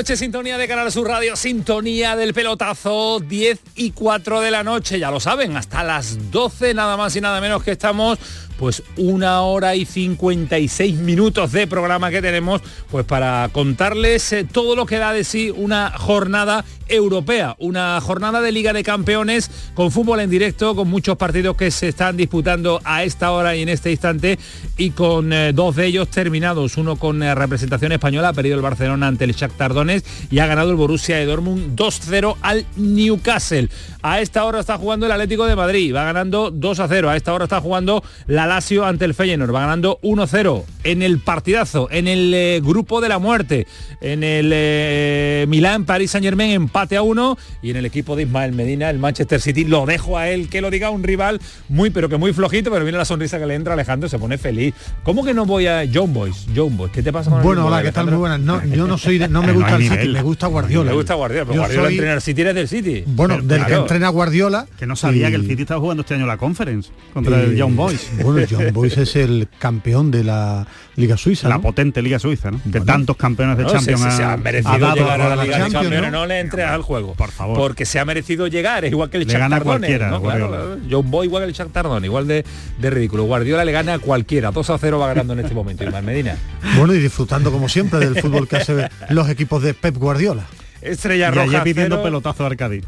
Noches, sintonía de Canal Sur Radio, sintonía del pelotazo, 10 y 4 de la noche, ya lo saben, hasta las 12 nada más y nada menos que estamos pues una hora y 56 minutos de programa que tenemos pues para contarles eh, todo lo que da de sí una jornada europea, una jornada de Liga de Campeones con fútbol en directo, con muchos partidos que se están disputando a esta hora y en este instante y con eh, dos de ellos terminados, uno con eh, representación española, ha perdido el Barcelona ante el Shakhtar Donetsk y ha ganado el Borussia de Dortmund 2-0 al Newcastle. A esta hora está jugando el Atlético de Madrid, va ganando 2-0, a esta hora está jugando la Lazio ante el Feyenoord, va ganando 1-0 en el partidazo, en el eh, grupo de la muerte, en el eh, Milán, París Saint Germain, empate a uno y en el equipo de Ismael Medina, el Manchester City, lo dejo a él que lo diga un rival muy pero que muy flojito, pero viene la sonrisa que le entra Alejandro, se pone feliz. ¿Cómo que no voy a John Boys? John Boys, ¿qué te pasa con Bueno, hola, ¿qué tal? Muy buenas. No, yo no soy de- no me gusta el City, me gusta Guardiola. Me gusta Guardiola, pero Yo Guardiola soy- entrena el City eres del City. Bueno, del que Claro. Entrena Guardiola. Que no sabía y- que el City estaba jugando este año la Conference contra el Young Boys. Bueno, el Young Boys es el campeón de la Liga Suiza. La ¿no? potente Liga Suiza, ¿no? Que tantos campeones de No, se, Champions se- se ha- ha merecido ha dado llegar a la la Liga Champions, ¿no? no, le entres al juego. Por favor. Porque se ha merecido llegar, es igual que el Le gana cualquiera, ¿no? Claro, Guardiola. claro. John Boy igual que el Shakhtar Donetsk, igual de, de ridículo. Guardiola le gana a cualquiera, 2 a 0 va ganando en este momento, Ismael Medina. Bueno, y disfrutando como siempre del fútbol que hace los equipos de Pep Guardiola. Estrella Y Roja pidiendo cero. pelotazo a Arcadi.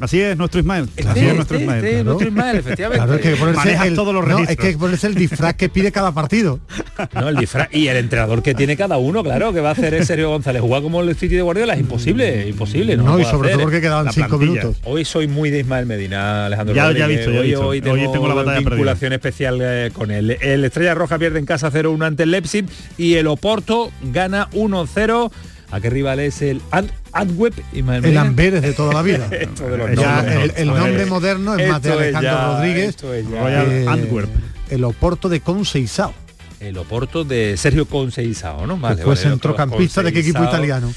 Así es nuestro Ismael. Este, Así es nuestro este, Ismael. este, claro. nuestro Ismael, efectivamente. Claro, es que ponerse el, todos los no, es registros. que ponerse el disfraz que pide cada partido. No, el disfraz y el entrenador que tiene cada uno, claro, que va a hacer es Sergio González. Jugar como el City de Guardiola es imposible, imposible. No, No, y sobre hacer, todo porque quedaban La cinco plantilla. minutos. Hoy soy muy de Ismael Medina, Alejandro. Ya- ya he visto, ya he hoy, visto. hoy Hoy tengo, tengo la batalla vinculación especial eh, con él. El Estrella Roja pierde en casa 0-1 ante el Leipzig y el Oporto gana 1-0. ¿A qué rival es el Ant- Antwerp? Ismael El Medina? Amberes de toda la vida. De Ya, el, el nombre moderno es más de Alejandro ya, Rodríguez. eh, Antwerp. El Oporto de Conceizao. El Oporto de Sergio Conceizao, ¿no? Vale, fue vale, el otro centrocampista de qué equipo italiano.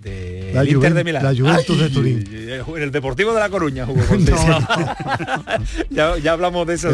De La el Inter de Milán. la Juventus de Turín. En el Deportivo de La Coruña jugó con ya, ya hablamos de eso.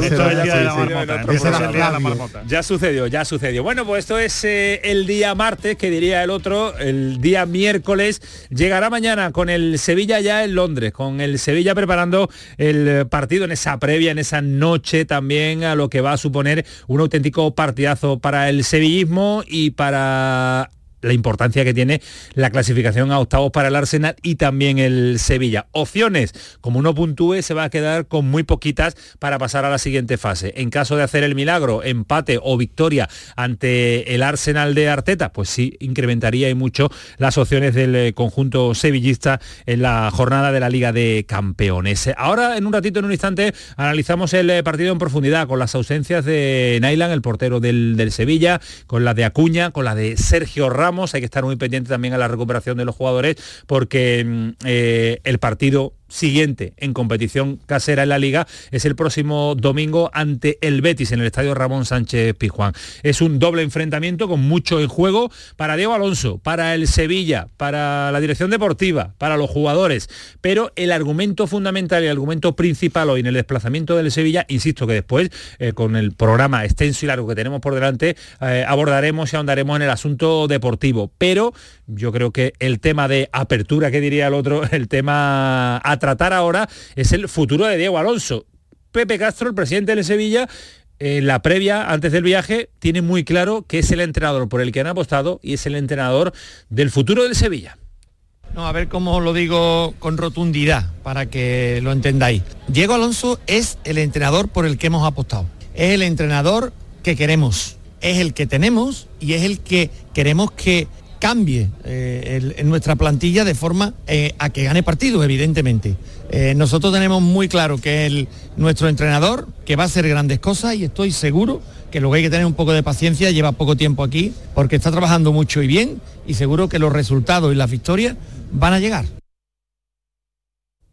Ya sucedió. Ya sucedió. Bueno, pues esto es eh, el día martes, que diría el otro, el día miércoles. Llegará mañana con el Sevilla ya en Londres, con el Sevilla preparando el partido en esa previa, en esa noche también, a lo que va a suponer un auténtico partidazo para el sevillismo y para la importancia que tiene la clasificación a octavos para el Arsenal y también el Sevilla. Opciones, como no puntúe, se va a quedar con muy poquitas para pasar a la siguiente fase. En caso de hacer el milagro, empate o victoria ante el Arsenal de Arteta, pues sí, incrementaría y mucho las opciones del eh, conjunto sevillista en la jornada de la Liga de Campeones. Ahora, en un ratito, en un instante, analizamos el eh, partido en profundidad con las ausencias de Nailan, el portero del, del Sevilla, con la de Acuña, con la de Sergio Ramos. Hay que estar muy pendiente también a la recuperación de los jugadores porque mm, eh, el partido siguiente en competición casera en la liga es el próximo domingo ante el Betis en el estadio Ramón Sánchez Pizjuán. Es un doble enfrentamiento con mucho en juego para Diego Alonso, para el Sevilla, para la dirección deportiva, para los jugadores, pero el argumento fundamental y el argumento principal hoy en el desplazamiento del Sevilla, insisto que después eh, con el programa extenso y largo que tenemos por delante eh, abordaremos y ahondaremos en el asunto deportivo, pero yo creo que el tema de apertura que diría el otro, el tema tratar ahora es el futuro de Diego Alonso. Pepe Castro, el presidente del Sevilla, en la previa, antes del viaje, tiene muy claro que es el entrenador por el que han apostado y es el entrenador del futuro del Sevilla. No, a ver cómo lo digo con rotundidad para que lo entendáis. Diego Alonso es el entrenador por el que hemos apostado. Es el entrenador que queremos. Es el que tenemos y es el que queremos que cambie eh, en nuestra plantilla de forma eh, a que gane partido, evidentemente. Eh, nosotros tenemos muy claro que el, nuestro entrenador, que va a hacer grandes cosas y estoy seguro que luego hay que tener un poco de paciencia, lleva poco tiempo aquí, porque está trabajando mucho y bien y seguro que los resultados y las victorias van a llegar.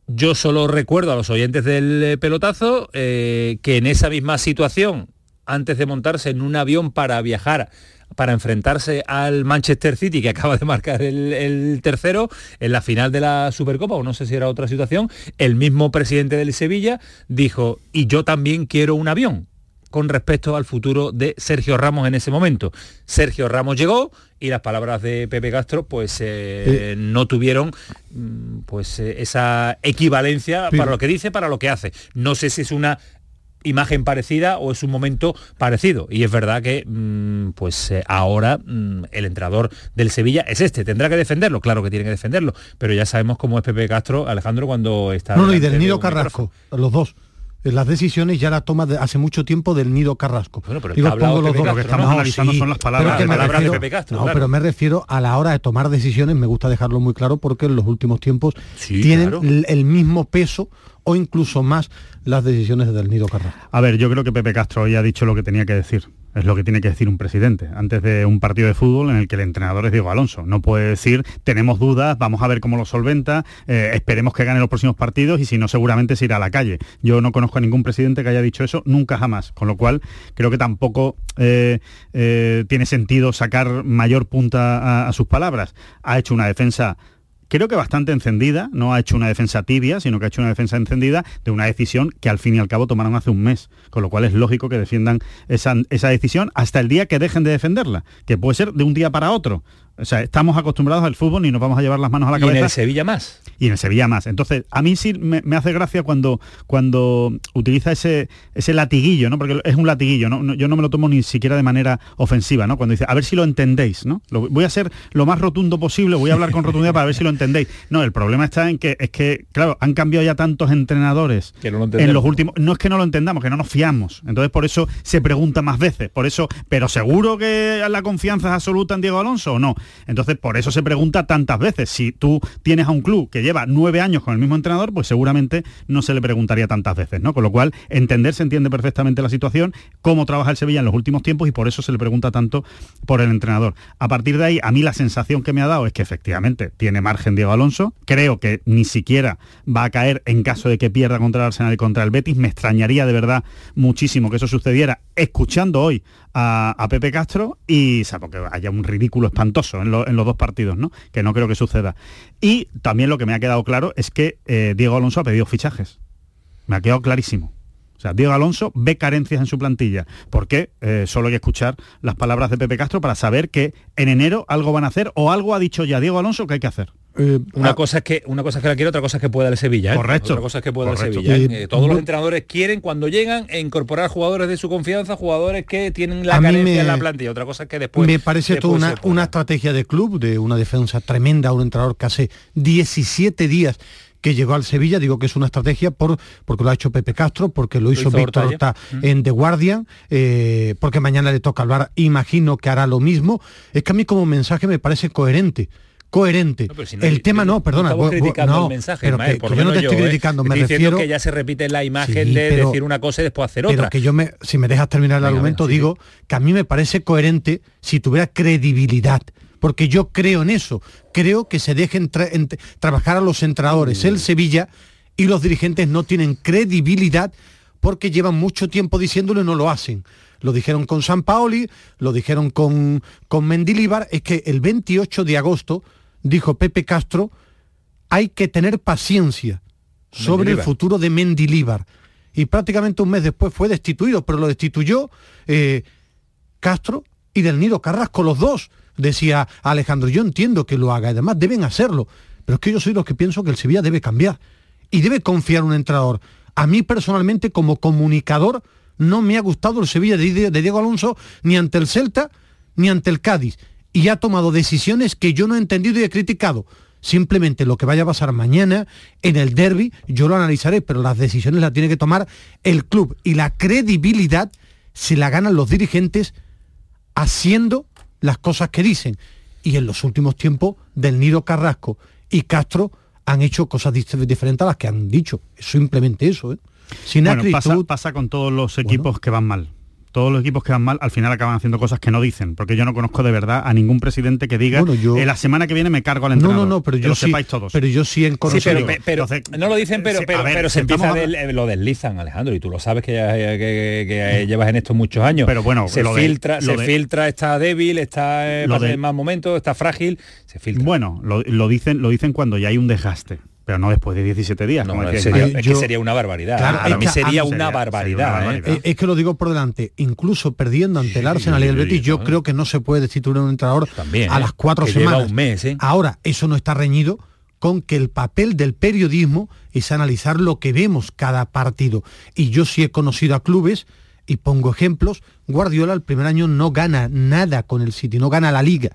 Yo solo recuerdo a los oyentes del pelotazo que en esa misma situación, antes de montarse en un avión para viajar, para enfrentarse al Manchester City, que acaba de marcar el, el tercero, en la final de la Supercopa, o no sé si era otra situación, el mismo presidente del Sevilla dijo, y yo también quiero un avión con respecto al futuro de Sergio Ramos en ese momento. Sergio Ramos llegó y las palabras de Pepe Castro pues eh, no tuvieron mm, pues eh, esa equivalencia para lo que dice, para lo que hace. No sé si es una imagen parecida o es un momento parecido. Y es verdad que mm, pues eh, ahora mm, el entrenador del Sevilla es este. Tendrá que defenderlo, claro que tiene que defenderlo, pero ya sabemos cómo es Pepe Castro, Alejandro, cuando está... No, no, y del de Nido Carrasco, micrófono. los dos. Eh, Las decisiones ya la toma de- hace mucho tiempo del Nido Carrasco. Bueno, pero Digo, pongo los dos. Lo que estamos ¿no? analizando son las palabras, pero de Pepe Castro, No, claro. pero me refiero a la hora de tomar decisiones, me gusta dejarlo muy claro porque en los últimos tiempos Sí, tienen claro. el mismo peso o incluso más las decisiones del Nido Carrasco. A ver, yo creo que Pepe Castro hoy ha dicho lo que tenía que decir. Es lo que tiene que decir un presidente antes de un partido de fútbol en el que el entrenador es Diego Alonso. No puede decir, tenemos dudas, vamos a ver cómo lo solventa, eh, esperemos que gane los próximos partidos y si no, seguramente se irá a la calle. Yo no conozco a ningún presidente que haya dicho eso nunca jamás. Con lo cual, creo que tampoco eh, eh, tiene sentido sacar mayor punta a- a sus palabras. Ha hecho una defensa creo que bastante encendida, no ha hecho una defensa tibia, sino que ha hecho una defensa encendida de una decisión que al fin y al cabo tomaron hace un mes, con lo cual es lógico que defiendan esa, decisión hasta el día que dejen de defenderla, que puede ser de un día para otro. O sea, estamos acostumbrados al fútbol y nos vamos a llevar las manos a la Y en cabeza el Sevilla más. y en el Sevilla más. Entonces, a mí sí me, me hace gracia cuando, cuando utiliza ese, ese latiguillo, ¿no? Porque es un latiguillo, ¿no? No- Yo no me lo tomo ni siquiera de manera ofensiva, ¿no? Cuando dice, a ver si lo entendéis, ¿no? Lo- voy a ser lo más rotundo posible, voy a hablar con rotundidad para ver si lo entendéis. No, el problema está en que, es que, claro, han cambiado ya tantos entrenadores Que no lo en los últimos... No es que no lo entendamos, que no nos fiamos. Entonces, por eso se pregunta más veces. Por eso, pero seguro que la confianza es absoluta en Diego Alonso o no. Entonces, por eso se pregunta tantas veces. Si tú tienes a un club que lleva nueve años con el mismo entrenador, pues seguramente no se le preguntaría tantas veces, ¿no? Con lo cual, entender se entiende perfectamente la situación, cómo trabaja el Sevilla en los últimos tiempos y por eso se le pregunta tanto por el entrenador. A partir de ahí, a mí la sensación que me ha dado es que efectivamente tiene margen Diego Alonso. Creo que ni siquiera va a caer en caso de que pierda contra el Arsenal y contra el Betis. Me extrañaría de verdad muchísimo que eso sucediera escuchando hoy a, Pepe Castro y salvo que haya un ridículo espantoso en, lo- en los dos partidos, ¿no? Que no creo que suceda. Y también lo que me ha quedado claro es que eh, Diego Alonso ha pedido fichajes. Me ha quedado clarísimo. O sea, Diego Alonso ve carencias en su plantilla. porque eh, solo hay que escuchar las palabras de Pepe Castro para saber que en enero algo van a hacer o algo ha dicho ya Diego Alonso que hay que hacer. Eh, Una ah, cosa es que una cosa es que la quiere, otra cosa es que pueda el Sevilla. ¿eh? Correcto. Otra cosa es que pueda el. Sevilla. ¿eh? Todos los entrenadores quieren cuando llegan e incorporar jugadores de su confianza, jugadores que tienen la carencia me- en la plantilla. Otra cosa es que después me parece después toda una, una estrategia de club, de una defensa tremenda, un entrenador que hace 17 días que llegó al Sevilla, digo que es una estrategia por, porque lo ha hecho Pepe Castro, porque lo hizo, hizo Víctor Horta Horta en The Guardian, eh, porque mañana le toca hablar, imagino que hará lo mismo. Es que a mí como mensaje me parece coherente. Coherente. No, pero si no- el tema no, perdona. estamos voy- criticando no, el mensaje, pero que- por que lo yo no te estoy ¿eh? criticando, me Estoy refiero que ya se repite la imagen Sí, de pero- decir una cosa y después hacer Pero otra. que yo me, si me dejas terminar el Venga, argumento, venga, sí, digo que a mí me parece coherente si tuviera credibilidad. Porque yo creo en eso. Creo que se dejen tra- trabajar a los entrenadores. Mm. El Sevilla y los dirigentes no tienen credibilidad porque llevan mucho tiempo diciéndolo y no lo hacen. Lo dijeron con San Paoli, lo dijeron con, con Mendilibar. Es que el 28 de agosto dijo Pepe Castro, hay que tener paciencia sobre el futuro de Mendilíbar. Y prácticamente un mes después fue destituido, pero lo destituyó eh, Castro y del Nido Carrasco, los dos. Decía Alejandro, yo entiendo que lo haga, además deben hacerlo, pero es que yo soy los que pienso que el Sevilla debe cambiar y debe confiar en un entrenador. A mí personalmente, como comunicador, no me ha gustado el Sevilla de Diego Alonso ni ante el Celta ni ante el Cádiz. Y ha tomado decisiones que yo no he entendido y he criticado. Simplemente lo que vaya a pasar mañana en el derby, yo lo analizaré, pero las decisiones las tiene que tomar el club. Y la credibilidad se la ganan los dirigentes haciendo las cosas que dicen. y en los últimos tiempos Del Nido Carrasco y Castro han hecho cosas dif- diferentes a las que han dicho. Es simplemente eso. ¿eh? Sin Bueno, pasa, pasa con todos los equipos que van mal. Todos los equipos que van mal al final acaban haciendo cosas que no dicen, porque yo no conozco de verdad a ningún presidente que diga Bueno, yo- "Eh, la semana que viene me cargo al no, entrenador. no, no, pero Que yo lo sí, sepáis todos. pero yo sí en Sí, pero, pero Entonces, no lo dicen, pero, sí, pero, a ver, pero se empieza estamos del- eh, lo deslizan, Alejandro, y tú lo sabes que, ya- que- que llevas en esto muchos años. Pero bueno, se lo de- filtra, lo se de- filtra, está débil, está eh, Lo pasa de- en más momentos, está frágil, se filtra. Bueno, lo, lo dicen, lo dicen cuando ya hay un desgaste, pero no después de 17 días. No, como es, decía sería- Ismael. es yo- que sería una barbaridad. Claro, Para es mí que sería una sería- barbaridad. sería una ¿eh? barbaridad. Eh, es que lo digo por delante, incluso perdiendo ante el Arsenal y el Betis, yo ¿no? creo que no se puede destituir a un entrenador También, a ¿eh? las cuatro Que lleva semanas. un mes, ¿eh? Ahora, eso no está reñido con que el papel del periodismo es analizar lo que vemos cada partido. Y yo sí he conocido a clubes, y pongo ejemplos, Guardiola el primer año no gana nada con el City, no gana la liga.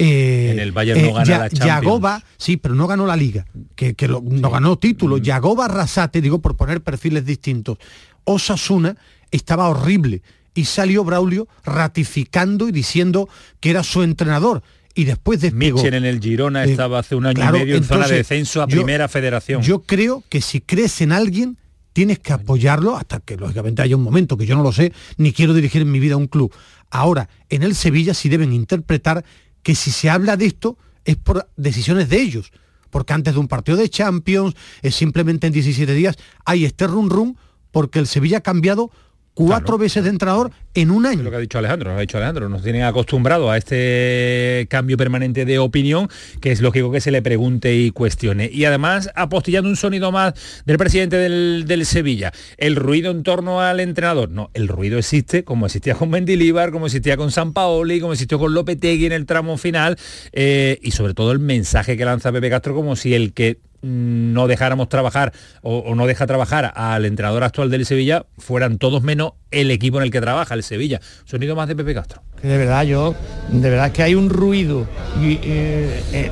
Eh, En el Bayern no gana la Champions. Yagoba, sí, pero no ganó la liga, que, que lo- no ganó título. Yagoba Arrasate, digo por poner perfiles distintos. Osasuna estaba horrible y salió Braulio ratificando y diciendo que era su entrenador. Y después despegó. Mitchell en el Girona Eh, estaba hace un año claro, y medio en zona de descenso a yo- primera federación. Yo creo que si crees en alguien, tienes que apoyarlo hasta que lógicamente haya un momento, que yo no lo sé, ni quiero dirigir en mi vida un club. Ahora, en el Sevilla sí deben interpretar que si se habla de esto es por decisiones de ellos. Porque antes de un partido de Champions, es simplemente en 17 días, hay este run run porque el Sevilla ha cambiado cuatro veces de entrenador en un Es año. lo que ha dicho Alejandro, lo ha dicho Alejandro, nos tienen acostumbrados a este cambio permanente de opinión, que es lógico que se le pregunte y cuestione. Y además, apostillando un sonido más del presidente del, del Sevilla, el ruido en torno al entrenador. No, el ruido existe, como existía con Mendilíbar, como existía con San Paoli, como existió con Lopetegui en el tramo final, eh, y sobre todo el mensaje que lanza Pepe Castro como si el que no dejáramos trabajar o, no deja trabajar al entrenador actual del Sevilla fueran todos menos el equipo en el que trabaja, el Sevilla. Sonido más de Pepe Castro. que de verdad yo, de verdad que hay un ruido eh, eh,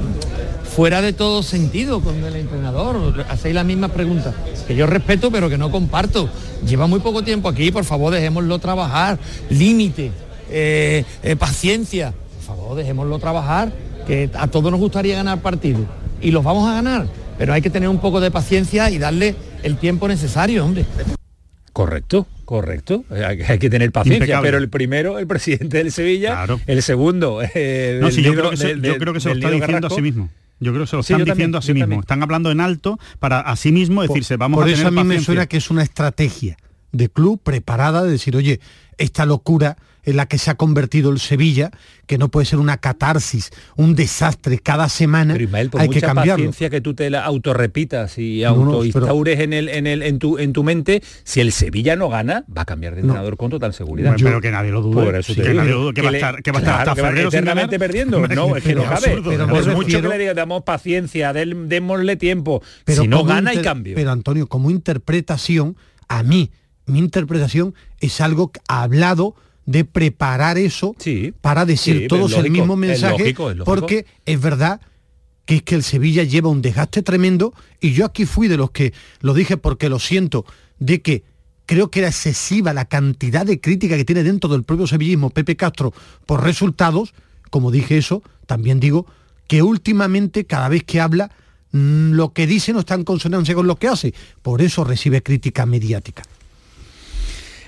fuera de todo sentido con el entrenador. Hacéis las mismas preguntas que yo respeto pero que no comparto. Lleva muy poco tiempo aquí, por favor dejémoslo trabajar. Límite, eh, paciencia. Por favor dejémoslo trabajar, que a todos nos gustaría ganar partidos y los vamos a ganar. Pero hay que tener un poco de paciencia y darle el tiempo necesario, hombre. Correcto, correcto. Eh, Hay, hay que tener paciencia, Impecable. pero el primero, el presidente del Sevilla, Claro. el segundo, eh, No, sí, yo Nido- creo que se, del- yo creo que se lo está diciendo a sí mismo. Yo creo que se lo Sí, están también, diciendo a sí mismo. también. Están hablando en alto para a sí mismo decirse, vamos Por a eso tener a mí me suena que es una estrategia de club preparada de decir, oye, esta locura en la que se ha convertido el Sevilla, que no puede ser una catarsis, un desastre cada semana, Pero Ismael, por hay que mucha cambiarlo. paciencia que tú te la autorrepitas y No, no, autoinstaures en, el, en, el, en, tu, en tu mente, si el Sevilla no gana, va a cambiar de No. entrenador con total seguridad. Bueno, pero que nadie lo dude. Sí, que nadie dude, que va a estar, que va a estar claro, hasta que va febrero sin eternamente perdiendo. No, es que no cabe. pero Por mucho refiero- que le damos paciencia, démosle tiempo. Pero si no gana, hay inter- cambio. Pero Antonio, como interpretación, a mí, mi interpretación es algo hablado de preparar eso Sí, para decir sí, todos el mismo es mensaje, lógico, es lógico. porque es verdad que es que el Sevilla lleva un desgaste tremendo y yo aquí fui de los que lo dije porque lo siento, de que creo que era excesiva la cantidad de crítica que tiene dentro del propio sevillismo Pepe Castro por resultados, como dije eso, también digo que últimamente cada vez que habla mm, lo que dice no está en consonancia con lo que hace, por eso recibe crítica mediática.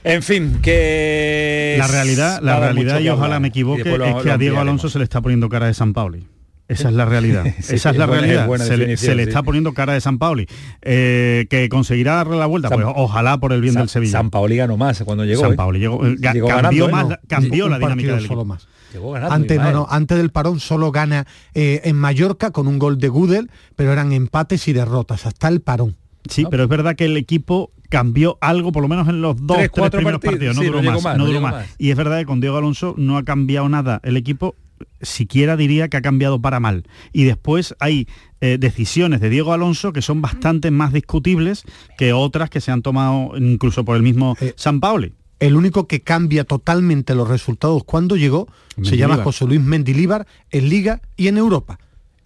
En fin, que... La realidad, la realidad y ojalá me equivoque, lo- es que a Diego. Alonso se le está poniendo cara de San Pauli. Esa es la realidad. Sí, Esa es es la buena- realidad. buena se le, definición, se le sí. está poniendo cara de San Pauli. Eh, que conseguirá darle la vuelta, San- pues ojalá por el bien San, del Sevilla. San Paoli ganó más cuando llegó. San ¿eh? Pauli llegó, eh, Llegó cambió ganando, más, No. cambió la dinámica del solo equipo. más. Llegó ganando, Antes, no, Ismael. no, antes del parón solo gana eh, en Mallorca con un gol de Gudel, pero eran empates y derrotas hasta el parón. Sí, pero es verdad que el equipo cambió algo, por lo menos en los dos, Tres, primeros partidos, partidos. No sí, duró no más, más, no no duró llegó más. más. Y es verdad que con Diego Alonso no ha cambiado nada. El equipo siquiera diría que ha cambiado para mal. Y después hay eh, decisiones de Diego Alonso que son bastante más discutibles que otras que se han tomado incluso por el mismo Eh, San Pauli. El único que cambia totalmente los resultados cuando llegó se llama José Luis Mendilíbar en Liga y en Europa.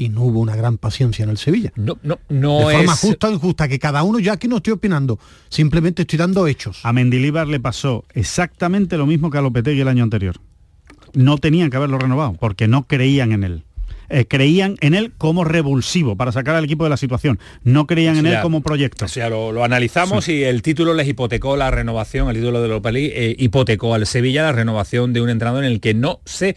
Y no hubo una gran paciencia en el Sevilla. No, no, no de forma es... justa o injusta, que cada uno, yo aquí no estoy opinando, simplemente estoy dando hechos. A Mendilíbar le pasó exactamente lo mismo que a Lopetegui el año anterior. no tenían que haberlo renovado, porque no creían en él. Eh, creían en él como revulsivo para sacar al equipo de la situación. No creían en él como proyecto. O sea, lo, analizamos y el título les hipotecó la renovación, el título de Europa League eh, hipotecó al Sevilla la renovación de un entrenador en el que no se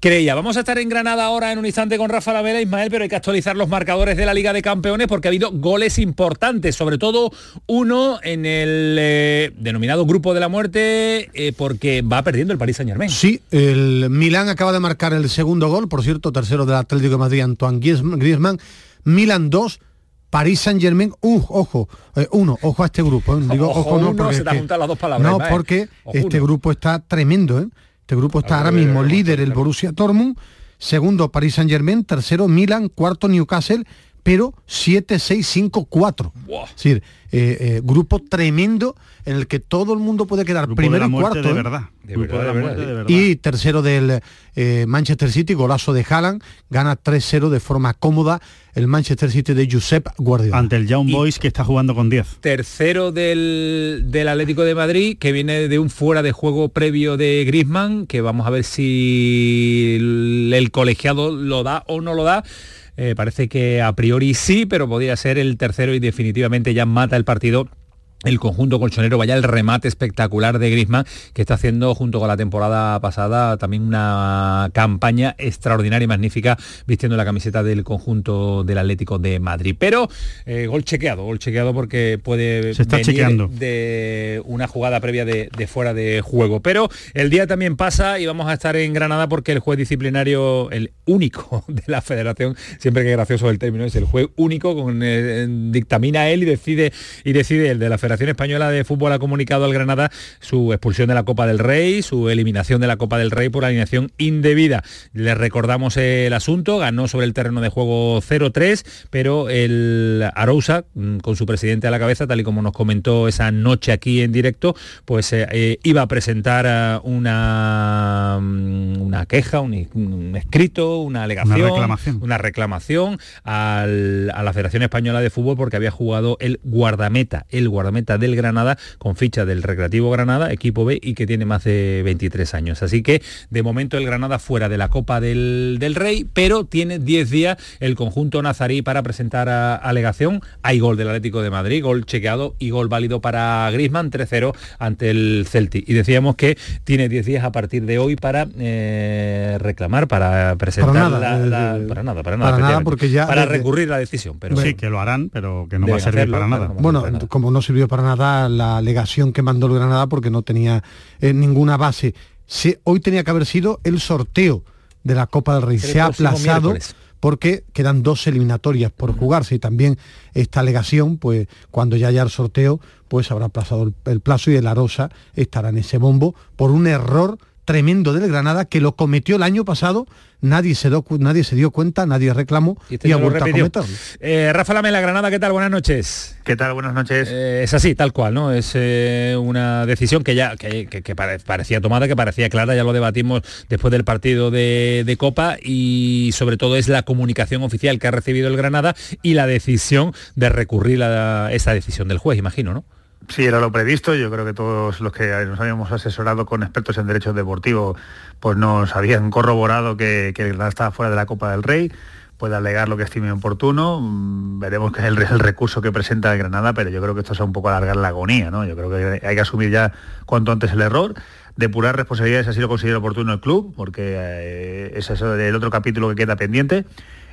creía. Vamos a estar en Granada ahora en un instante con Rafa Lavera, Ismael, pero hay que actualizar los marcadores de la Liga de Campeones porque ha habido goles importantes, sobre todo uno en el eh, denominado Grupo de la Muerte, eh, porque va perdiendo el Paris Saint Germain. Sí, el Milán acaba de marcar el segundo gol, por cierto, tercero del Atlético de Madrid, Antoine Griezmann. Milan 2, París Saint Germain, uh, ojo, eh, uno, ojo a este grupo. Digo, ojo, no, porque, se las dos palabras, no, porque este grupo está tremendo, ¿eh? Este grupo está ahora mismo líder el Borussia Dortmund, segundo Paris Saint-Germain, tercero Milan, cuarto Newcastle, pero 7-6-5-4. Es decir, eh, eh, grupo tremendo en el que todo el mundo puede quedar primero y cuarto. De verdad. Y tercero del Manchester City, golazo de Haaland, gana 3-0 de forma cómoda el Manchester City de Josep Guardiola. Ante el Young Boys que está jugando con 10. Tercero del, Atlético de Madrid, que viene de un fuera de juego previo de Griezmann, que vamos a ver si el colegiado lo da o no lo da. Eh, parece que a priori sí, pero podría ser el tercero y definitivamente ya mata el partido el conjunto colchonero, vaya el remate espectacular de Griezmann, que está haciendo junto con la temporada pasada también una campaña extraordinaria y magnífica vistiendo la camiseta del conjunto del Atlético de Madrid. Pero eh, gol chequeado, gol chequeado porque puede Se está chequeando. de una jugada previa de, fuera de juego. Pero el día también pasa y vamos a estar en Granada porque el juez disciplinario, el único de la federación, siempre que gracioso el término, es el juez único, con, eh, dictamina él y decide, y decide el de la federación Federación Española de Fútbol ha comunicado al Granada su expulsión de la Copa del Rey, su eliminación de la Copa del Rey por alineación indebida. Les recordamos el asunto, ganó sobre el terreno de juego 0-3, pero el Arousa, mm, con su presidente a la cabeza, tal y como nos comentó esa noche aquí en directo, pues eh, eh, iba a presentar eh, una, mm, una queja, un, escrito, una alegación, una reclamación, una reclamación a la Federación Española de Fútbol porque había jugado el guardameta, el guardameta del Granada con ficha del Recreativo Granada, equipo B, y que tiene más de 23 años. Así que de momento el Granada fuera de la Copa del, Rey, pero tiene 10 días el conjunto nazarí para presentar alegación. Hay gol del Atlético de Madrid, gol chequeado y gol válido para Grisman, 3-0 ante el Celtic. Y decíamos que tiene 10 días a partir de hoy para eh, reclamar, para presentar para nada, la, para nada, para nada, porque ya para recurrir la decisión. Pero sí, que lo harán, pero que no va a servir para nada. bueno, como no sirvió para nada la alegación que mandó el Granada porque no tenía eh, ninguna base. hoy tenía que haber sido el sorteo de la Copa del Rey. Se ha aplazado porque quedan dos eliminatorias por jugarse y también esta alegación, pues cuando ya haya el sorteo, pues habrá aplazado el, el plazo y el Arosa estará en ese bombo por un error tremendo del Granada que lo cometió el año pasado, nadie se, do, nadie se dio cuenta, nadie reclamó y, este ha vuelto a cometerlo. Eh, Rafa Lamela, Granada, ¿qué tal? Buenas noches. ¿Qué tal? Buenas noches. Eh, es así, tal cual, ¿no? Es eh, una decisión que ya que, parecía tomada, que parecía clara, ya lo debatimos después del partido de, Copa y sobre todo es la comunicación oficial que ha recibido el Granada y la decisión de recurrir a esa decisión del juez, imagino, ¿no? Sí, era lo previsto. Yo creo que todos los que nos habíamos asesorado con expertos en derechos deportivos, pues nos habían corroborado que, que estaba fuera de la Copa del Rey. Puede alegar lo que estime oportuno. Mm, veremos que es el, recurso que presenta Granada, pero yo creo que esto es un poco alargar la agonía, ¿no? Yo creo que hay que asumir ya cuanto antes el error depurar responsabilidades así lo considera oportuno el club, porque eh, es el otro capítulo que queda pendiente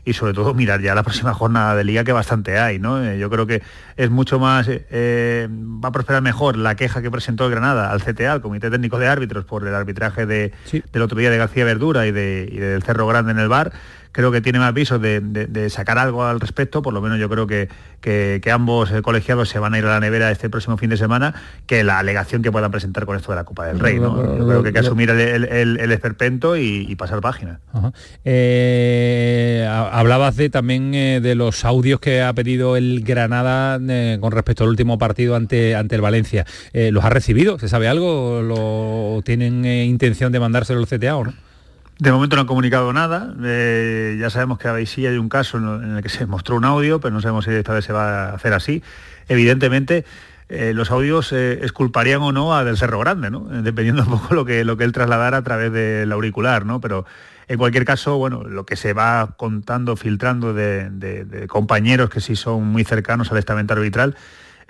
y sobre todo mirar ya la próxima jornada de liga que bastante hay, ¿no? Eh, yo creo que es mucho más, eh, va a prosperar mejor la queja que presentó el Granada al CTA, al Comité Técnico de Árbitros, por el arbitraje de, del otro día de García Verdura y, de, y del Cerro Grande en el bar, creo que tiene más visos de, sacar algo al respecto, por lo menos yo creo que, que, ambos eh, colegiados se van a ir a la nevera este próximo fin de semana, que la alegación que puedan presentar con esto de la Copa del Rey. ¿no? Yo creo que hay que asumir el, esperpento y, pasar página. Eh, hablabas de, también eh, de los audios que ha pedido el Granada con respecto al último partido ante, ante el Valencia. ¿Los ha recibido? ¿Se sabe algo? ¿Lo tienen intención de mandárselo al CTA o no? De momento no han comunicado nada. Eh, ya sabemos que ahí sí hay un caso en el que se mostró un audio, pero no sabemos si esta vez se va a hacer así. Evidentemente, eh, los audios eh, esculparían o no a del Cerro Grande, ¿no? dependiendo un poco lo que, lo que él trasladara a través del auricular, ¿no? pero en cualquier caso, bueno, lo que se va contando, filtrando de, de compañeros que sí son muy cercanos al estamento arbitral,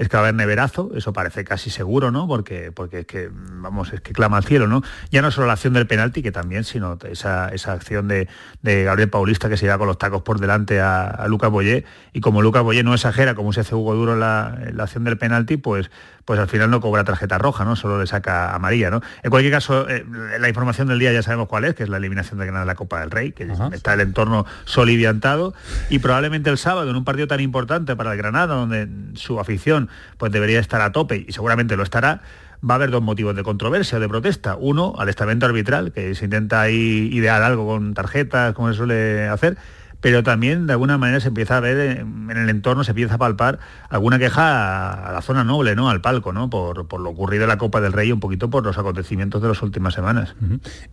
es que va a haber neverazo, eso parece casi seguro, ¿no? Porque, porque es que, vamos, es que clama al cielo, ¿no? Ya no solo la acción del penalti, que también, sino esa, esa acción de, Gabriel Paulista que se lleva con los tacos por delante a, Lucas Boyé, y como Lucas Boyé no exagera, como se hace Hugo Duro la, la acción del penalti, pues, pues al final no cobra tarjeta roja, ¿no? Solo le saca amarilla, ¿no? En cualquier caso, eh, la información del día ya sabemos cuál es, que es la eliminación de Granada de la Copa del Rey, que está el entorno soliviantado, y probablemente el sábado, en un partido tan importante para el Granada, donde su afición pues debería estar a tope, y seguramente lo estará, va a haber dos motivos de controversia o de protesta. Uno, al estamento arbitral, que se intenta ahí idear algo con tarjetas, como se suele hacer, pero también de alguna manera se empieza a ver en el entorno, se empieza a palpar alguna queja a la zona noble, ¿no? Al palco, ¿no? Por, lo ocurrido en la Copa del Rey, un poquito por los acontecimientos de las últimas semanas.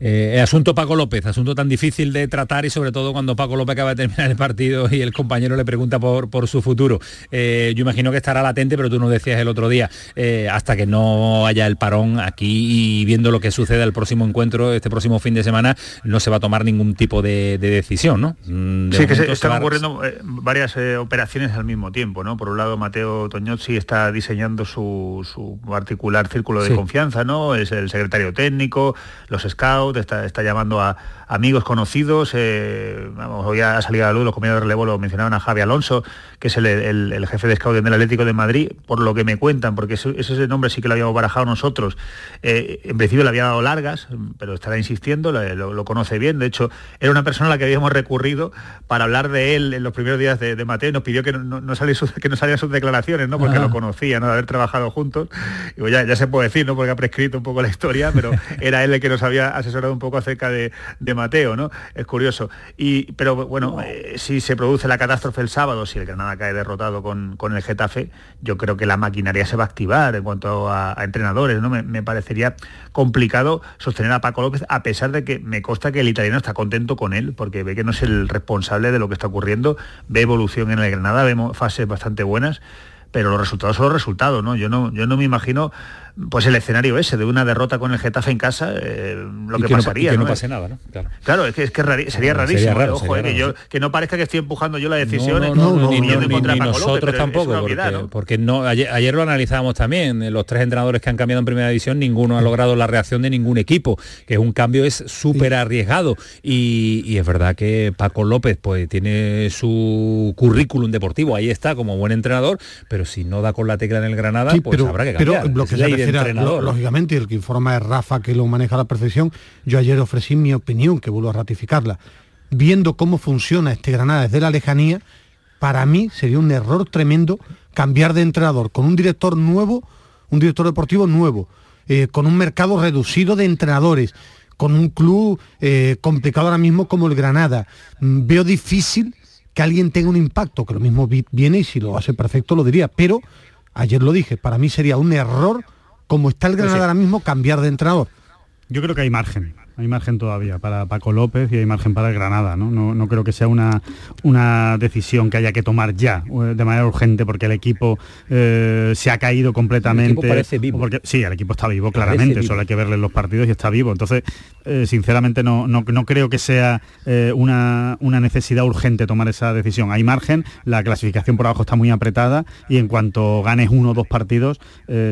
Eh, asunto Paco López, asunto tan difícil de tratar y sobre todo cuando Paco López acaba de terminar el partido y el compañero le pregunta por, su futuro. Eh, yo imagino que estará latente, pero tú nos decías el otro día, eh, hasta que no haya el parón aquí y viendo lo que sucede el próximo encuentro, este próximo fin de semana, no se va a tomar ningún tipo de, decisión, ¿no? Mm, sí, que se, están ocurriendo eh, varias eh, operaciones al mismo tiempo, ¿no? Por un lado, Mateo Toñozzi está diseñando su, particular círculo de confianza, ¿no? Es el secretario técnico, los scouts, está, está llamando a, amigos conocidos, eh, hoy ha salido a la luz, los compañeros de relevo lo mencionaban a Javi Alonso, que es el, jefe de scout del Atlético de Madrid, por lo que me cuentan, porque ese, nombre sí que lo habíamos barajado nosotros. Eh, en principio le había dado largas, pero estará insistiendo, lo, conoce bien. De hecho, era una persona a la que habíamos recurrido para hablar de él en los primeros días de, Mateo y nos pidió que no, no que no salieran sus declaraciones, ¿no? porque lo conocía, ¿no? de haber trabajado juntos. Y ya, ya se puede decir, ¿no? porque ha prescrito un poco la historia, pero era él el que nos había asesorado un poco acerca de, de Mateo, ¿no? Es curioso. Y, pero bueno, eh, si se produce la catástrofe el sábado, si el Granada cae derrotado con, el Getafe, yo creo que la maquinaria se va a activar en cuanto a, entrenadores, ¿no? Me, parecería complicado sostener a Paco López, a pesar de que me consta que el italiano está contento con él, porque ve que no es el responsable de lo que está ocurriendo, ve evolución en el Granada, vemos fases bastante buenas, pero los resultados son los resultados, ¿no? Yo no, yo no me imagino pues el escenario ese de una derrota con el Getafe en casa, eh, lo que, pasaría. No, que no, pase nada, ¿no? Claro, es que, es que sería rarísimo. Sería eh, ojo, eh, que, yo, que no parezca que estoy empujando yo la decisión ni, ni, nosotros tampoco, porque, no, ayer, lo analizábamos también, los tres entrenadores que han cambiado en primera división, ninguno ha logrado la reacción de ningún equipo, que es un cambio es súper arriesgado. Y, y, es verdad que Paco López pues tiene su currículum deportivo, ahí está como buen entrenador, pero si no da con la tecla en el Granada, pues habrá que cambiar. Pero lo que lógicamente, el que informa es Rafa, que lo maneja a la perfección. Yo ayer ofrecí mi opinión, que vuelvo a ratificarla. Viendo cómo funciona este Granada desde la lejanía, para mí sería un error tremendo cambiar de entrenador con un director nuevo, un director deportivo nuevo, eh, con un mercado reducido de entrenadores, con un club eh, complicado ahora mismo como el Granada. Mm, veo difícil que alguien tenga un impacto, que lo mismo viene y si lo hace perfecto lo diría, pero ayer lo dije, para mí sería un error como está el pues Granada ahora mismo, cambiar de entrenador. Yo creo que hay margen hay margen todavía para Paco López y hay margen para el Granada. No, no, creo que sea una, una decisión que haya que tomar ya eh, de manera urgente porque el equipo eh, se ha caído completamente. El equipo parece vivo. Porque, sí, el equipo está vivo, claramente. Solo hay que verle los partidos y está vivo. Entonces, eh, sinceramente, no, no, creo que sea una, una necesidad urgente tomar esa decisión. Hay margen, la clasificación por abajo está muy apretada y en cuanto ganes uno o dos partidos,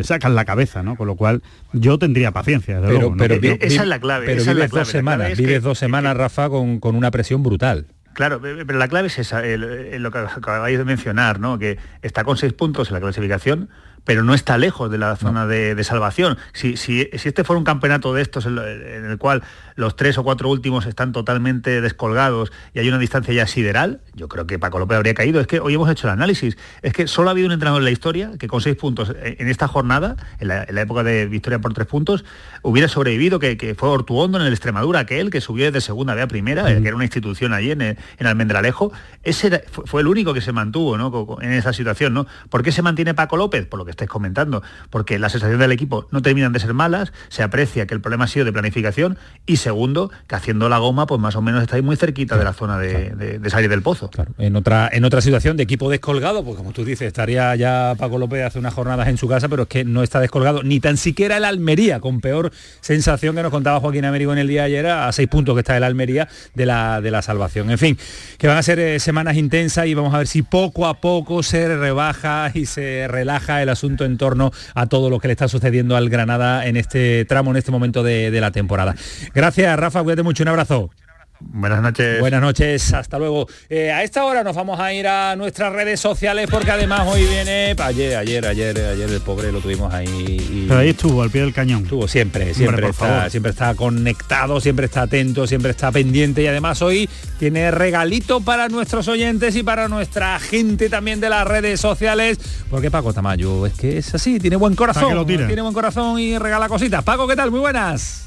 sacan la cabeza, ¿no? Con lo cual, yo tendría paciencia. pero, esa es la clave vives dos semanas, vives dos semanas, Rafa, con, con, una presión brutal. Claro, pero la clave es esa, lo que acabáis de mencionar, ¿no? Que está con seis puntos en la clasificación, pero no está lejos de la zona de, salvación. Si, si, este fuera un campeonato de estos en, el cual los tres o cuatro últimos están totalmente descolgados y hay una distancia ya sideral, yo creo que Paco López habría caído. Es que hoy hemos hecho el análisis. Es que solo ha habido un entrenador en la historia que con seis puntos en esta jornada, en la, época de victoria por tres puntos, hubiera sobrevivido, que, fue Ortuondo en el Extremadura, aquel que subió desde segunda B a primera, que era una institución allí en, en Almendralejo. Ese fue, el único que se mantuvo ¿no? en esa situación. ¿no? ¿Por qué se mantiene Paco López? Por lo que estáis comentando, porque la sensación del equipo no terminan de ser malas, se aprecia que el problema ha sido de planificación y segundo, que haciendo la goma, pues más o menos estáis muy cerquita de la zona de, de- de salir del pozo. En otra, en otra situación de equipo descolgado, pues como tú dices, estaría ya Paco López hace unas jornadas en su casa, pero es que no está descolgado ni tan siquiera el Almería, con peor sensación que nos contaba Joaquín Américo en el día de ayer, a seis puntos que está el Almería de la, de la salvación. En fin, que van a ser eh, semanas intensas y vamos a ver si poco a poco se rebaja y se relaja el asunto en torno a todo lo que le está sucediendo al Granada en este tramo, en este momento de, de la temporada. Gracias, Rafa, cuídate mucho, un abrazo. Buenas noches. Buenas noches, hasta luego. Eh, a esta hora nos vamos a ir a nuestras redes sociales porque además hoy viene, ayer, ayer, ayer, ayer el pobre lo tuvimos ahí. y- Pero ahí estuvo, al pie del cañón. Estuvo siempre, siempre está, favor. siempre está conectado, siempre está atento, siempre está pendiente y además hoy tiene regalito para nuestros oyentes y para nuestra gente también de las redes sociales, porque Paco Tamayo es que es así, tiene buen corazón, tiene buen corazón y regala cositas. Paco, ¿qué tal? Muy buenas.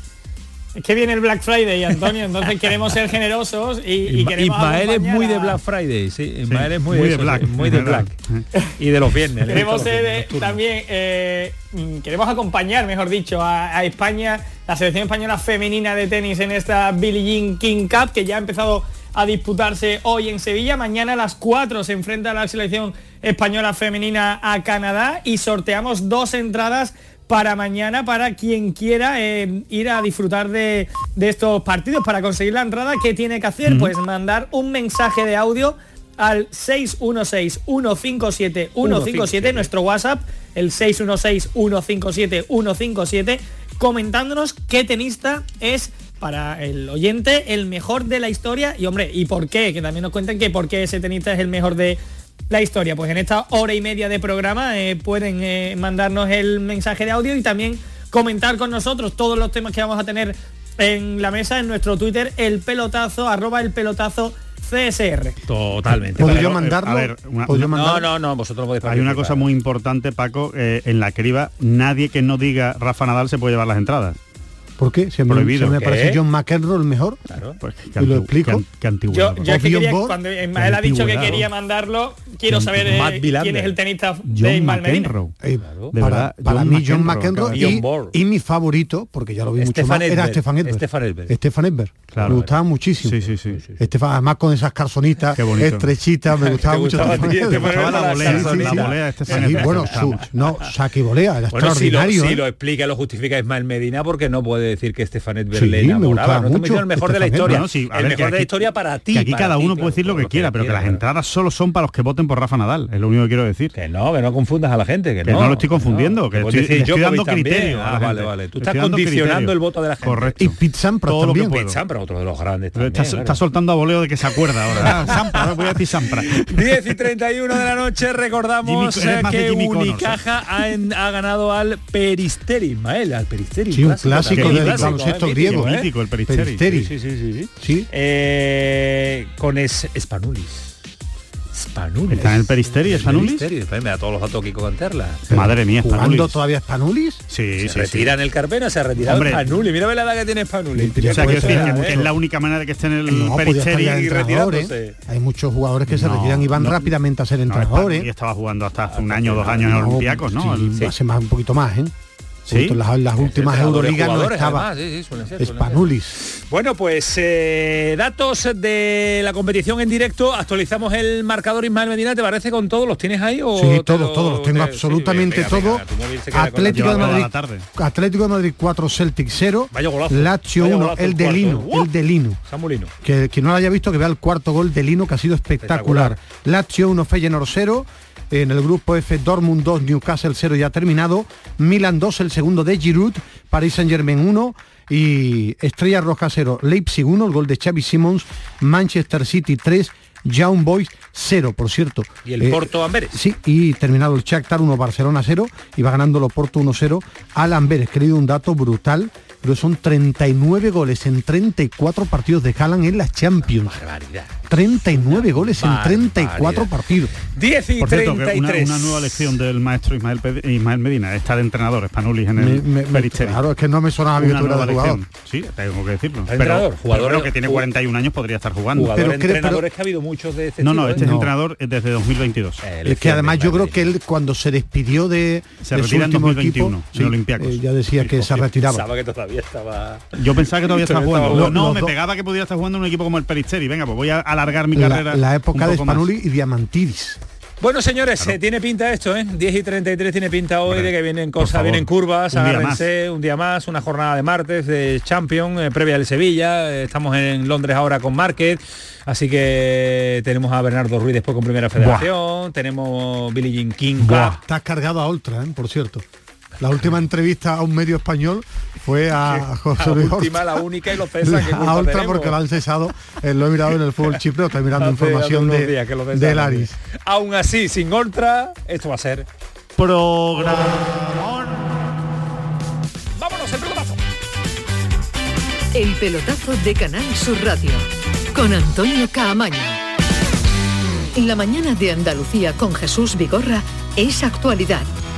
Es que viene el Black Friday, Antonio, entonces queremos ser generosos y, y queremos Ismael es muy de Black Friday, sí. Ismael es muy, muy de, eso, black, muy de black. y de los viernes. Queremos ser, eh, también, eh, mm, queremos acompañar, mejor dicho, a, a España, la selección española femenina de tenis en esta Billie Jean King Cup, que ya ha empezado a disputarse hoy en Sevilla. Mañana a las 4 se enfrenta la selección española femenina a Canadá y sorteamos dos entradas para mañana para quien quiera eh, ir a disfrutar de, de estos partidos. Para conseguir la entrada, ¿qué tiene que hacer? Pues mandar un mensaje de audio al 616-157-157, nuestro WhatsApp, el 616-157-157, comentándonos qué tenista es para el oyente el mejor de la historia y hombre, ¿y por qué? Que también nos cuenten que por qué ese tenista es el mejor de la historia. Pues en esta hora y media de programa eh, pueden eh, mandarnos el mensaje de audio y también comentar con nosotros todos los temas que vamos a tener en la mesa en nuestro Twitter, el pelotazo, arroba el pelotazo CSR. Totalmente. ¿Puedo yo mandarlo? a ver, una- ¿Puedo yo una- No, no, no, vosotros podéis Hay una cosa muy importante, Paco, eh, en la criba nadie que no diga Rafa Nadal se puede llevar las entradas. ¿Por qué? Si a mí- Prohibido. si me parece John McEnroe el mejor. Claro. Pues, ¿Y lo explico? Qué antigüedad, Yo, yo es que quería, cuando Ismael ha dicho que quería mandarlo, quiero saber eh, quién es el tenista de John Ismael Medina. McEnroe. Eh, De para verdad, para John mí John McEnroe, y, mi favorito, porque ya lo vi mucho más, era. Stefan Edberg. Stefan Edberg. Stefan Edberg. Claro. me gustaba muchísimo. Sí, sí, sí. Estefan, además con esas bonito. estrechitas, me gustaba Te mucho Me gustaba la volea, Sí, bueno, no, saque y volea, era Bueno, si lo, extraordinario. si ¿eh? lo explica, lo justifica Ismael Medina, porque no puede decir que Stefan Edberg Sí, le me enamoraba. gustaba No estamos mucho diciendo el mejor de la historia. Sí, el ver, mejor de la historia para ti. Que aquí para cada ti, uno puede decir lo que quiera, pero que las entradas solo son para los que voten por Rafa Nadal. Es lo único que quiero decir. Que no, que no confundas a la gente, que, Que no lo estoy confundiendo, que estoy- decir estoy Djokovic dando criterio Ah, vale, vale. Tú Estoy estás condicionando criterio. el voto de la gente. Correcto. Y Pete Sampras Todo lo que también. puedo. Pete Sampras, otro de los grandes también, está, claro. está soltando a voleo de que se acuerda ahora. Ah, Sampra, ahora voy a decir Sampra. 10 y 31 de la noche recordamos eh, que Connors, ¿eh? Unicaja ha, ganado al Peristeri, Ismael, al Peristeri. Sí, un clásico del clásico, baloncesto eh, griego, mítico, Qué ¿eh? mítico el Peristeri. Peristeri. Sí, sí, sí, sí. Sí. Eh, con es, Spanulis. Spanulis. ¿Está en el Peristeri, Spanulis? Peristeri, después me da todos los datos Kiko Canterla. Madre mía, ¿Jugando Spanulis. todavía Spanulis? Sí, Se sí, sí. retira en el Carpena, se ha retirado Hombre. Spanulis. Mira la edad que tiene Spanulis. Sí, O sea, decir que, ¿eh? que es la única manera de que esté en el No, Peristeri y ¿eh? retirándose. Hay muchos jugadores que se No, retiran y van no. rápidamente a ser entrenadores. Spanulis estaba jugando hasta hace un año o dos años en Olympiacos, ¿no? sí, El- hace más un poquito más, ¿eh? ¿Sí? Justo en las, las últimas Entrenadores, Euroligas no estaba además, sí, sí, suelen ser. Spanulis. Bueno, pues eh, datos de la competición en directo. Actualizamos el marcador Ismael Medina, ¿te parece con todos? ¿Los tienes ahí? O Sí, todos, lo- todos los tengo te- sí, absolutamente venga, venga, todo. tu móvil se queda con la- Atlético de Madrid, la tarde. Atlético de Madrid 4, Celtic 0, Vaya golazo. Lazio Vaya 1, golazo el de Lino, el de Lino. Samulino. Que quien no lo haya visto, que vea el cuarto gol de Lino, que ha sido espectacular. Lazio 1, Feyenoord 0. En el grupo F, Dortmund 2, Newcastle 0 ya terminado. Milan 2, el segundo de Giroud. Paris Saint Germain 1. Y Estrella Roja 0, Leipzig 1, el gol de Xavi Simons. Manchester City 3, Young Boys 0, por cierto. Y el Eh, Porto Amberes. Sí, y terminado el Shakhtar 1, Barcelona 0 y va ganando el Oporto 1-0 al Amberes. Querido un dato brutal, pero son 39 goles en 34 partidos de Haaland en las Champions. Barbaridad. 39 goles en 34 Barbaridad. partidos. 10 y Por cierto, que una, 33. una nueva lección del maestro Ismael, Pe- Ismael Medina, está de entrenador, Spanulis en el Me- claro, es que no me sonaba a mí Una nueva de jugador. Sí, tengo que decirlo. ¿Está Pero, entrenador? Jugador- que tiene 41 años, podría estar jugando. Jugador, Pero entrenadores que ha habido muchos de este No, no, este ¿eh? es No. entrenador desde 2022. Eh, Es que además de yo creo que él cuando se despidió de, Se de su en último 2021, equipo, eh, ya decía que se retiraba. Todavía estaba... Yo pensaba que todavía estaba jugando. estaba no, me pegaba que podía estar jugando en un equipo como el Peristeri. Venga, pues voy a alargar mi La, carrera. la época un de más. Spanuli y Diamantidis. Bueno, señores, eh, tiene pinta esto, ¿eh? 10 y 33 tiene pinta hoy de que vienen cosas, favor, vienen curvas, un día agárrense, un día más, una jornada de martes de Champions, eh, previa del Sevilla, eh, estamos en Londres ahora con Márquez, así que tenemos a Bernardo Ruiz después con Primera Federación, tenemos Billie Jean King, Buah. Estás cargado a Ultra, ¿eh? por cierto. La última entrevista a un medio español fue a José la Luis última, Horta. la única y lo cesan, ¿qué culpa a Ultra tenemos? porque lo han cesado, eh, lo he mirado en el fútbol chipreo, estoy mirando Hace información de, días que lo cesan, de hombre. Laris. Aún así, sin Ultra, esto va a ser... Programa. ¡Vámonos, el pelotazo! El pelotazo de Canal Sur Radio con Antonio Caamaño. La mañana de Andalucía con Jesús Vigorra es actualidad,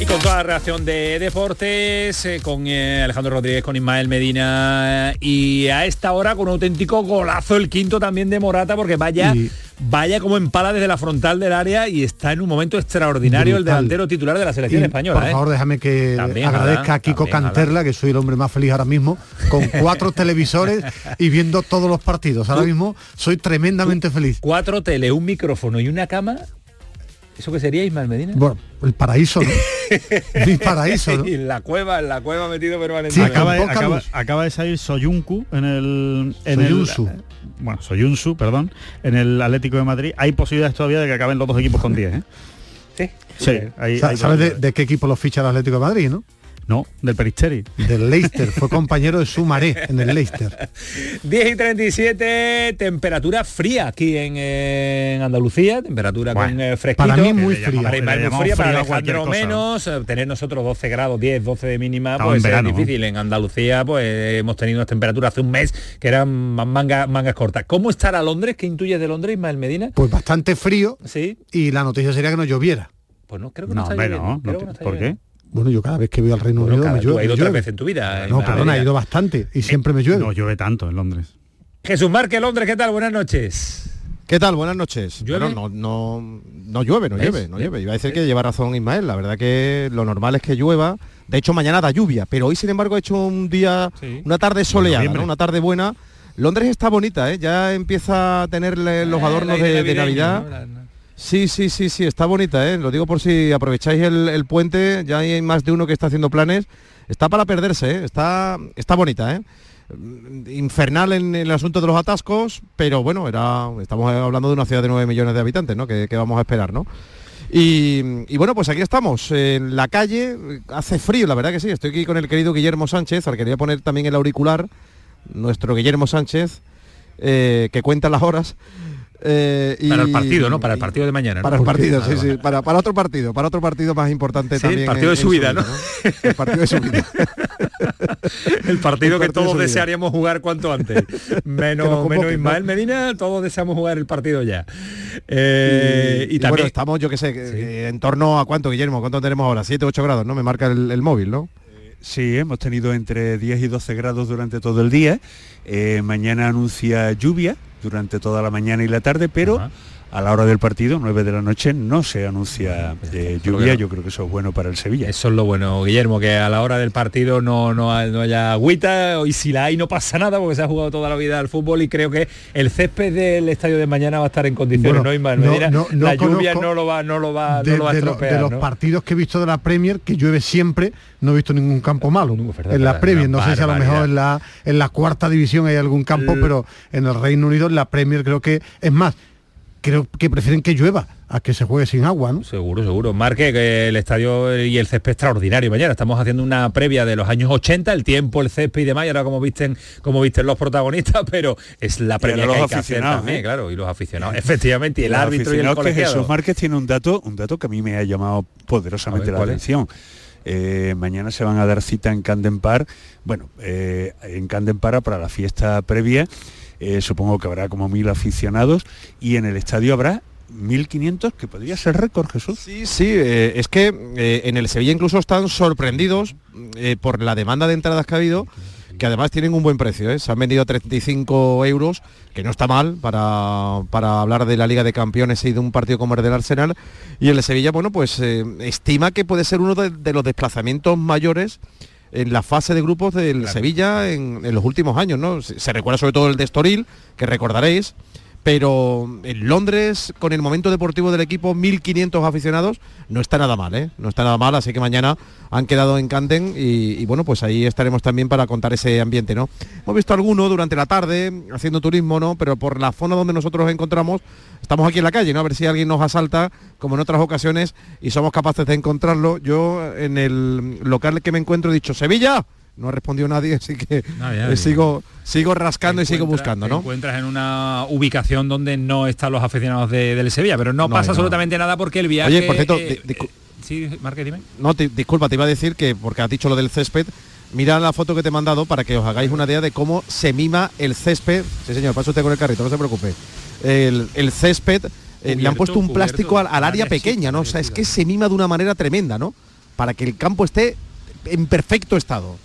Y con toda la reacción de deportes, eh, con eh, Alejandro Rodríguez, con Ismael Medina eh, y a esta hora con un auténtico golazo el quinto también de Morata porque vaya, vaya como empala desde la frontal del área y está en un momento extraordinario el delantero titular de la selección Y, española. Por ¿eh? favor, déjame que También, agradezca a Kiko también, Canterla, que soy el hombre más feliz ahora mismo, con cuatro televisores y viendo todos los partidos. Ahora mismo soy tremendamente feliz. Cuatro tele, un micrófono y una cama. ¿Eso qué sería Ismael Medina? Bueno, el paraíso, ¿no? Mi paraíso, ¿no? Y en la cueva, en la cueva metido permanentemente. acaba, de, acaba- acaba de salir Soyuncu en el... En Soyuncu. El, bueno, Soyuncu, perdón, en el Atlético de Madrid. Hay posibilidades todavía de que acaben los dos equipos con 10, ¿eh? Sí. Sí, hay- hay ¿Sabes de, de qué equipo lo ficha el Atlético de Madrid, no? No, del Peristeri. Del Leicester. Fue compañero de Sumaré en el Leicester. 10 y 37, temperatura fría aquí en, eh, en Andalucía, temperatura con Bueno, eh, fresquito. para mí muy fría. Para Le muy fría, para Alejandro menos, eh, tener nosotros 12 grados, 10, 12 de mínima, pues en verano, es difícil. En Andalucía pues hemos tenido unas temperaturas hace un mes que eran ma- manga- mangas cortas. ¿Cómo estará Londres? ¿Qué intuyes de Londres, Ismael Medina? Pues bastante frío Sí. y la noticia sería que no lloviera. Pues no, creo que no, No, está lloviendo, no. no ¿Por qué? Bueno, yo cada vez que voy al Reino Bueno, Unido cada- me tú llueve. has ido tres veces en tu vida. No, perdona, he ido bastante y siempre me llueve. No llueve tanto en Londres. Jesús Márquez, Londres, ¿qué tal? Buenas noches. ¿Qué tal? Buenas noches. ¿Llueve? Bueno, no, no, no llueve, no ¿Ves? llueve, no llueve. Iba a decir que lleva razón Ismael. La verdad que lo normal es que llueva. De hecho, mañana da lluvia, pero hoy, sin embargo, ha hecho un día, Sí. una tarde soleada, una tarde buena. Londres está bonita, ¿eh? ya empieza a tener los Ah, adornos de, Navidad. Sí, sí, sí, sí, está bonita, ¿eh? Lo digo por si aprovecháis el, puente, ya hay más de uno que está haciendo planes. Está para perderse, ¿eh? Está, está bonita, ¿eh? Mm, Infernal en el asunto de los atascos, pero bueno, era, estamos hablando de una ciudad de 9 millones de habitantes, ¿no? Que, que vamos a esperar, ¿no? Y, y bueno, pues aquí estamos, en la calle, hace frío, la verdad que sí, estoy aquí con el querido Guillermo Sánchez, al que quería poner también el auricular, nuestro Guillermo Sánchez, eh, que cuenta las horas. Eh, y- Para el partido, ¿no? Para el partido de mañana. ¿no? para el partido, sí, sí, para, para otro partido, para otro partido más importante Sí, también. el partido en- de su vida, ¿no? El partido de su vida. El partido El que partido todos desearíamos jugar cuanto antes. Menos, convoquen, menos ¿no? Ismael Medina, todos deseamos jugar el partido ya. Eh, y, y, también bueno, estamos, yo qué sé, eh, en torno a cuánto, Guillermo, cuánto tenemos ahora, 7, 8 grados, ¿no? Me marca el, el móvil, ¿no? Sí, hemos tenido entre 10 y 12 grados durante todo el día. Eh, mañana anuncia lluvia durante toda la mañana y la tarde, pero a la hora del partido, 9 de la noche, no se anuncia eh, lo lluvia. Yo creo que eso es bueno para el Sevilla. Eso es lo bueno, Guillermo, que a la hora del partido no, no, ha- no haya agüita y si la hay no pasa nada porque se ha jugado toda la vida al fútbol y creo que el césped del estadio de mañana va a estar en condiciones, Bueno, ¿no, Ismael no- Medina? no- no la lluvia no lo va, no lo va, de, no lo va a de lo- estropear. de los ¿no? partidos que he visto de la Premier, que llueve siempre, no he visto ningún campo malo. en la Premier, no sé si a lo mejor en la, en la cuarta división hay algún campo, pero en el Reino Unido, en la Premier creo que, es más, creo que prefieren que llueva a que se juegue sin agua, ¿no? Seguro, seguro. Marque que el estadio y el césped extraordinario. Mañana estamos haciendo una previa de los años 80, el tiempo, el césped y demás, y ahora como visten, como visten los protagonistas, pero es la previa que hay los que hacer aficionados, también, ¿eh? claro, y los aficionados. Efectivamente, y el Los árbitro y el aficionados que colegiado. Jesús Márquez tiene un dato, un dato que a mí me ha llamado poderosamente ver, la atención. Eh, mañana se van a dar cita en Camden Park, bueno, eh, en Camden Park para la fiesta previa, eh, supongo que habrá como mil aficionados y en el estadio habrá 1.500, que podría ser récord, Jesús. Sí, sí, eh, es que eh, en el Sevilla incluso están sorprendidos por la demanda de entradas que ha habido, que además tienen un buen precio, se han vendido a 35 euros, que no está mal para, para hablar de la Liga de Campeones y de un partido como el del Arsenal, y el Sevilla, bueno, pues estima que puede ser uno de los desplazamientos mayores en la fase de grupos del Sevilla en, en los últimos años, ¿no? Se, se recuerda sobre todo el de Estoril, que recordaréis, pero en Londres, con el momento deportivo del equipo, 1.500 aficionados, no está nada mal, ¿eh? No está nada mal, así que mañana han quedado en Canten y, bueno, pues ahí estaremos también para contar ese ambiente, ¿no? Hemos visto alguno durante la tarde haciendo turismo, ¿no? Pero por la zona donde nosotros nos encontramos, estamos aquí en la calle, ¿no? A ver si alguien nos asalta, como en otras ocasiones, y somos capaces de encontrarlo. Yo en el local que me encuentro he dicho, Sevilla, no ha respondido nadie, así que Nadie, nadie. sigo, sigo rascando y sigo buscando, Te ¿no? encuentras en una ubicación donde no están los aficionados de- del Sevilla, pero no, No, pasa no. absolutamente nada porque el viaje... Oye, por cierto, eh, eh, sí, Marque, dime. No, te- disculpa, te iba a decir que, porque has dicho lo del césped, mira la foto que te he mandado para que os hagáis una idea de cómo se mima el césped. Sí, señor, pasa usted con el carrito, no se preocupe. El, el césped, eh, le han puesto un cubierto, plástico al, al área área pequeña, ¿no? O sea, es que se mima de una manera tremenda, ¿no? Para que el campo esté en perfecto estado.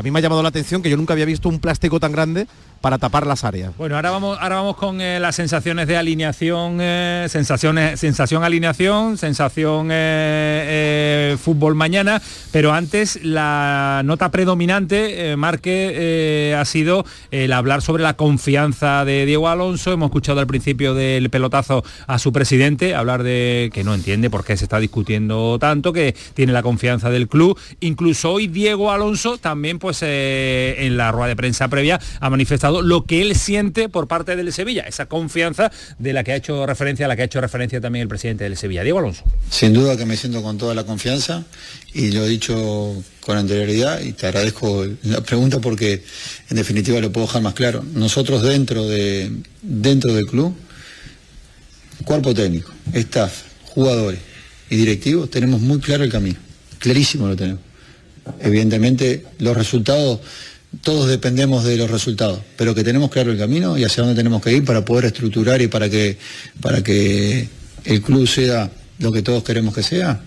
A mí me ha llamado la atención que yo nunca había visto un plástico tan grande para tapar las áreas. Bueno, ahora vamos, ahora vamos con eh, las sensaciones de alineación, eh, sensaciones, sensación alineación, sensación eh, fútbol mañana, pero antes la nota predominante, Marque, ha sido el hablar sobre la confianza de Diego Alonso. Hemos escuchado al principio del pelotazo a su presidente hablar de que no entiende por qué se está discutiendo tanto, que tiene la confianza del club. Incluso hoy Diego Alonso también, pues en la rueda de prensa previa, ha manifestado lo que él siente por parte del Sevilla, esa confianza de la que ha hecho referencia, a la que ha hecho referencia también el presidente del Sevilla, Diego Alonso. Sin duda que me siento con toda la confianza y lo he dicho con anterioridad y te agradezco la pregunta porque en definitiva lo puedo dejar más claro. Nosotros dentro, de, dentro del club, cuerpo técnico, staff, jugadores y directivos, tenemos muy claro el camino, clarísimo lo tenemos. Evidentemente los resultados, todos dependemos de los resultados, pero que tenemos claro el camino y hacia dónde tenemos que ir para poder estructurar y para que, para que el club sea lo que todos queremos que sea,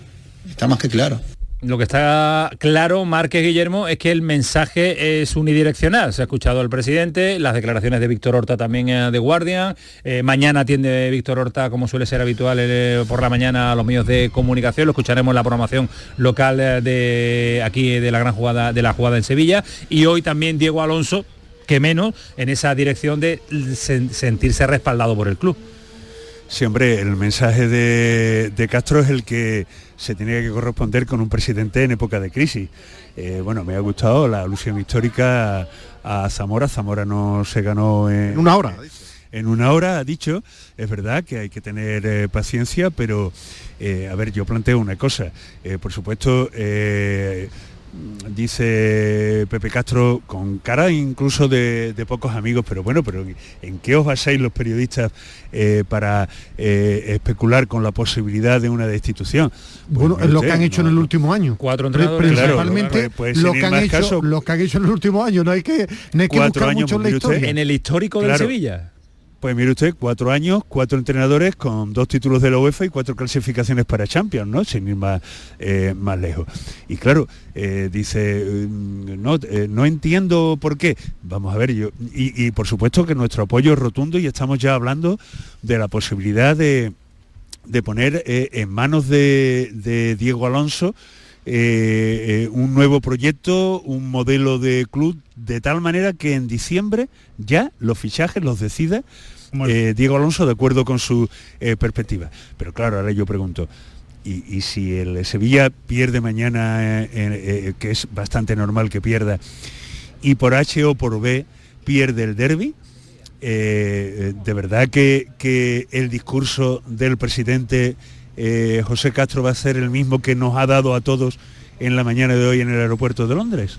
está más que claro. Lo que está claro, Márquez Guillermo, es que el mensaje es unidireccional. Se ha escuchado al presidente, las declaraciones de Víctor Horta también eh, de Guardian. Eh, mañana atiende Víctor Horta, como suele ser habitual eh, por la mañana, a los medios de comunicación. Lo escucharemos en la programación local de aquí de la gran jugada, de la jugada en Sevilla. Y hoy también Diego Alonso que menos en esa dirección de sen- sentirse respaldado por el club. Sí, hombre, el mensaje de, de Castro es el que se tenía que corresponder con un presidente en época de crisis. Eh, bueno, me ha gustado la alusión histórica a, Zamora. Zamora no se ganó en, una hora. En una hora, ha dicho. Es verdad que hay que tener eh, paciencia, pero, eh, a ver, yo planteo una cosa. Por supuesto, dice Pepe Castro con cara incluso de, de pocos amigos, pero bueno, pero ¿en, qué os basáis los periodistas eh, para eh, especular con la posibilidad de una destitución? Pues Bueno, es lo que han hecho no- en el último año. Cuatro entrenadores. Principalmente Claro, pues, lo, que han hecho, caso- lo que han hecho en el último año. No hay que, no hay que buscar años, mucho en la mire usted. historia. En el histórico Claro. Sevilla. Pues mire usted, cuatro años, cuatro entrenadores con dos títulos de la UEFA y cuatro clasificaciones para Champions, ¿no? Sin ir más, eh, más lejos. Y claro, eh, dice, mm, no, eh, no entiendo por qué. Vamos a ver, yo, y, por supuesto que nuestro apoyo es rotundo y estamos ya hablando de la posibilidad de, de poner en manos de, Diego Alonso un nuevo proyecto, un modelo de club, de tal manera que en diciembre ya los fichajes los decida eh, Diego Alonso de acuerdo con su eh, perspectiva. Pero claro, ahora yo pregunto, y, y si el Sevilla pierde mañana, eh, eh, que es bastante normal que pierda, y por H o por B pierde el derby, eh, de verdad que, que el discurso del presidente eh, José Castro va a ser el mismo que nos ha dado a todos en la mañana de hoy en el aeropuerto de Londres.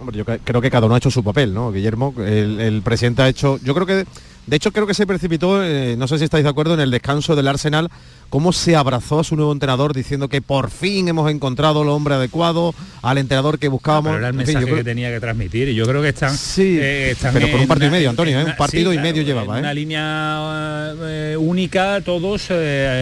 Hombre, yo cre- creo que cada uno ha hecho su papel, ¿no? Guillermo, el, el presidente ha hecho, yo creo que, de hecho creo que se precipitó, eh, no sé si estáis de acuerdo, en el descanso del Arsenal, cómo se abrazó a su nuevo entrenador diciendo que por fin hemos encontrado al hombre adecuado, al entrenador que buscábamos. Pero era el En fin, yo mensaje creo- que tenía que transmitir y yo creo que están, eh, están pero por un partido y medio, Antonio, ¿eh? Un partido sí, y medio llevaba, en. Una línea única, todos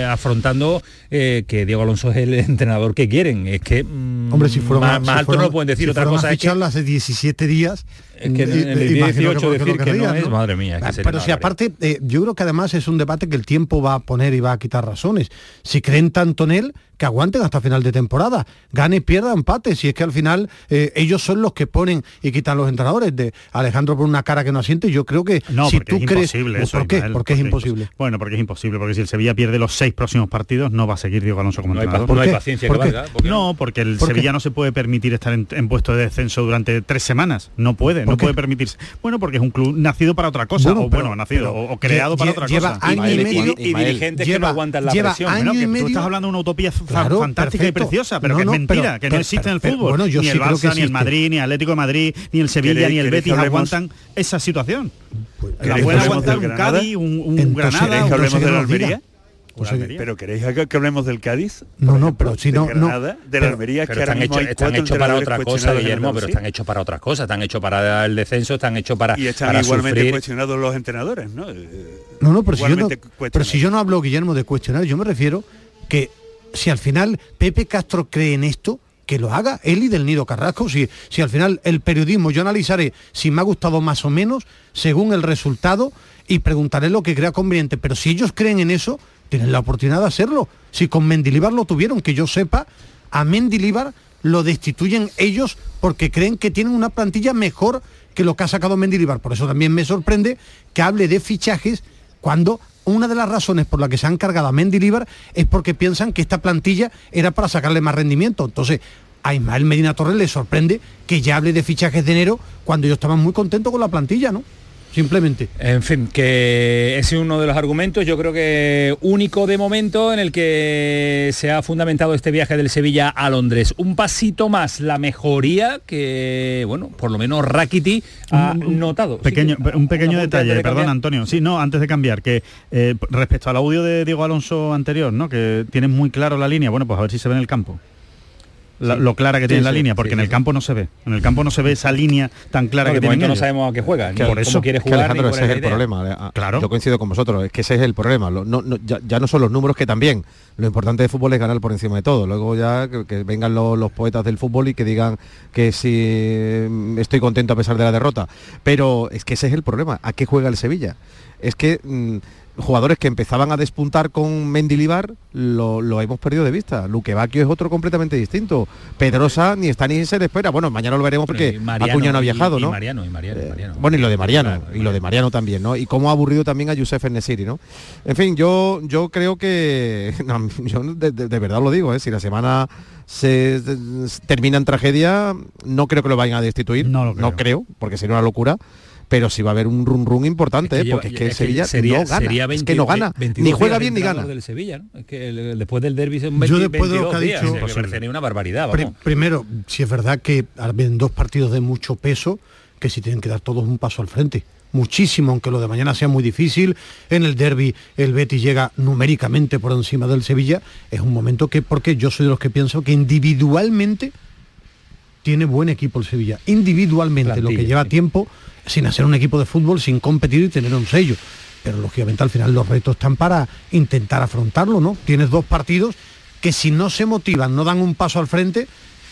afrontando eh, que Diego Alonso es el entrenador que quieren. Es que mm, Hombre, si fueron más, más si alto fueron- no lo pueden decir. si Otra cosa es que hace 17 días. Es que en eh, el imagino 18 porque lo decir que no madre mía, que Ah, Pero si aparte, eh, yo creo que además es un debate que el tiempo va a poner y va a quitar razones. Si creen tanto en él, que aguanten hasta final de temporada. Gane, pierda, empate. Si es que al final eh, ellos son los que ponen y quitan los entrenadores. De Alejandro por una cara que no asiente, yo creo que No, si porque tú es crees... imposible ¿Por eso, qué? Ismael, Porque es imposible. Bueno, porque es imposible, porque si el Sevilla pierde los seis próximos partidos, no va a seguir Diego Alonso como No hay entrenador. no hay ¿Por qué? paciencia que ¿Por qué? valga, ¿por qué No, porque el ¿Por qué? Sevilla no se puede permitir estar en, en puesto de descenso durante tres semanas. No puede, no ¿Por qué? puede permitirse. Bueno, porque es un club nacido para otra cosa, Bueno, o pero- bueno, nacido, pero o, o creado lle- para lle- otra lleva cosa. año y medio- y- y dirigentes que no lleva- aguantan la lleva presión. año Bueno, y que tú medio- estás hablando de una utopía Claro, fantástica y preciosa, pero No, que no, es mentira, pero- que no pero- existe en el fútbol. bueno, yo ni sí el creo Barça, que ni el. Madrid, ni el Atlético de Madrid, ni el Sevilla, ¿Queréis- ni el Betis aguantan esa situación. la ¿Queréis puede que hablemos aguantar un? Cádiz, un, un Entonces- Granada, ¿Queréis un que hablemos que de la. Almería? Pues, oye, Pero queréis que que hablemos del Cádiz, No, no, pero si de no, no. Granada, de la Almería, pero que ahora están hechos están para otra cosa, Guillermo, pero están hechos para otras cosas, están hechos para el descenso, están hechos para, y están para igualmente sufrir. cuestionados los entrenadores, ¿no? Eh, No, no, pero si, yo no, pero si yo no hablo, Guillermo, de cuestionar, yo me refiero que si al final Pepe Castro cree en esto, que lo haga él y del Nido Carrasco. Si, si al final el periodismo, yo analizaré si me ha gustado más o menos según el resultado y preguntaré lo que crea conveniente. Pero si ellos creen en eso, tienen la oportunidad de hacerlo. Si con Mendilibar lo tuvieron, que yo sepa, a Mendilibar lo destituyen ellos porque creen que tienen una plantilla mejor que lo que ha sacado Mendilibar. Por eso también me sorprende que hable de fichajes cuando una de las razones por la que se han cargado a Mendilibar es porque piensan que esta plantilla era para sacarle más rendimiento. Entonces, a Ismael Medina Torres le sorprende que ya hable de fichajes de enero cuando ellos estaban muy contentos con la plantilla, ¿no? Simplemente. En fin, que ese es uno de los argumentos, yo creo que único de momento en el que se ha fundamentado este viaje del Sevilla a Londres. Un pasito más, la mejoría que, bueno, por lo menos Rakiti ha Un- un notado. Pequeño, Sí, un pequeño detalle, de perdón. Antonio. Sí, no, antes de cambiar, que eh, respecto al audio de Diego Alonso anterior, ¿no? Que tienes muy claro la línea, bueno, pues a ver si se ve en el campo. La- Sí. Lo clara que Sí, tiene la línea, sí, porque en sí, el campo no se ve. En el campo no se ve esa línea tan clara No, que momento no sabemos a qué juega, ni Por cómo eso. quiere jugar, Alejandro, ni ese es el idea. problema. A- Claro. Yo coincido con vosotros, es que ese es el problema. Lo- no- no- ya, ya no son los números que también. Lo importante de fútbol es ganar por encima de todo. Luego ya que, que vengan lo- los poetas del fútbol y que digan que si mm, estoy contento a pesar de la derrota. Pero es que ese es el problema. ¿A qué juega el Sevilla? Es que mm, jugadores que empezaban a despuntar con Mendilibar lo, lo hemos perdido de vista. Luque Bacchio es otro completamente distinto. Pedrosa ni está ni se le espera. Bueno, mañana lo veremos porque Acuña no ha viajado, y, ¿no? Y Mariano, y Mariano, y Mariano. Bueno, y lo de Mariano, y lo de Mariano también, ¿no? Y cómo ha aburrido también a Youssef Nesiri, ¿no? En fin, yo, yo creo que, no, yo de, de- de verdad lo digo, ¿eh? si la semana se, se termina en tragedia, no creo que lo vayan a destituir, no, creo. porque sería una locura. Pero sí va a haber un run run importante, ¿eh? porque es que el Sevilla no gana. sería es que no 20 gana. 22 Ni juega bien ni gana. Del Sevilla, ¿no? Es que el- después del derby son Yo 20, después de lo que ha 22 días, dicho- o sea, que parecería una barbaridad, vamos. primero, si es verdad que habían dos partidos de mucho peso, que si tienen que dar todos un paso al frente. Muchísimo, aunque lo de mañana sea muy difícil. En el derby el Betis llega numéricamente por encima del Sevilla. Es un momento que, porque yo soy de los que pienso que individualmente tiene buen equipo el Sevilla. Individualmente, lo que lleva tiempo sin hacer un equipo de fútbol, sin competir y tener un sello. Pero lógicamente al final los retos están para intentar afrontarlo, ¿no? Tienes dos partidos que si no se motivan, no dan un paso al frente,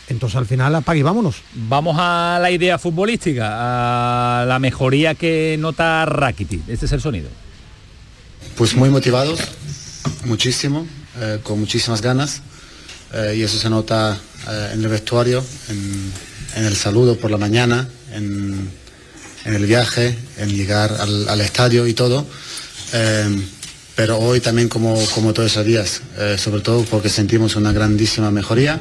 entonces al final apague y vámonos. Vamos a la idea futbolística, a la mejoría que nota Rakiti. Este es el sonido. Pues muy motivados, muchísimo, eh, con muchísimas ganas eh, y eso se nota eh, en el vestuario, en, en el saludo por la mañana, en, en el viaje, en llegar al, al estadio y todo. Eh, pero hoy también como, como todos esos días, eh, sobre todo porque sentimos una grandísima mejoría,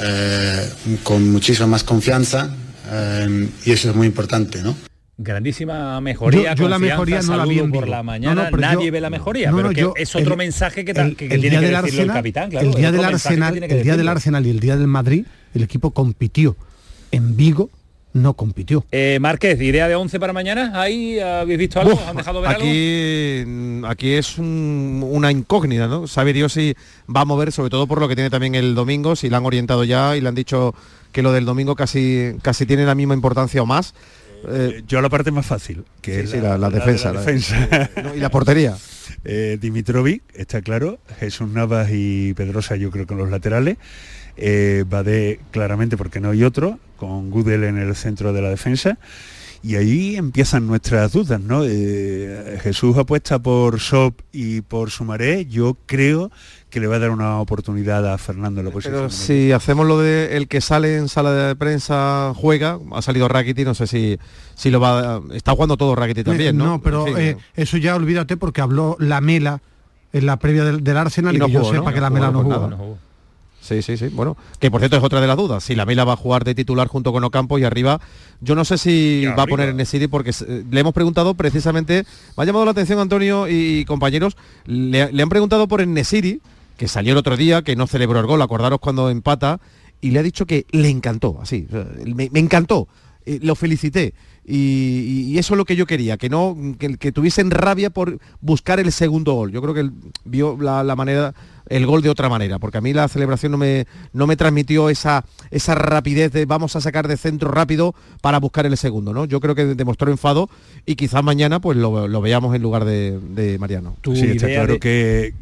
eh, con muchísima más confianza eh, y eso es muy importante, ¿no? Grandísima mejoría, Yo- yo la mejoría no la vi en por la mañana, no, pero nadie yo- ve la mejoría, no, pero que yo- es otro el- mensaje que, el, que- que el tiene día que del decirlo el capitán, claro. el día del Arsenal, el día del. Arsenal y el día del Madrid, el equipo compitió. En Vigo no compitió. Eh, Márquez, idea de 11 para mañana, ¿ahí habéis visto algo? ¿Han dejado ver algo? Aquí, aquí es un- una incógnita, ¿no? Sabe Dios si va a mover, sobre todo por lo que tiene también el domingo, si la han orientado ya y le han dicho que lo del domingo casi, casi tiene la misma importancia o más. Eh, Yo la parte más fácil, que Sí, es sí, la, la- la de defensa, la la- defensa. No, y la portería. Eh, Dimitrovic, está claro, Jesús Navas y Pedrosa yo creo que en los laterales. Eh, Badé claramente porque no hay otro, con Gudel en el centro de la defensa. Y ahí empiezan nuestras dudas, ¿no? Eh, Jesús apuesta por Sop y por Sumaré. Yo creo que le va a dar una oportunidad a Fernando en la posición. Pero si hacemos lo de el que sale en sala de prensa juega, ha salido Rakiti, no sé si, si lo va a- está jugando todo Rakiti también, ¿no? No, pero En fin, eh, eso ya olvídate porque habló la Mela en la previa del, del Arsenal y, no que yo jugó, sepa ¿no? que la No Mela no jugó, jugó. Sí, sí, sí. Bueno, que por cierto es otra de las dudas. Si la Mela va a jugar de titular junto con Ocampo y arriba, yo no sé si va a poner en Nesiri porque eh, le hemos preguntado precisamente, me ha llamado la atención Antonio y compañeros, le, le han preguntado por Nesiri, que salió el otro día, que no celebró el gol, acordaros cuando empata, y le ha dicho que le encantó, así, me, me encantó, eh, lo felicité. Y, y eso es lo que yo quería, que no que, que tuviesen rabia por buscar el segundo gol. Yo creo que él vio la, la manera, el gol de otra manera, porque a mí la celebración no me, no me transmitió esa, esa rapidez de vamos a sacar de centro rápido para buscar el segundo. ¿no? Yo creo que demostró enfado y quizás mañana pues lo, lo veamos en lugar de, de Mariano. Sí, está claro que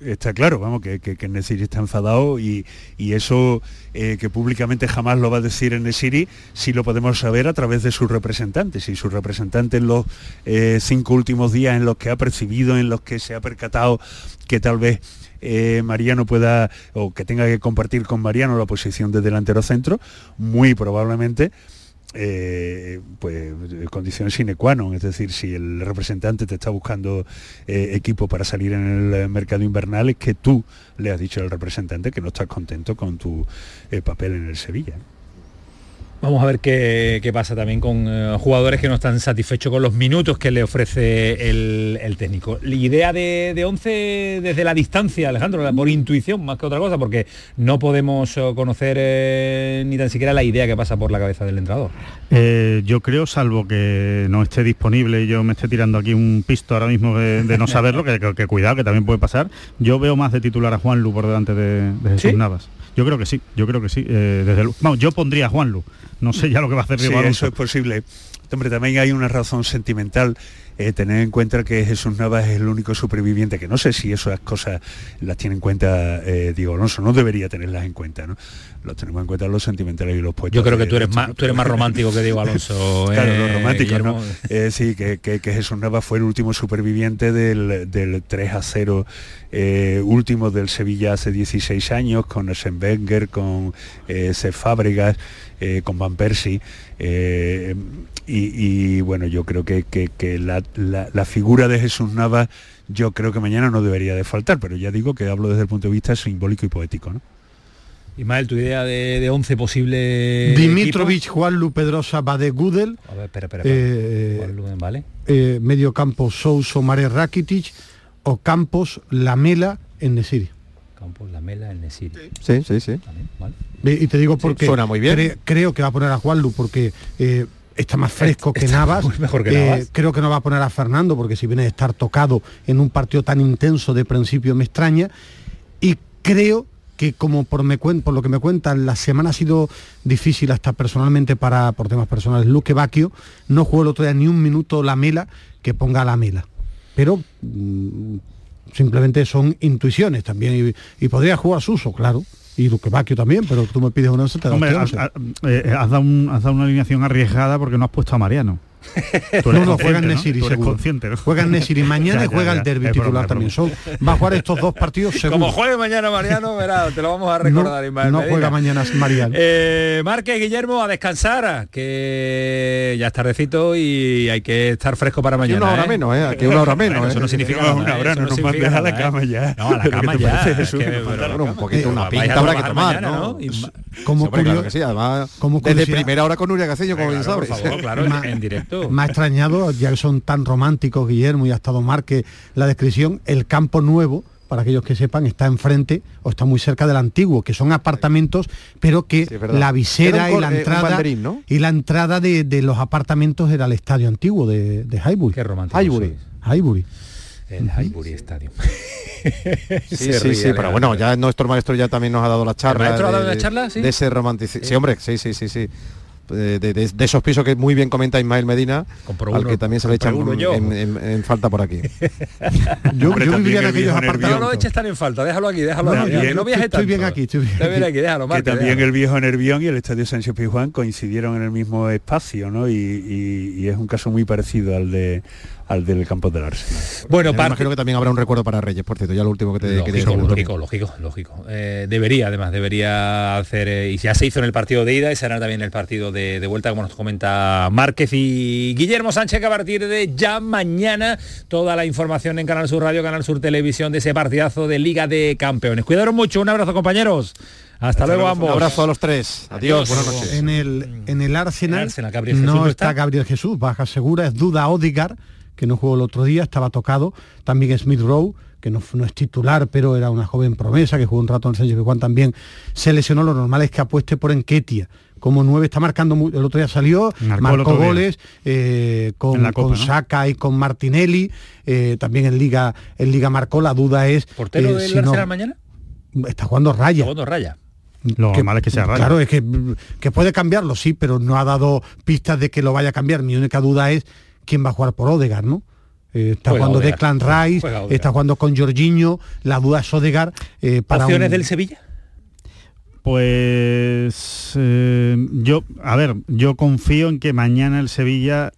está claro, vamos, que, que, que Nesiri está enfadado y, y eso eh, que públicamente jamás lo va a decir en Nesiri, sí lo podemos saber a través de sus representantes. Y sus representantes en los eh, cinco últimos días en los que ha percibido, en los que se ha percatado que tal vez eh, Mariano pueda o que tenga que compartir con Mariano la posición de delantero centro, muy probablemente eh, pues condiciones sine qua non, es decir, si el representante te está buscando eh, equipo para salir en el mercado invernal, es que tú le has dicho al representante que no estás contento con tu eh, papel en el Sevilla. Vamos a ver qué, qué pasa también con eh, jugadores que no están satisfechos con los minutos que le ofrece el, el técnico. La idea de, de 11 desde la distancia, Alejandro, por intuición más que otra cosa, porque no podemos eh, conocer eh, ni tan siquiera la idea que pasa por la cabeza del entrenador. Eh, yo creo, salvo que no esté disponible y yo me esté tirando aquí un pisto ahora mismo de, de no saberlo, que, que- que cuidado, que también puede pasar, yo veo más de titular a Juan Lu por delante de, de Jesús ¿Sí? Navas. Yo creo que sí, yo creo que sí. eh, desde yo pondría a Juanlu. No sé ya lo que va a hacer Sí, eso es posible. Hombre, también hay una razón sentimental. Eh, tener en cuenta que Jesús Navas es el único superviviente, que no sé si esas cosas las tiene en cuenta eh, Diego Alonso, no debería tenerlas en cuenta, ¿no? Los tenemos en cuenta los sentimentales y los poetas. Yo creo que tú eres más, tú eres más romántico que Diego Alonso. Claro, eh, los románticos, ¿no? Eh, sí, que, que- que Jesús Navas fue el último superviviente del, del 3 a 0 eh, último del Sevilla hace 16 años, con Arsène Wenger, con eh, Fábregas, con Van Persie. eh, y, y, bueno, yo creo que, que- que la, la- la figura de Jesús Navas yo creo que mañana no debería de faltar, pero ya digo que hablo desde el punto de vista simbólico y poético. ¿no? Ismael, tu idea de, de 11 posible Dimitrovich, Juanlu, Pedrosa, Bade Gudel. A ver, espera, espera. espera. eh, Juan Lumen, ¿Vale? eh, medio campo Souso, Mare Rakitic o Campos, Lamela, en Nesiri. Campos, La Mela, el Nesiri. Sí, sí, sí. Y te digo porque suena muy bien. cre- creo que va a poner a Juanlu porque eh, está más fresco que Está Navas. muy mejor que Eh, Navas. creo que no va a poner a Fernando porque si viene de estar tocado en un partido tan intenso de principio me extraña. Y creo que como por, me cuen- por lo que me cuentan, la semana ha sido difícil hasta personalmente para, por temas personales. Luque Bacchio no jugó el otro día ni un minuto la mela, que ponga la mela. Pero mm, simplemente son intuiciones también. Y, y podría jugar Suso, claro. Y Luque Bacchio también, pero tú me pides una once, te doy Hombre, has, has- eh, has dado un- has dado una alineación arriesgada porque no has puesto a Mariano. Tú No, no, consciente, juega en ¿no? Nesiri, eres seguro. consciente, ¿no? Juega en Nesiri mañana Ya, y juega ya, el derbi titular broma, también. Son- va a jugar estos dos partidos seguro. Como juegue mañana Mariano, verá, te lo vamos a recordar, No, no juega mañana Mariano. Eh, Guillermo, a descansar, que ya es tardecito y hay que estar fresco para mañana. una hora ¿eh? menos, ¿eh? Aquí una hora menos, Bueno, ¿eh? Eso no significa nada, una ¿eh? hora, no nos mandes a la ¿eh? cama ya. No, a la ¿Qué cama ya. que- un poquito, una pinta habrá que tomar, ¿no? Ma- Como Hombre, claro curio- que sí, además como desde primera hora con Nuria Caceño, como bien sabes. claro, en, en directo. Me ha extrañado, ya que son tan románticos, Guillermo, y ha estado Marque la descripción, el campo nuevo, para aquellos que sepan, está enfrente o está muy cerca del antiguo, que son apartamentos, pero que Sí, la visera Era un y cor- la eh, un entrada banderín, ¿no? y la entrada de, de los apartamentos era el estadio antiguo de, de Highbury. Qué romántico. Highbury. Highbury. El Highbury Stadium. Sí, Se sí, ríe, sí, pero Alejandro. bueno, ya nuestro maestro ya también nos ha dado la charla. maestro ha dado de- la charla, sí? De ese romanticismo. Sí, hombre, sí, sí, sí, sí. De, de- esos pisos que muy bien comenta Ismael Medina, Compro al uno, que también se le echan uno en, en- en falta por aquí. Yo, Hombre, yo viviría en aquellos No lo eches tan en falta, déjalo aquí, déjalo No, aquí. que no viajes estoy bien aquí, estoy bien bien aquí. aquí, déjalo, que Márquez, también déjalo. el viejo Nervión y el Estadio Sánchez Pizjuán coincidieron en el mismo espacio, ¿no? Y, y- y es un caso muy parecido al de al del campo del Arsenal. Bueno, Me parte- imagino que también habrá un recuerdo para Reyes, por cierto, ya lo último que te Lógico, decir. lógico, lógico, lógico. Eh, debería, además, debería hacer, eh, y ya se hizo en el partido de ida y será también en el partido de, de vuelta, como nos comenta Márquez y Guillermo Sánchez, que a partir de ya mañana toda la información en Canal Sur Radio, Canal Sur Televisión de ese partidazo de Liga de Campeones. Cuidaros mucho, un abrazo compañeros. Hasta, luego ambos. Un abrazo a los tres. Adiós, buenas noches. En el, en el Arsenal, El Arsenal, Gabriel Jesús no no está está. Gabriel Jesús, baja segura, es duda Odigar, que no jugó el otro día, estaba tocado. También Smith Rowe, que no, no es titular, pero era una joven promesa, que jugó un rato en el Sánchez Pizjuán también se lesionó. Lo normal es que apueste por Enquetia. Como nueve está marcando, el otro día salió, Marcó goles eh, con, En la Copa, con ¿no? Saka y con Martinelli, eh, también en Liga en Liga marcó. La duda es ¿Portero eh, del si no- mañana? está jugando Raya. Segundo raya. Lo normal es que sea raya. Claro, es que, que puede cambiarlo, sí, pero no ha dado pistas de que lo vaya a cambiar. Mi única duda es quién va a jugar por Odegar, ¿no? Eh, está Juega jugando Odegaard. Declan Rice, está jugando con Jorginho, la duda es Odegar eh, para ¿Opciones un- del Sevilla? Pues eh, yo, a ver, yo confío en que mañana el Sevilla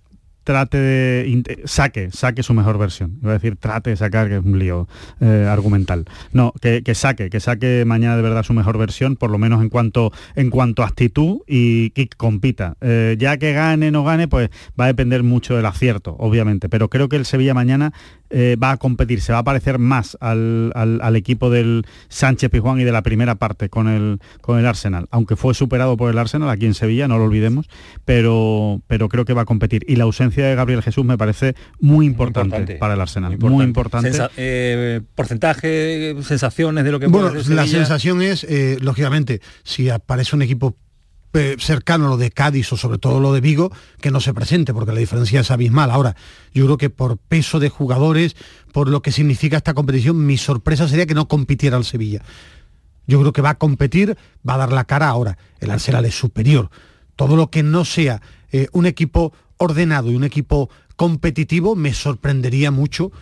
trate de saque, saque su mejor versión. Iba a decir trate de sacar, que es un lío eh, argumental. No, que, que saque, que saque mañana de verdad su mejor versión, por lo menos en cuanto en cuanto a actitud y que compita. Eh, ya que gane no gane, pues va a depender mucho del acierto, obviamente. Pero creo que el Sevilla mañana eh, va a competir, se va a parecer más al, al- al equipo del Sánchez Pizjuán y de la primera parte con el, con el Arsenal, aunque fue superado por el Arsenal aquí en Sevilla, no lo olvidemos, pero, pero creo que va a competir. Y la ausencia de Gabriel Jesús me parece muy importante, importante. para el Arsenal, muy importante. Sensa- eh, porcentaje, sensaciones de lo que Bueno, puede la sensación es, eh, lógicamente, si aparece un equipo eh, cercano lo de Cádiz o sobre todo lo de Vigo, que no se presente, porque la diferencia es abismal. Ahora, yo creo que por peso de jugadores, por lo que significa esta competición, mi sorpresa sería que no compitiera el Sevilla. Yo creo que va a competir, va a dar la cara ahora. El Arsenal es superior. Todo lo que no sea eh, un equipo ordenado y un equipo competitivo me sorprendería mucho,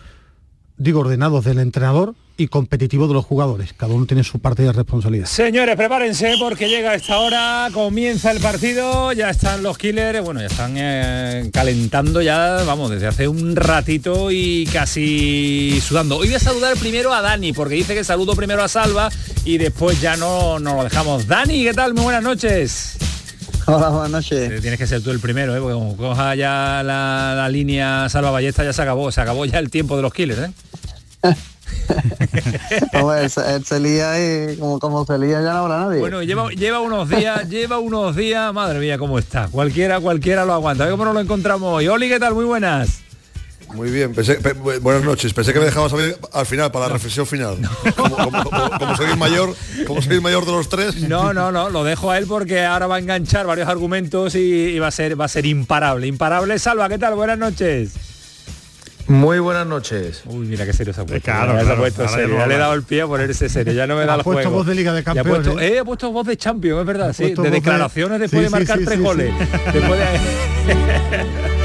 digo ordenado del entrenador y competitivo de los jugadores. Cada uno tiene su parte de responsabilidad. Señores, prepárense porque llega esta hora, comienza el partido, ya están los killers, bueno, ya están eh, calentando ya, vamos, desde hace un ratito y casi sudando. Hoy voy a saludar primero a Dani, porque dice que saludo primero a Salva y después ya no nos lo dejamos. Dani, ¿qué tal? Muy buenas noches. Hola, buenas noches. Eh, Tienes que ser tú el primero, ¿eh? porque como coja ya la, la línea Salva Ballesta ya se acabó, se acabó ya el tiempo de los killers, ¿eh? Como él, se- lía y como, como se lía ya no habla nadie. Bueno, lleva, lleva unos días, lleva unos días, madre mía, cómo está. Cualquiera, cualquiera lo aguanta. A ver cómo nos lo encontramos hoy. Oli, ¿qué tal? Muy buenas. Muy bien, pensé- pe- bu- buenas noches. Pensé que me dejabas a mí al final, para la reflexión final. Como, como- como- como soy el mayor, como soy el mayor de los tres. No, no, no, lo dejo a él porque ahora va a enganchar varios argumentos y, y va a ser va a ser imparable. Imparable, Salva, ¿qué tal? Buenas noches. Muy buenas noches. Uy, mira qué serio se ha puesto. Claro, ya se ha claro, puesto ahora serio. ya Ya no le he dado el pie a ponerse serio. Ya no me da Ha el puesto juego. voz de Liga de ha Campeones, puesto- eh, ha puesto voz de champion, es verdad, sí. De declaraciones después Sí, de marcar sí, tres sí, goles. sí. Después de-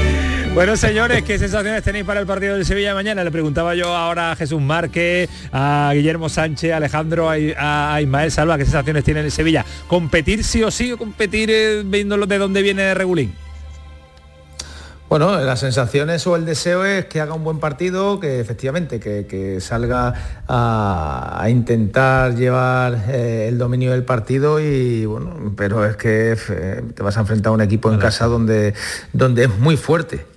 Bueno, señores, ¿qué sensaciones tenéis para el partido del Sevilla de mañana? Le preguntaba yo ahora a Jesús Márquez, a Guillermo Sánchez, a Alejandro, a, a Ismael Salva, ¿qué sensaciones tiene el Sevilla? ¿Competir sí o sí o competir eh, viéndolo de dónde viene Regulín? Bueno, las sensaciones o el deseo es que haga un buen partido, que efectivamente, que, que salga a, a intentar llevar eh, el dominio del partido y bueno, pero es que eh, te vas a enfrentar a un equipo en casa donde, donde es muy fuerte.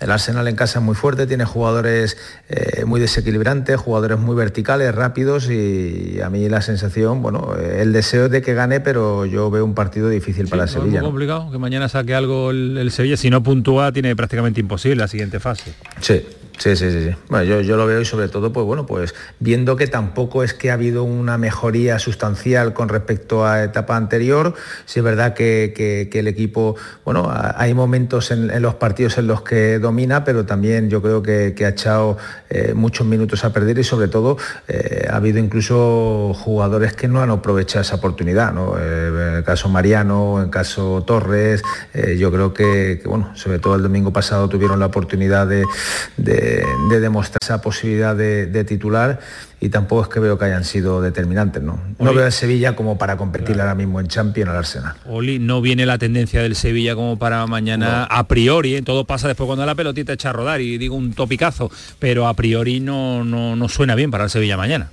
El Arsenal en casa es muy fuerte, tiene jugadores eh, muy desequilibrantes, jugadores muy verticales, rápidos y a mí la sensación, bueno, eh, el deseo es de que gane, pero yo veo un partido difícil para no, Sevilla. Es muy ¿no? complicado que mañana saque algo el, el Sevilla. Si no puntúa, tiene prácticamente imposible la siguiente fase. Sí, sí, sí, sí. Bueno, yo, yo lo veo y sobre todo, pues bueno, pues viendo que tampoco es que ha habido una mejoría sustancial con respecto a etapa anterior, sí es verdad que, que- el equipo, bueno, ha- hay momentos en, los partidos en los que domina, pero también yo creo que, ha echado eh, muchos minutos a perder y sobre todo eh, ha habido incluso jugadores que no han aprovechado esa oportunidad, ¿no? Eh, en el caso Mariano, en el caso Torres, yo creo que, bueno, sobre todo el domingo pasado tuvieron la oportunidad de- de demostrar esa posibilidad de, de titular y tampoco es que veo que hayan sido determinantes, ¿no? No veo a Sevilla como para competir ahora mismo en Champions al Arsenal. Oli, no viene la tendencia del Sevilla como para mañana a priori, ¿eh? todo pasa después cuando la pelotita echa a rodar y digo un topicazo, pero a priori no, no, no suena bien para el Sevilla mañana.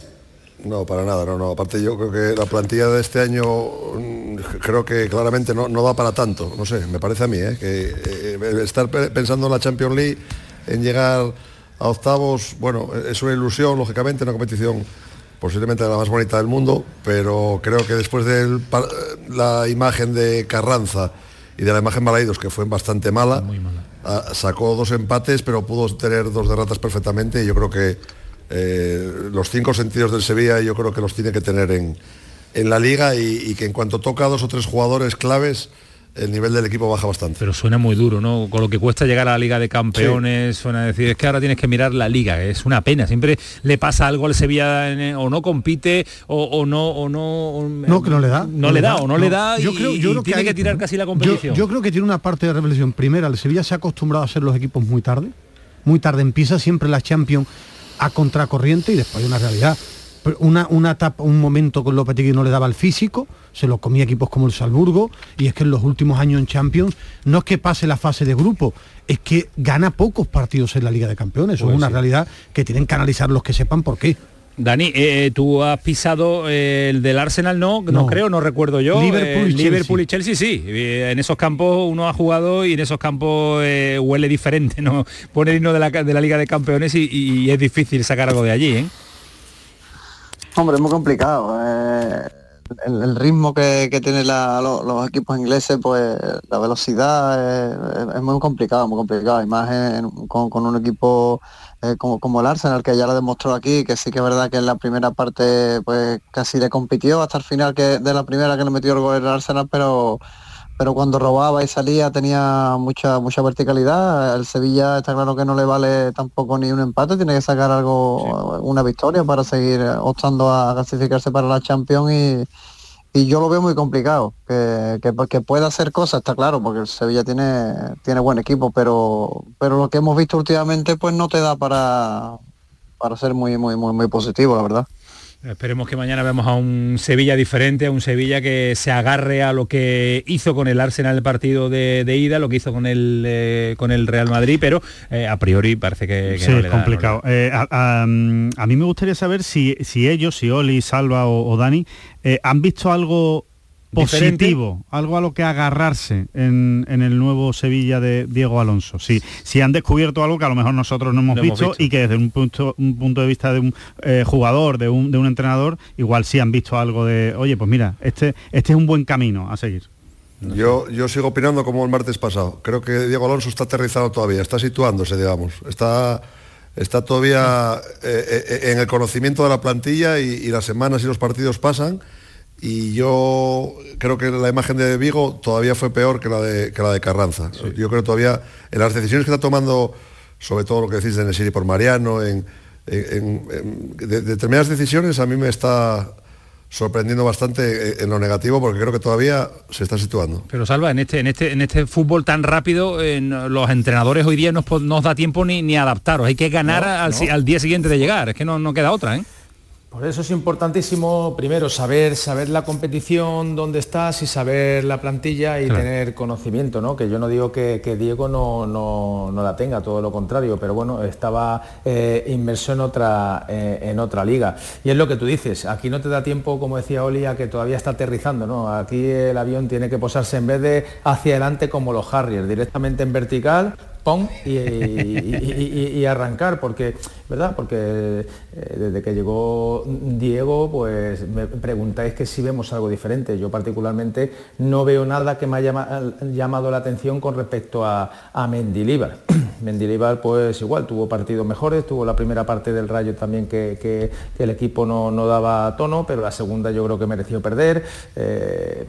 No, para nada, no, no. Aparte yo creo que la plantilla de este año mm, creo que claramente no, no da para tanto. No sé, me parece a mí, ¿eh? que eh, estar pe- pensando en la Champions League, en llegar a octavos, bueno, es una ilusión, lógicamente, una competición posiblemente la más bonita del mundo, pero creo que después de la imagen de Carranza y de la imagen Balaidos, que fue bastante mala, ah, sacó dos empates, pero pudo tener dos derrotas perfectamente y yo creo que eh, los cinco sentidos del Sevilla yo creo que los tiene que tener en, en la liga y, y que en cuanto toca a dos o tres jugadores claves, el nivel del equipo baja bastante. Pero suena muy duro, ¿no? Con lo que cuesta llegar a la Liga de Campeones, suena a decir, es que ahora tienes que mirar la Liga, es una pena, siempre le pasa algo al Sevilla, en- o no compite, o, o no, o no... No, que no le da. No le da, o no, le da, Yo y- creo, yo y creo tiene que, hay- tirar casi la competición. Yo, creo que tiene una parte de reflexión. Primera, el Sevilla se ha acostumbrado a ser los equipos muy tarde. Muy tarde empieza siempre la Champions a contracorriente y después hay una realidad. Una, una etapa, un momento con Lopetegui no le daba el físico, se lo comía equipos como el Salzburgo, y es que en los últimos años en Champions no es que pase la fase de grupo, es que gana pocos partidos en la Liga de Campeones. Eso Pues es una sí. realidad que tienen que analizar los que sepan por qué. Dani, eh, tú has pisado eh, el del Arsenal, no, no, No. creo, no recuerdo yo. Liverpool y Eh, Chelsea. Liverpool y Chelsea, sí. Eh, En esos campos uno ha jugado y en esos campos eh, huele diferente, ¿no? Pone el himno de la, de la Liga de Campeones y, y es difícil sacar algo de allí, ¿eh? Hombre, es muy complicado. El, ritmo que, que tienen los equipos ingleses, pues la velocidad es, muy complicado, muy complicado. Y más con un equipo eh, como, como el Arsenal, que ya lo demostró aquí, que sí que es verdad que en la primera parte pues casi le compitió hasta el final que de la primera que le metió el gol el Arsenal, pero pero cuando robaba y salía tenía mucha mucha verticalidad. El Sevilla está claro que no le vale tampoco ni un empate, tiene que sacar algo, una victoria para seguir optando a clasificarse para la Champions y, y yo lo veo muy complicado. Que, que, que pueda hacer cosas, está claro, porque el Sevilla tiene, tiene buen equipo, pero, pero lo que hemos visto últimamente pues no te da para, para ser muy, muy, muy, muy positivo, la verdad. Esperemos que mañana veamos a un Sevilla diferente, a un Sevilla que se agarre a lo que hizo con el Arsenal el partido de, de ida, lo que hizo con el eh, con el Real Madrid, pero eh, a priori parece que, que Sí, no es le da, complicado. Eh, a, a- a mí me gustaría saber si, si ellos, si Oli, Salva o, o Dani, han visto algo Diferente. positivo, algo a lo que agarrarse en, en el nuevo Sevilla de Diego Alonso. Si, si han descubierto algo que a lo mejor nosotros no hemos, No hemos visto, visto. y que desde un punto, un punto de vista de un eh, jugador, de un, de un entrenador, igual sí han visto algo de, oye, pues mira, este, este es un buen camino a seguir. Yo, yo sigo opinando como el martes pasado. Creo que Diego Alonso está aterrizado todavía, está situándose, digamos. Está, está todavía eh, eh, en el conocimiento de la plantilla y, y las semanas y los partidos pasan. Y yo creo que la imagen de Vigo todavía fue peor que la de, que la de Carranza. Yo creo todavía en las decisiones que está tomando, sobre todo lo que decís de Nesiri por Mariano, en, en- en- en- de- determinadas decisiones a mí me está sorprendiendo bastante en- en lo negativo porque creo que todavía se está situando. Pero Salva, en este, en este, en este fútbol tan rápido, eh, los entrenadores hoy día no os, no os da tiempo ni, ni adaptaros. Hay que ganar No, al, no. si- al día siguiente de llegar. Es que no, no queda otra, ¿eh? Por eso es importantísimo, primero, saber, saber la competición, dónde estás y saber la plantilla y Claro. tener conocimiento, ¿no? Que yo no digo que, que Diego no, no- no la tenga, todo lo contrario, pero bueno, estaba eh, inmerso en otra, eh, en otra liga. Y es lo que tú dices, aquí no te da tiempo, como decía Oli, a que todavía está aterrizando, ¿no? Aquí el avión tiene que posarse en vez de hacia adelante como los Harriers, directamente en vertical, y, arrancar porque verdad porque eh, desde que llegó Diego pues me preguntáis que si vemos algo diferente. Yo particularmente no veo nada que me haya llama- llamado la atención con respecto a, a Mendilibar. Mendilibar pues igual tuvo partidos mejores tuvo la primera parte del Rayo también que el equipo no, no daba tono pero la segunda yo creo que mereció perder. Eh,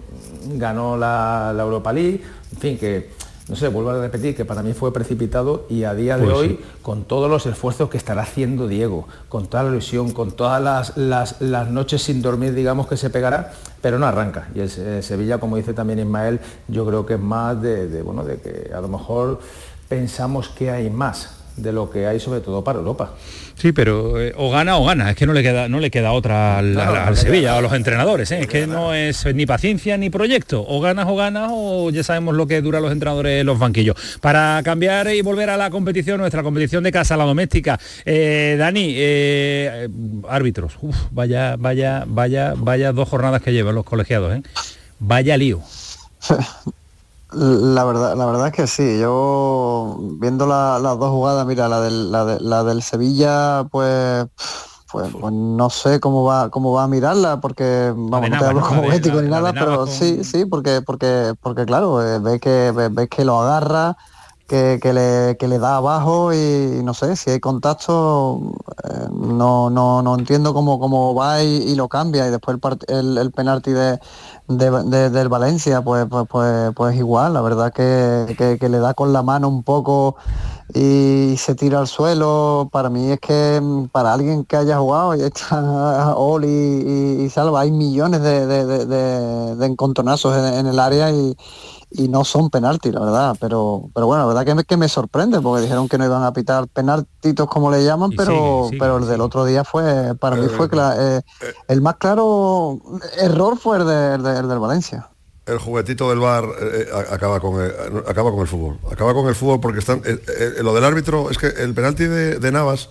ganó la, la Europa League. En fin que no sé, vuelvo a repetir que para mí fue precipitado y a día de Pues hoy, sí. con todos los esfuerzos que estará haciendo Diego, con toda la ilusión, con todas las, las- las noches sin dormir, digamos, que se pegará, pero no arranca. Y el Se- Sevilla, como dice también Ismael, yo creo que es más de, de, bueno, de que a lo mejor pensamos que hay más de lo que hay sobre todo para Europa. Sí, pero eh, o gana o gana. Es que no le queda, no le queda otra al, Claro, al- al no le Sevilla, queda. a los entrenadores. ¿eh? Es que no es ni paciencia ni proyecto. O ganas o ganas o ya sabemos lo que dura los entrenadores en los banquillos. Para cambiar y volver a la competición, nuestra competición de casa, la doméstica. Eh, Dani, eh, árbitros. Uf, vaya, vaya, vaya, vaya dos jornadas que llevan los colegiados. ¿eh? Vaya lío. La verdad, la verdad es que sí. Yo viendo la- las dos jugadas, mira, la del, la, de- la del Sevilla, pues, pues, pues no sé cómo va, cómo va a mirarla, porque vamos, no te hablo como ético ni nada, pero sí, sí, porque, porque, porque claro, eh, ves que ves que lo agarra. Que, que le, que le da abajo y no sé, si hay contacto, eh, no, no, no entiendo cómo, cómo va y, y lo cambia y después el, el, el penalti de, de- de- del Valencia, pues, pues, pues, pues igual, la verdad que, que- le da con la mano un poco y se tira al suelo. Para mí es que para alguien que haya jugado y está Oli y, y Salva, hay millones de, de- encontronazos en, en el área y, y no son penaltis, la verdad. Pero, pero bueno, la verdad que me, que me sorprende porque dijeron que no iban a pitar penaltitos como le llaman, Y pero, sigue, sigue, pero el del otro día fue, para mí Eh, fue cla- eh, el más claro error fue el, de- el de- el del Valencia. El juguetito del bar acaba, con el, acaba con el fútbol. Acaba con el fútbol porque están. eh, eh, lo del árbitro es que el penalti de, de Navas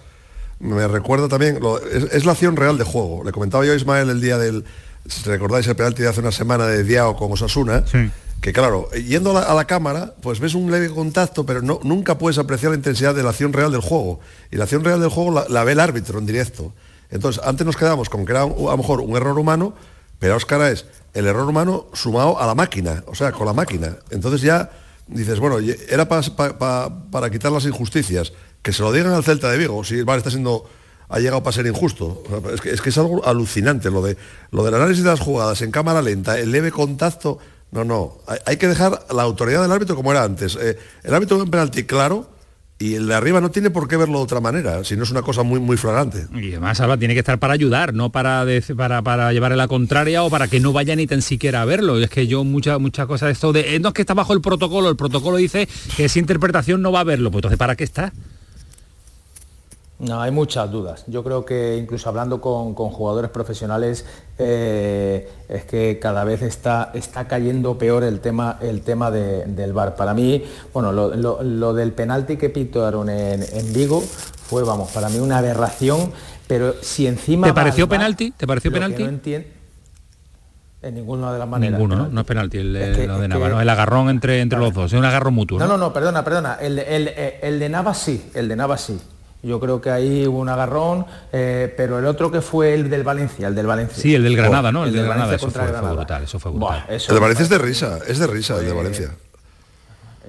me recuerda también. lo- es, es la acción real de juego. Le comentaba yo a Ismael el día del. Si recordáis el penalti de hace una semana de Diao con Osasuna. Que claro, yendo a la, cámara, pues ves un leve contacto, pero no, nunca puedes apreciar la intensidad de la acción real del juego. Y la acción real del juego la, ve el árbitro en directo. Entonces, antes nos quedamos con que era un- a lo mejor un error humano, pero ahora es el error humano sumado a la máquina, o sea, con la máquina. Entonces ya dices, bueno, era pa- pa- pa- para quitar las injusticias. Que se lo digan al Celta de Vigo, si VAR está siendo ha llegado para ser injusto. Es que, es que es algo alucinante lo de lo del análisis de las jugadas en cámara lenta, el leve contacto. No, no. Hay, que dejar la autoridad del árbitro como era antes. Eh, el árbitro ve un penalti claro y el de arriba no tiene por qué verlo de otra manera, si no es una cosa muy, muy flagrante. Y además Alba tiene que estar para ayudar, no para, dec- para, llevarle la contraria o para que no vaya ni tan siquiera a verlo. Es que yo muchas muchas cosas de esto de eh, no es que está bajo el protocolo, el protocolo dice que esa interpretación no va a verlo. Pues entonces ¿para qué está? No, hay muchas dudas. Yo creo que incluso hablando con, con jugadores profesionales eh, es que cada vez está, está cayendo peor el tema, el tema de- del VAR. Para mí, bueno, lo, lo- lo del penalti que pitaron en, en Vigo fue, vamos, para mí una aberración, pero si encima... ¿Te pareció penalti? ¿Te pareció penalti? no entien- en ninguna de las maneras. Ninguno, ¿no? es penalti el, Es que- lo de Nava, que- ¿no? El agarrón entre, entre los dos, es un agarrón mutuo. No, ¿no? no, no, perdona, perdona. El, el- el de Navas sí, el de Navas sí. Yo creo que ahí hubo un agarrón, eh, pero el otro que fue el del Valencia, el del Valencia. Sí, el del Granada, ¿no? El, del del Granada, Valencia eso fue, brutal, eso fue brutal. Buah, eso el de Valencia es de risa, es de risa el de Eh, Valencia.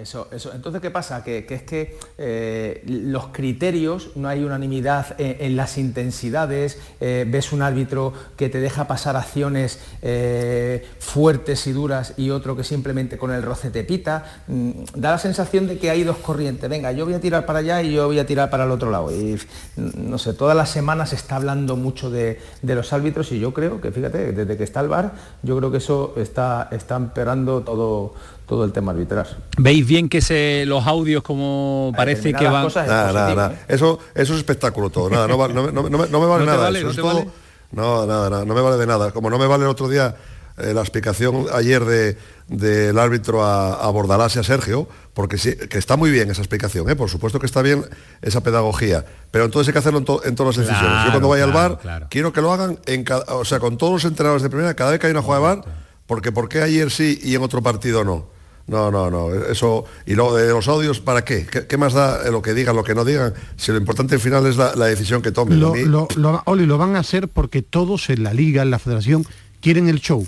Eso, eso. Entonces, ¿qué pasa? Que, es que eh, los criterios, no hay unanimidad en, en las intensidades, eh, ves un árbitro que te deja pasar acciones eh, fuertes y duras y otro que simplemente con el roce te pita, mm, da la sensación de que hay dos corrientes, venga, yo voy a tirar para allá y yo voy a tirar para el otro lado. Y mm, no sé, todas las semanas se está hablando mucho de, los árbitros y yo creo que, fíjate, desde que está el VAR, yo creo que eso está, está empeorando todo, todo el tema arbitral. ¿Veis bien que se, los audios como parece que van... Nada, nada, nada. Eso, eso es espectáculo todo. Nada, no, va- no me- no me- no me- no me vale ¿No te nada. vale? eso ¿No es te todo- vale? No, nada, nada, no me vale de nada. Como no me vale el otro día eh, la explicación ayer de- del árbitro a, a Bordalás y a Sergio, porque sí, que está muy bien esa explicación, ¿eh? por supuesto que está bien esa pedagogía, pero entonces hay que hacerlo en, to- en todas las decisiones. Yo cuando vaya al bar, claro. quiero que lo hagan en cada, o sea, con todos los entrenadores de primera, cada vez que hay una jugada de bar, porque ¿por qué ayer sí y en otro partido no? No, no, no, eso, y lo de los audios, ¿para qué? ¿Qué, qué más da eh, lo que digan, lo que no digan? Si lo importante al final es la, la decisión que tomen. Lo, mí- lo- lo- Oli, lo van a hacer porque todos en la liga, en la federación, quieren el show.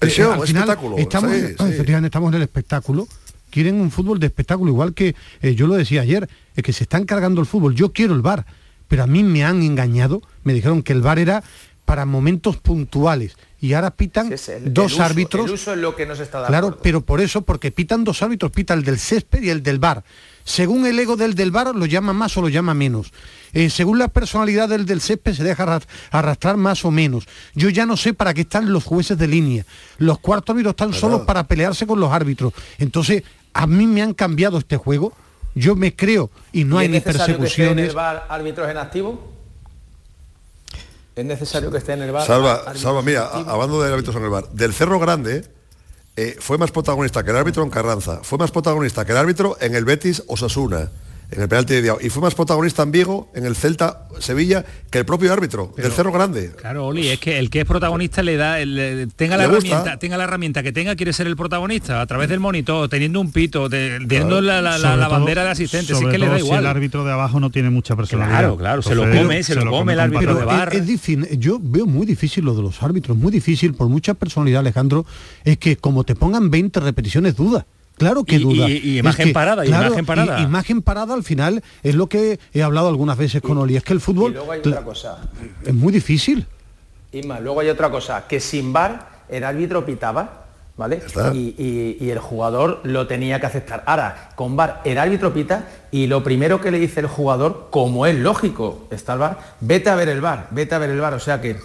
El Eh, show, al el final, espectáculo, Estamos, sí, sí. efectivamente, estamos en el espectáculo. Quieren un fútbol de espectáculo, igual que eh, yo lo decía ayer, es que se están cargando el fútbol. Yo quiero el bar, pero a mí me han engañado. Me dijeron que el bar era para momentos puntuales y ahora pitan El- dos el uso- árbitros. El uso es lo que no se está dando. Claro, pero por eso, porque pitan dos árbitros, pita el del césped y el del bar. Según el ego del del bar, lo llama más o lo llama menos. Eh, según la personalidad del del césped, se deja arras- arrastrar más o menos. Yo ya no sé para qué están los jueces de línea. Los cuartos árbitros están solos para pelearse con los árbitros. Entonces, a mí me han cambiado este juego. Yo me creo y no ¿Y hay ni que en persecuciones. el bar árbitros en activo? ¿Es necesario que esté en el bar? Salva, Salva, mira, hablando de árbitros en el bar, del Cerro Grande eh, fue más protagonista que el árbitro en Carranza, fue más protagonista que el árbitro en el Betis Osasuna, en el penalti de Diao, y fue más protagonista en Vigo, en el Celta Sevilla, que el propio árbitro del Cerro Grande. Claro, Oli, es que el que es protagonista le da, el- le- tenga la gusta. herramienta, tenga la herramienta que tenga, quiere ser el protagonista, a través del monitor, teniendo un pito, de- teniendo la, la- la- bandera de asistente, si es que le da si igual. el árbitro de abajo no tiene mucha personalidad. Claro, claro, se lo come, se lo come el árbitro de bar. Es, es difícil, yo veo muy difícil lo de los árbitros, muy difícil por mucha personalidad, Alejandro, es que como te pongan 20 repeticiones, duda. Claro que Y- duda. y- y Es imagen que, parada, y imagen parada. y- imagen parada al final es lo que he hablado algunas veces con Oli, es que el Y fútbol luego hay otra cosa. es muy difícil. Isma, luego hay otra cosa, que sin bar el árbitro pitaba, ¿vale? Y, y- y el jugador lo tenía que aceptar. Ahora, con bar el árbitro pita y lo primero que le dice el jugador, como es lógico, está el bar, vete a ver el bar, vete a ver el bar. O sea que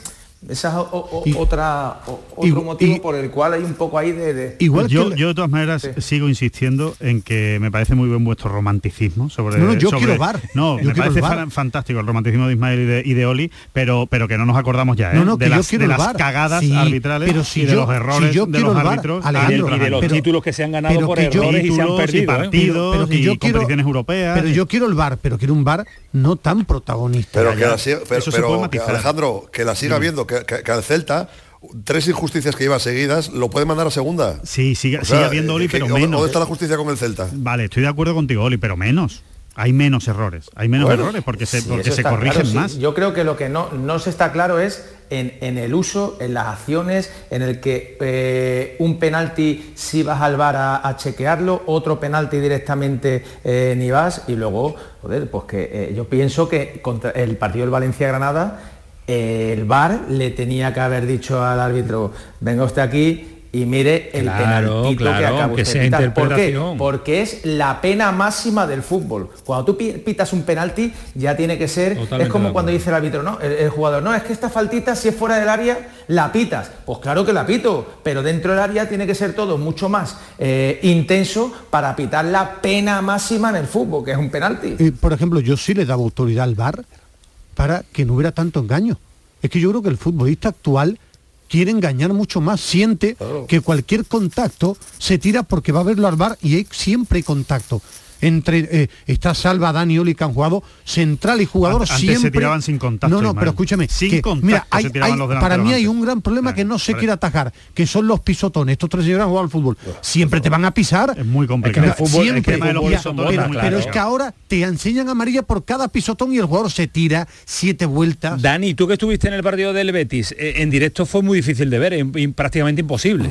esa es o- o- Y- otra, o- otro y- motivo y- por el cual hay un poco ahí de... de- yo, yo de todas maneras sigo insistiendo en que me parece muy buen vuestro romanticismo sobre No, no, yo sobre- quiero VAR. no Yo me quiero parece fantástico el romanticismo de Ismael y de, y de Oli pero pero que no nos acordamos ya ¿eh? No, no, de que yo las, quiero de el las VAR. cagadas Sí, arbitrales pero si y de yo- los errores si yo de los árbitros Alejandro, y de los pero- títulos que se han ganado por errores y se han títulos y perdido. partidos pero que y yo quiero competiciones europeas Pero yo quiero el bar, pero quiero un bar no tan protagonista. Pero que la. Alejandro, que la siga viendo, que, que- que al Celta, tres injusticias que lleva seguidas, lo puede mandar a segunda. Sí, sigue, O sea, sigue habiendo Oli, ¿qué- pero ¿dónde- menos. ¿Dónde está la justicia con el Celta? Vale, estoy de acuerdo contigo, Oli, pero menos. Hay menos errores, hay menos Bueno, errores porque se, Sí, porque se corrigen claro, sí. más. Yo creo que lo que no, no se está claro es en, en el uso, en las acciones, en el que eh, un penalti si vas al bar a, a chequearlo, otro penalti directamente eh, ni vas y luego, joder, pues que eh, yo pienso que contra el partido del Valencia-Granada, eh, el VAR le tenía que haber dicho al árbitro, venga usted aquí y mire el Claro, penaltito que acaba que usted sea. ¿Por qué? Porque es la pena máxima del fútbol. Cuando tú pi- pitas un penalti, ya tiene que ser. Totalmente es como cuando dice el árbitro, ¿no? El, el jugador, no, es que esta faltita, si es fuera del área, la pitas. Pues claro que la pito, pero dentro del área tiene que ser todo mucho más eh, intenso para pitar la pena máxima en el fútbol, que es un penalti. Eh, por ejemplo, yo sí le daba autoridad al VAR para que no hubiera tanto engaño. Es que yo creo que el futbolista actual quiere engañar mucho más, siente que cualquier contacto se tira porque va a verlo al VAR y hay, siempre hay contacto. Entre eh, está Salva, Dani Oli que han jugado central y jugador Antes se siempre. tiraban sin contacto, No, no, Ismael. pero escúchame. Sin que, contacto mira, hay- tiraban hay- los para mí hay un gran problema que no se quiere atajar, que son los pisotones. Estos tres señores han jugado al fútbol. Siempre te van a pisar. Es muy complicado. Fútbol- siempre. pero, es que ahora te enseñan amarilla por cada pisotón y el jugador se tira siete vueltas. Dani, tú que estuviste en el partido del Betis, eh, en directo fue muy difícil de ver, prácticamente imposible.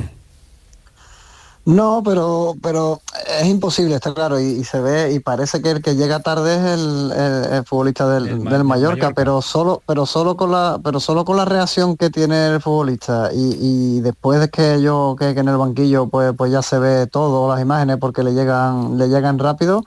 No, pero pero es imposible, está claro, y, y se ve y parece que el que llega tarde es el, el- el futbolista del, del Mallorca, Mallorca. pero solo pero solo con la pero solo con la reacción que tiene el futbolista y, y después de que yo que, que en el banquillo pues pues ya se ve todo las imágenes porque le llegan le llegan rápido.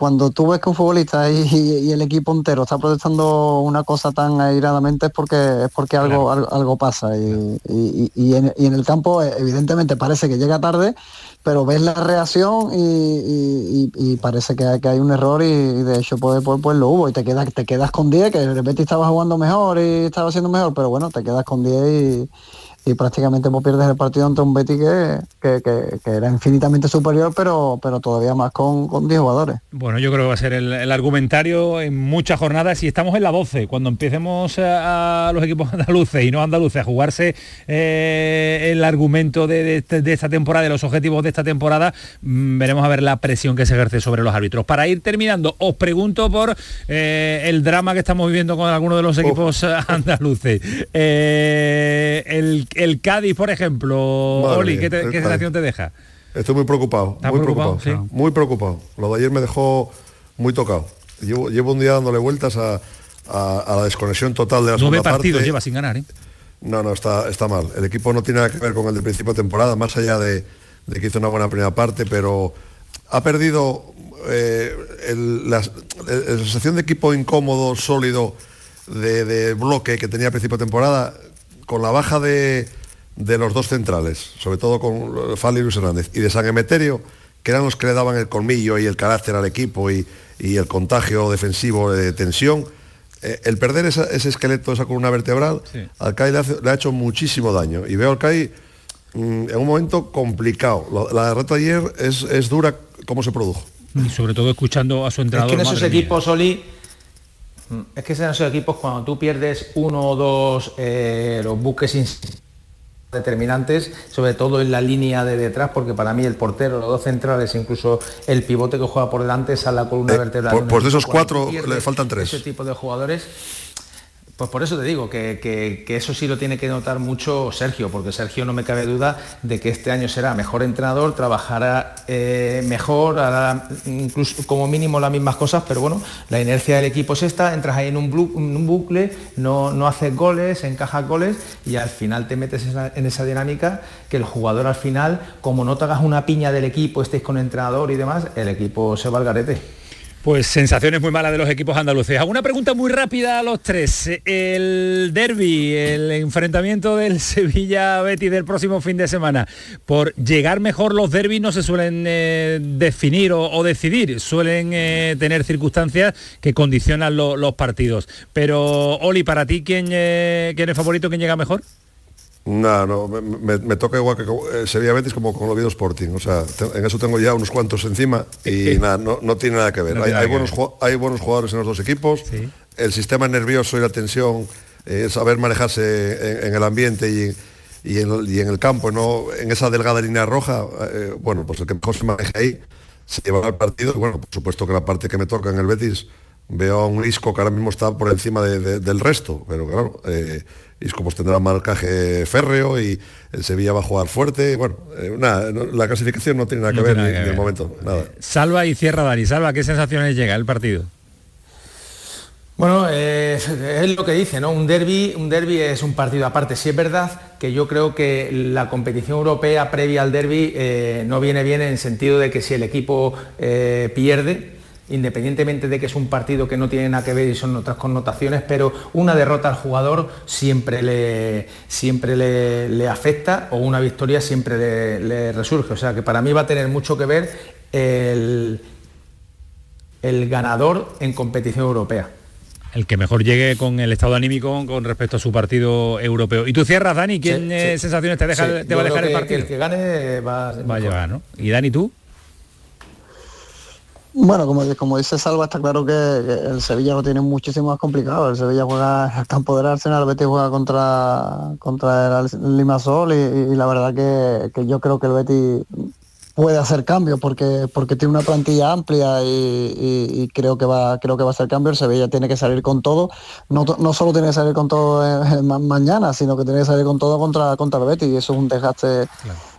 Cuando tú ves que un futbolista y, y- y el equipo entero está protestando una cosa tan airadamente es porque es porque algo algo, algo pasa. Y, y- y- y en, y en el campo eh, evidentemente parece que llega tarde pero ves la reacción y, y- y- y parece que hay, que hay un error y, y de hecho pues, pues, pues lo hubo. Y te quedas te quedas con 10 que de repente estaba jugando mejor y estaba haciendo mejor pero bueno te quedas con 10 y, prácticamente pues pierdes el partido ante un Betty que, que, que- que era infinitamente superior pero pero todavía más con, con 10 jugadores Bueno, yo creo que va a ser el, el argumentario en muchas jornadas y estamos en la 12. Cuando empecemos a, a los equipos andaluces y no andaluces a jugarse eh, el argumento de, de este- de esta temporada, de los objetivos de esta temporada, mm, veremos a ver la presión que se ejerce sobre los árbitros. Para ir terminando, os pregunto por eh, el drama que estamos viviendo con algunos de los equipos andaluces. Eh, el, el Cádiz, por ejemplo, Madre Oli, ¿qué, te- qué Cádiz. sensación te deja? Estoy muy preocupado, ¿Estás muy preocupado? preocupado, muy preocupado. Lo de ayer me dejó muy tocado. Llevo, llevo un día dándole vueltas a, a- a la desconexión total de la Nueve partidos parte. lleva sin ganar, ¿eh? No, no, está, está mal. El equipo no tiene nada que ver con el del principio de temporada, más allá de, de que hizo una buena primera parte, pero ha perdido eh, el- la, sensación de equipo incómodo, sólido, de, de bloque que tenía a principio de temporada, con la baja de, de los dos centrales, sobre todo con Fali y Luis Hernández, y de San Emeterio, que eran los que le daban el colmillo y el carácter al equipo y, y el contagio defensivo de tensión. Eh, el perder esa- ese esqueleto, esa columna vertebral, al CAI le, hace- le ha hecho muchísimo daño. Y veo al CAI mm, en un momento complicado. La derrota ayer es, es dura como se produjo. Y sobre todo escuchando a su Es entrenador. que en esos equipos, Oli, es que en esos equipos cuando tú pierdes uno o dos eh, los buques determinantes, sobre todo en la línea de detrás, porque para mí el portero, los dos centrales, incluso el pivote que juega por delante, es la columna Eh, vertebral. pues- un pues de esos cuatro le faltan tres. Ese tipo de jugadores. Pues por eso te digo que, que- eso sí lo tiene que notar mucho Sergio, porque Sergio no me cabe duda de que este año será mejor entrenador, trabajará eh, mejor, hará incluso como mínimo las mismas cosas, pero bueno, la inercia del equipo es esta, entras ahí en un, bucle, no, no haces goles, encajas goles y al final te metes en esa, dinámica que el jugador al final, como no te hagas una piña del equipo, estéis con entrenador y demás, el equipo se va al garete. Pues sensaciones muy malas de los equipos andaluces. Una pregunta muy rápida a los tres. El derby, el enfrentamiento del Sevilla Betis del próximo fin de semana. Por llegar mejor los derbis no se suelen eh, definir o, decidir, suelen eh, tener circunstancias que condicionan lo- los partidos. Pero Oli, para ti quién, eh, quién es favorito, quién llega mejor? No, no, me, toca igual que eh, Sevilla Betis como con Oviedo Sporting. O sea, te- en eso tengo ya unos cuantos encima y nada, no, no tiene nada que ver. No hay, buenos, hay buenos jugadores en los dos equipos. El sistema nervioso y la tensión, eh, saber manejarse en, en el ambiente y, y en, el- y en el campo, no en esa delgada línea roja, eh, bueno, pues el que mejor se maneje ahí se llevará el partido. Y bueno, por supuesto que la parte que me toca en el Betis, veo a un Isco que ahora mismo está por encima de- de- del resto, pero claro, eh, Isco pues tendrá marcaje férreo y el Sevilla va a jugar fuerte. Bueno, eh, nada, no- la clasificación no tiene nada que No ver ni- nada que ni de ver. momento, nada. Salva y cierra Dani. Salva, ¿qué sensaciones llega el partido? Bueno, eh, es lo que dice, ¿no? Un derby, un derby es un partido aparte. Si es verdad que yo creo que la competición europea previa al derby eh, no viene bien en el sentido de que si el equipo eh, pierde, independientemente de que es un partido que no tiene nada que ver y son otras connotaciones, pero una derrota al jugador siempre le, siempre le, afecta o una victoria siempre le, le, resurge. O sea que para mí va a tener mucho que ver el, el ganador en competición europea el que mejor llegue con el estado anímico con respecto a su partido europeo. ¿Y tú cierras, Dani? ¿Quién sensaciones te, deja, te va a dejar el partido? el que gane va, va a llevar, ¿no? ¿Y Dani, tú? Bueno, como, como dice Salva, está claro que, el Sevilla lo tiene muchísimo más complicado. El Sevilla juega al campo del Arsenal, el Betis juega contra, contra el Limasol y, y la verdad que, que, yo creo que el Betis puede hacer cambios porque porque tiene una plantilla amplia y, creo que va creo que va a hacer cambio. El Sevilla tiene que salir con todo. No, no solo tiene que salir con todo mañana sino que tiene que salir con todo contra contra el Betis y eso es un desgaste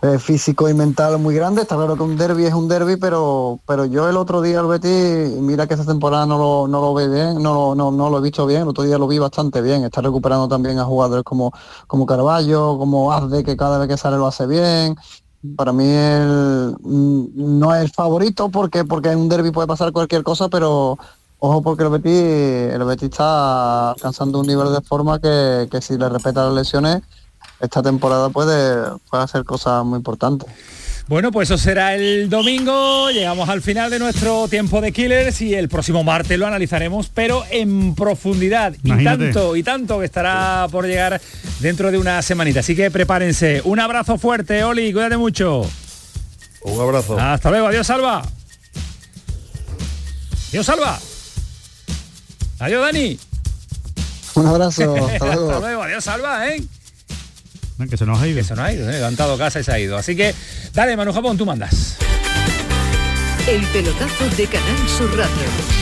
eh, físico y mental muy grande. Está claro que un derby es un derby pero pero yo el otro día el Betis mira que esta temporada no lo, no lo ve bien no, no, no lo he visto bien. El otro día lo vi bastante bien. Está recuperando también a jugadores como como Carballo como Azde que cada vez que sale lo hace bien para mí el, mm, no es favorito porque porque en un derby puede pasar cualquier cosa, pero ojo porque el Betis, el Betis está alcanzando un nivel de forma que, que si le respeta las lesiones, esta temporada puede, puede hacer cosas muy importantes. Bueno, pues eso será el domingo. Llegamos al final de nuestro tiempo de Killers y el próximo martes lo analizaremos, pero en profundidad. Y tanto, y tanto que estará por llegar dentro de una semanita. Así que prepárense. Un abrazo fuerte, Oli, cuídate mucho. Un abrazo. Hasta luego, adiós, Salva. Adiós, Salva. Adiós, Dani. Un abrazo. Hasta luego. Adiós, Salva, ¿eh? Que se nos ha ido. Que se nos ha ido, ¿eh? levantado casa y se ha ido. Así que, dale, Manu Japón, tú mandas. El pelotazo de Canal Sur Radio.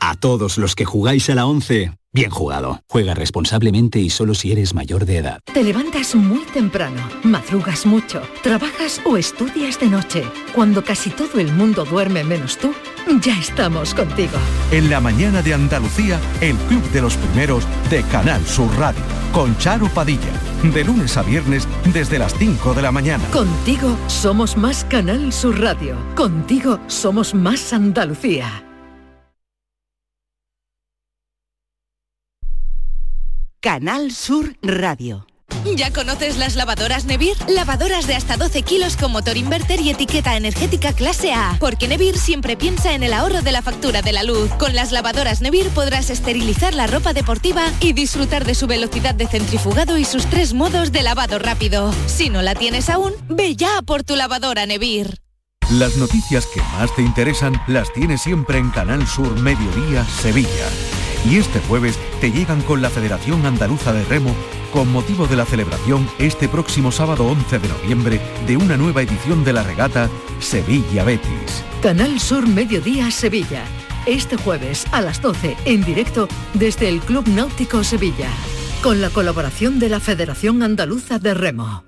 A todos los que jugáis a la 11, bien jugado. Juega responsablemente y solo si eres mayor de edad. Te levantas muy temprano, madrugas mucho, trabajas o estudias de noche. Cuando casi todo el mundo duerme menos tú, ya estamos contigo. En la mañana de Andalucía, el Club de los Primeros de Canal Sur Radio, con Charo Padilla. De lunes a viernes desde las 5 de la mañana. Contigo somos más Canal Sur Radio. Contigo somos más Andalucía. Canal Sur Radio. ¿Ya conoces las lavadoras Nevir? Lavadoras de hasta 12 kilos con motor inverter y etiqueta energética clase A. Porque Nevir siempre piensa en el ahorro de la factura de la luz. Con las lavadoras Nevir podrás esterilizar la ropa deportiva y disfrutar de su velocidad de centrifugado y sus tres modos de lavado rápido. Si no la tienes aún, ve ya por tu lavadora Nevir. Las noticias que más te interesan las tienes siempre en Canal Sur Mediodía Sevilla. Y este jueves te llegan con la Federación Andaluza de Remo con motivo de la celebración este próximo sábado 11 de noviembre de una nueva edición de la regata Sevilla Betis. Canal Sur Mediodía Sevilla. Este jueves a las 12 en directo desde el Club Náutico Sevilla. Con la colaboración de la Federación Andaluza de Remo.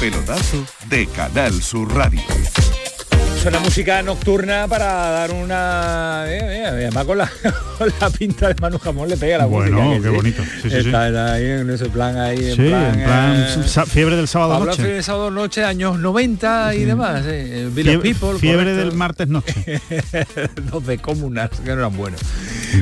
Pelotazo de Canal Sur Radio. Suena música nocturna para dar una... eh, eh, además con la, con la pinta de Manu Jamón le pega la Bueno, música. que qué sí. bonito. Sí, sí, sí. Está ahí en ese plan ahí. En Sí, plan, en plan eh, sa- fiebre del sábado noche. Fiebre del sábado noche, años 90 y demás. Eh. Fiebre, People, fiebre del martes noche. Los de Comunas, que no eran buenos.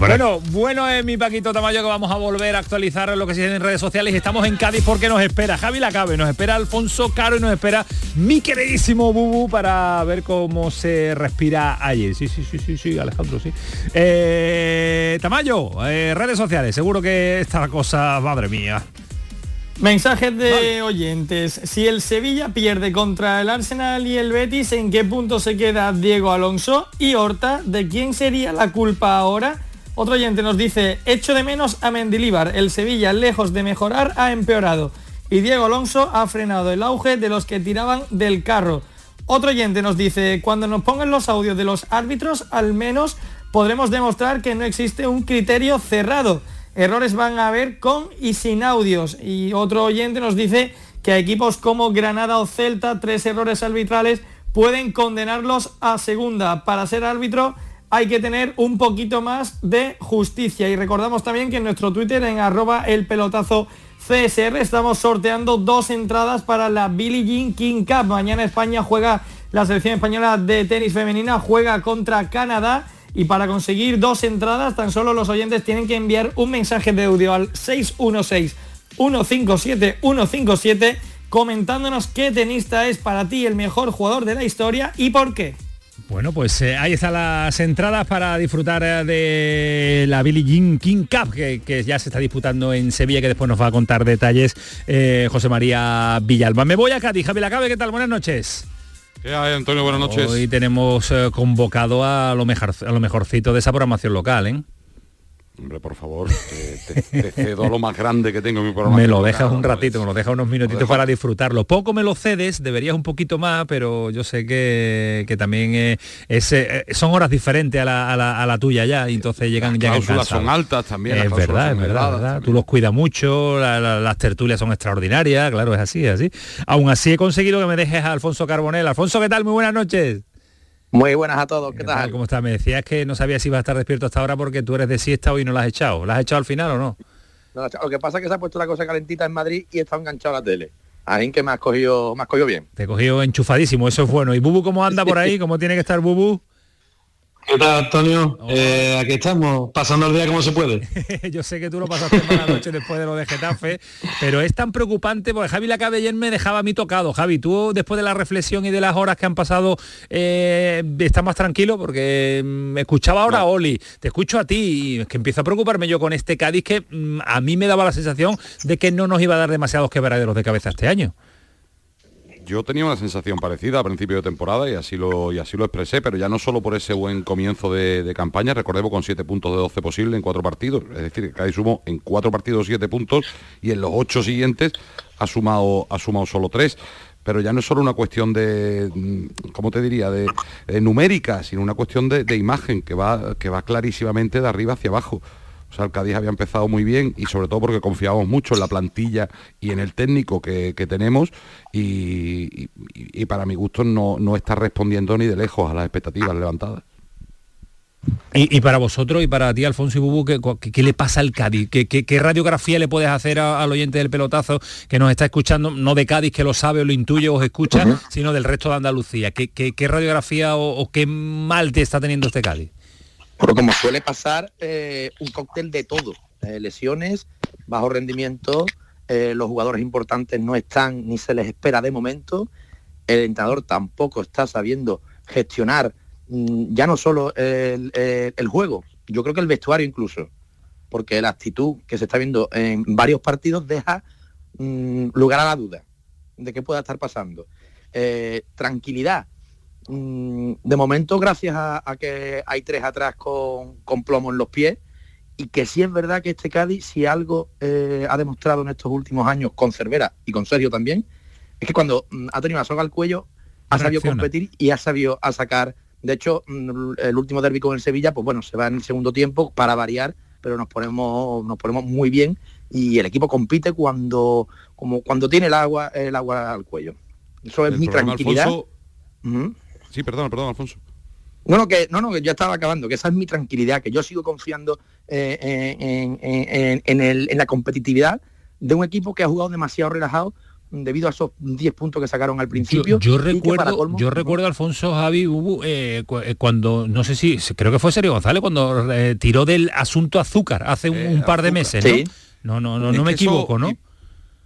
Bueno, bueno es mi Paquito Tamayo que vamos a volver a actualizar lo que se dice en redes sociales. Estamos en Cádiz porque nos espera Javi Lacabe, nos espera Alfonso Caro y nos espera mi queridísimo Bubu para ver cómo se respira allí. Sí, sí, sí, sí, sí, Alejandro, sí. Eh, Tamayo, eh, redes sociales, seguro que esta cosa, madre mía. Mensajes de oyentes. Si el Sevilla pierde contra el Arsenal y el Betis, ¿en qué punto se queda Diego Alonso y Horta? ¿De quién sería la culpa ahora? Otro oyente nos dice, echo de menos a Mendilíbar. El Sevilla, lejos de mejorar, ha empeorado. Y Diego Alonso ha frenado el auge de los que tiraban del carro. Otro oyente nos dice, cuando nos pongan los audios de los árbitros, al menos podremos demostrar que no existe un criterio cerrado. Errores van a haber con y sin audios. Y otro oyente nos dice que a equipos como Granada o Celta, tres errores arbitrales pueden condenarlos a segunda. Para ser árbitro hay que tener un poquito más de justicia. Y recordamos también que en nuestro Twitter, en arroba el pelotazo CSR, estamos sorteando dos entradas para la Billie Jean King Cup. Mañana España juega, la selección española de tenis femenina juega contra Canadá. Y para conseguir dos entradas, tan solo los oyentes tienen que enviar un mensaje de audio al 616-157-157 comentándonos qué tenista es para ti el mejor jugador de la historia y por qué. Bueno, pues eh, ahí están las entradas para disfrutar eh, de la Billie Jean King Cup, que, que ya se está disputando en Sevilla, que después nos va a contar detalles eh, José María Villalba. Me voy a Cádiz. Javi Lacabe, ¿qué tal? Buenas noches. ¿Qué hay, Antonio? Buenas noches. Hoy tenemos convocado a lo, mejor, a lo mejorcito de esa programación local, ¿eh? Hombre, por favor, te, te- te cedo lo más grande que tengo en mi programa. Me lo dejas un ratito, me lo dejas unos minutitos para disfrutarlo. Poco me lo cedes, deberías un poquito más, pero yo sé que, que también eh, es, eh, son horas diferentes a la, a la- a la tuya ya, y entonces llegan, llegan cláusulas cansados. son altas también, las Es cláusulas verdad, es verdad. Tú los cuidas mucho, la- la- las tertulias son extraordinarias, claro, es así, es así. Aún así he conseguido que me dejes a Alfonso Carbonell. Alfonso, ¿qué tal? Muy buenas noches. Muy buenas a todos, ¿qué, ¿Qué tal? ¿Cómo estás? Me decías que no sabías si ibas a estar despierto hasta ahora porque tú eres de siesta hoy y no la has echado. ¿La has echado al final o no? No, lo que pasa es que se ha puesto la cosa calentita en Madrid y está enganchado a la tele. Ahí que me has cogido, me has cogido bien. Te he cogido enchufadísimo, eso es bueno. ¿Y Bubu cómo anda por ahí? ¿Cómo tiene que estar Bubu? ¿Qué tal, Antonio? Eh, aquí estamos, pasando el día como se puede. Yo sé que tú lo pasaste mala noche después de lo de Getafe, pero es tan preocupante porque Javi Lacabe ayer me dejaba a mí tocado. Javi, tú después de la reflexión y de las horas que han pasado, eh, estás más tranquilo porque mm, escuchaba ahora a Oli, te escucho a ti y es que empiezo a preocuparme yo con este Cádiz que mm, a mí me daba la sensación de que no nos iba a dar demasiados quebraderos de cabeza este año. Yo tenía una sensación parecida a principio de temporada y así lo y así lo expresé, pero ya no solo por ese buen comienzo de, campaña, recordemos con 7 puntos de 12 posibles en cuatro partidos, es decir, Cádiz sumó en cuatro partidos 7 puntos y en los ocho siguientes ha sumado, ha sumado solo 3 pero ya no es solo una cuestión de, mm, ¿cómo te diría?, de, de numérica, sino una cuestión de, de imagen que va, que va clarísimamente de arriba hacia abajo. O sea, el Cádiz había empezado muy bien y sobre todo porque confiábamos mucho en la plantilla y en el técnico que, que tenemos y, y- y para mi gusto no, no está respondiendo ni de lejos a las expectativas levantadas. Y, y para vosotros y para ti, Alfonso y Bubu, ¿qué, qué- qué le pasa al Cádiz? ¿Qué, qué- qué radiografía le puedes hacer a- al oyente del pelotazo que nos está escuchando, no de Cádiz, que lo sabe o lo intuye o os escucha, sino del resto de Andalucía? ¿Qué, qué- qué radiografía o, o qué mal te está teniendo este Cádiz? Pero como suele pasar, eh, un cóctel de todo. Eh, lesiones, bajo rendimiento, eh, los jugadores importantes no están ni se les espera de momento. El entrenador tampoco está sabiendo gestionar mm, ya no solo el, juego, yo creo que el vestuario incluso, porque la actitud que se está viendo en varios partidos deja mm, lugar a la duda de qué pueda estar pasando. Tranquilidad, de momento, gracias a, a que hay tres atrás con, con plomo en los pies, y que sí es verdad que este Cádiz, si algo eh, ha demostrado en estos últimos años con Cervera y con Sergio también, es que cuando mm, ha tenido la soga al cuello, ha sabido Reacciona. competir y ha sabido a sacar. De hecho, mm, el último derbi con el Sevilla, pues bueno, se va en el segundo tiempo para variar, pero nos ponemos, nos ponemos muy bien y el equipo compite cuando, como cuando tiene el agua, el agua al cuello. Eso es El mi tranquilidad. Alfonso. Sí, perdón, perdón, Alfonso. No, no, que, no, no, que ya estaba acabando, que esa es mi tranquilidad, que yo sigo confiando eh, en, en- en el- en la competitividad de un equipo que ha jugado demasiado relajado debido a esos 10 puntos que sacaron al principio. Yo recuerdo, colmo- yo recuerdo Alfonso Javi Bubu, eh, cu- eh, cuando no sé si creo que fue Sergio González cuando eh, tiró del asunto azúcar hace un, un par de meses, ¿no? Sí. No, no, no, me eso- equivoco, ¿no?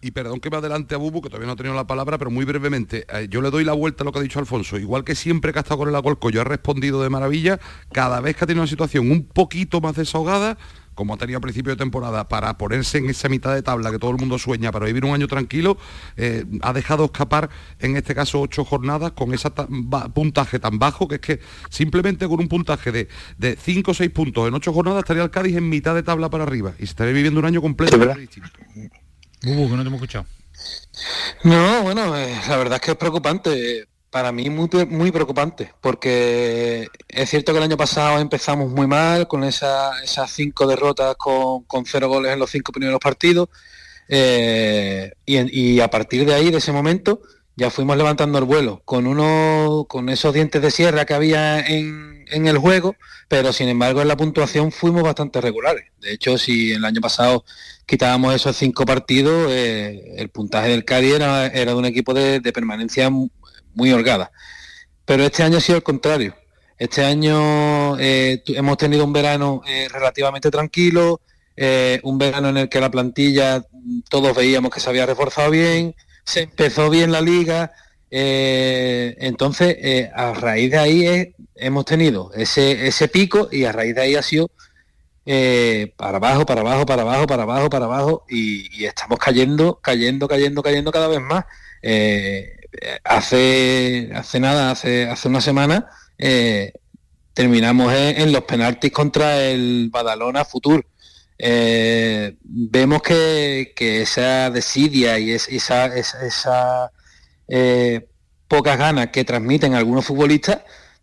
Y perdón que me adelante a Bubu, que todavía no ha tenido la palabra, pero muy brevemente, eh, yo le doy la vuelta a lo que ha dicho Alfonso. Igual que siempre que ha estado con el Acolco, yo he respondido de maravilla, cada vez que ha tenido una situación un poquito más desahogada, como ha tenido a principio de temporada, para ponerse en esa mitad de tabla que todo el mundo sueña, para vivir un año tranquilo, eh, ha dejado escapar, en este caso, ocho jornadas con ese puntaje tan bajo, que es que simplemente con un puntaje de, de cinco o seis puntos en ocho jornadas estaría el Cádiz en mitad de tabla para arriba y se estaría viviendo un año completamente distinto. Bubu, que no te hemos escuchado. No, bueno, eh, la verdad es que es preocupante. Para mí muy, muy preocupante, porque es cierto que el año pasado empezamos muy mal, con esa- esas cinco derrotas con, con cero goles en los cinco primeros partidos, eh, y a partir de ahí, de ese momento, ya fuimos levantando el vuelo, con uno, con esos dientes de sierra que había en, en el juego, pero sin embargo en la puntuación fuimos bastante regulares. De hecho, si el año pasado quitábamos esos cinco partidos, eh, el puntaje del Cádiz era, era de un equipo de, de permanencia mu- muy holgada. Pero este año ha sido el contrario. Este año eh, hemos tenido un verano eh, relativamente tranquilo, un verano en el que la plantilla mm, todos veíamos que se había reforzado bien, se empezó bien la liga, eh, entonces eh, a raíz de ahí eh, hemos tenido ese, ese pico y a raíz de ahí ha sido eh, para abajo, para abajo, para abajo, para abajo, para abajo y, estamos cayendo, cayendo, cayendo, cayendo cada vez más. Eh, hace, hace nada, hace, hace una semana eh, terminamos en, en los penaltis contra el Badalona Futur. Eh, vemos que, esa desidia y es- esa, esa, esa, eh, pocas ganas que transmiten algunos futbolistas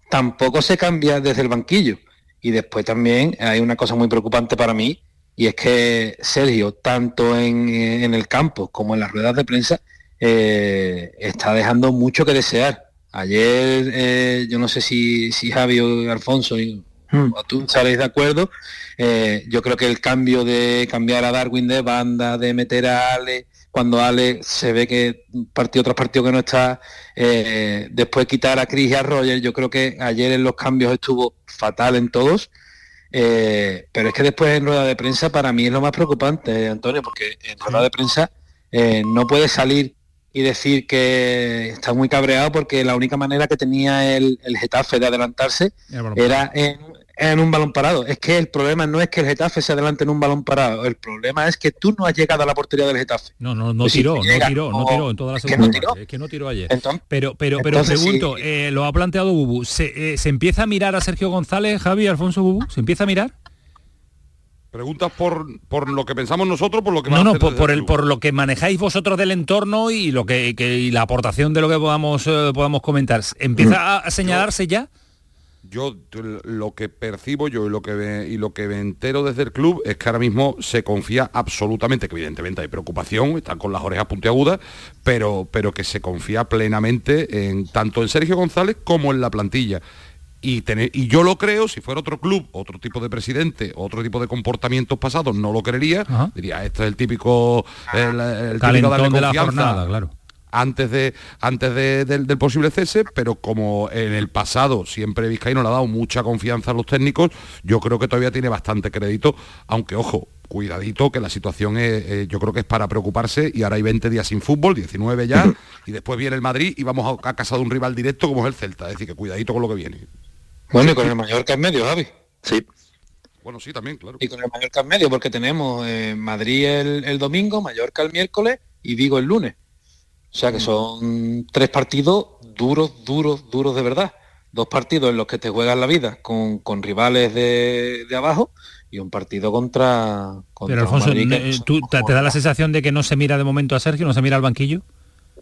tampoco se cambia desde el banquillo. Y después también hay una cosa muy preocupante para mí, y es que Sergio, tanto en, el campo como en las ruedas de prensa, eh, está dejando mucho que desear. Ayer, yo no sé si, si Javi o Alfonso o tú de acuerdo, eh, yo creo que el cambio de cambiar a Darwin de banda, de meter a Ale, cuando Ale se ve que partido tras partido que no está, eh, después quitar a Chris y a Roger, yo creo que ayer en los cambios estuvo fatal en todos, eh, pero es que después en rueda de prensa para mí es lo más preocupante, Antonio, porque en rueda de prensa eh, no puede salir y decir que está muy cabreado porque la única manera que tenía el, el Getafe de adelantarse era en, en un balón parado. Es que el problema no es que el Getafe se adelante en un balón parado, el problema es que tú no has llegado a la portería del Getafe. No, no, no Pues si tiró, tú no llegas tiró, no tiró en toda la es que segunda no tiró. parte, es que no tiró ayer. Entonces- pero, pero, pero entonces, pregunto, sí. eh, lo ha planteado Bubu, ¿se, eh, ¿se empieza a mirar a Sergio González, Javi, Alfonso Bubu? ¿Se empieza a mirar? Preguntas por, por lo que pensamos nosotros, por lo que No, no, por, por el por lo que manejáis vosotros del entorno y lo que, que- y la aportación de lo que podamos eh, podamos comentar. ¿Empieza a, a señalarse ya? Yo lo que percibo yo y lo que ve- y lo que me entero desde el club es que ahora mismo se confía absolutamente, que evidentemente hay preocupación, están con las orejas puntiagudas, pero, pero que se confía plenamente en tanto en Sergio González como en la plantilla. Y, tener- y yo lo creo, si fuera otro club, otro tipo de presidente, otro tipo de comportamientos pasados, no lo creería. Diría, este es el típico, el, el típico darle de la confianza jornada, claro. Antes de antes de- del, del posible cese, pero como en el pasado siempre Vizcaíno le ha dado mucha confianza a los técnicos, yo creo que todavía tiene bastante crédito, aunque ojo, cuidadito que la situación es, eh, yo creo que es para preocuparse y ahora hay 20 días sin fútbol, 19 ya, y después viene el Madrid y vamos a, a casa de un rival directo como es el Celta, es decir, que cuidadito con lo que viene. Bueno, y con el Mallorca en medio, Javi. Sí. Bueno, sí, también, claro. Y con el Mallorca en medio, porque tenemos eh, Madrid el, el domingo, Mallorca el miércoles y Vigo el lunes. O sea que son tres partidos duros, duros, duros de verdad. Dos partidos en los que te juegas la vida con, con rivales de, de abajo y un partido contra, contra Pero Alfonso, Madrid que no sé ¿tú, te, te da la sensación de que no se mira de momento a Sergio, no se mira al banquillo?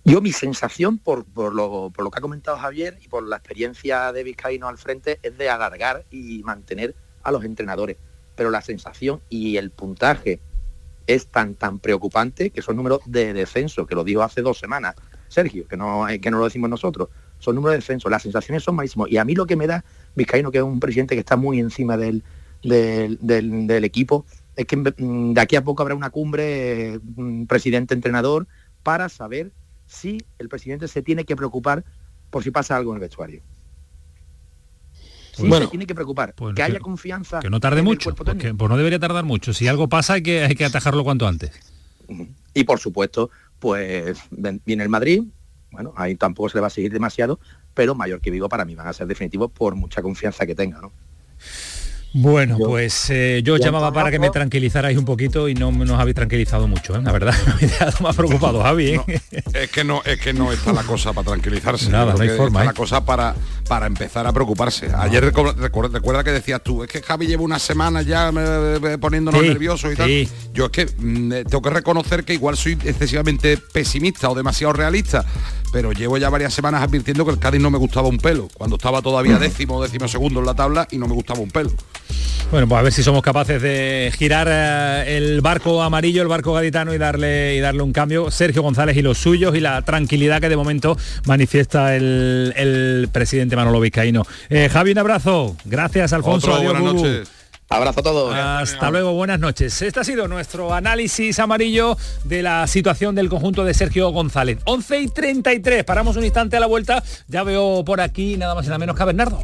Yo mi sensación, por, por lo, por lo que ha comentado Javier y por la experiencia de Vizcaíno al frente, es de alargar y mantener a los entrenadores. Pero la sensación y el puntaje es tan tan preocupante que son números de descenso, que lo dijo hace dos semanas Sergio, que no, que no lo decimos nosotros. son números de descenso, las sensaciones son malísimos. Y a mí lo que me da Vizcaíno, que es un presidente que está muy encima del, del, del- del equipo, es que mm, de aquí a poco habrá una cumbre mm, presidente-entrenador para saber si el presidente se tiene que preocupar por si pasa algo en el vestuario. Sí, Bueno, se tiene que preocupar. pues que que- haya confianza. Que no tarde mucho, porque pues no debería tardar mucho. Si algo pasa hay que, hay que atajarlo cuanto antes. Y por supuesto, pues viene el Madrid, bueno, ahí tampoco se le va a seguir demasiado, pero mayor que Vigo para mí van a ser definitivos por mucha confianza que tenga, ¿no? Bueno, pues eh, yo os llamaba para que me tranquilizarais un poquito y no me- nos habéis tranquilizado mucho, ¿eh? la verdad. Me habéis dejado más preocupado, Javi. ¿eh? Es que no, es que no está la cosa para tranquilizarse. Nada, no hay forma, Está ¿eh? la cosa para, para empezar a preocuparse. Ayer recu- recu- recuerda que decías tú, es que Javi lleva una semana ya eh, eh, poniéndonos Sí, nerviosos y tal. sí. Yo es que mm, eh, tengo que reconocer que igual soy excesivamente pesimista o demasiado realista, pero llevo ya varias semanas advirtiendo que el Cádiz no me gustaba un pelo, cuando estaba todavía décimo o décimo segundo en la tabla y no me gustaba un pelo. Bueno, pues a ver si somos capaces de girar eh, el barco amarillo, el barco gaditano y darle y darle un cambio. Sergio González y los suyos y la tranquilidad que de momento manifiesta el, el presidente Manolo Vizcaíno. Eh, Javi, un abrazo. Gracias, Alfonso. Otro, Adiós, buenas noches. Abrazo a todos. Hasta luego, buenas noches. Este ha sido nuestro análisis amarillo de la situación del conjunto de Sergio González. 11 y 33, paramos un instante a la vuelta. Ya veo por aquí nada más y nada menos que a Bernardo.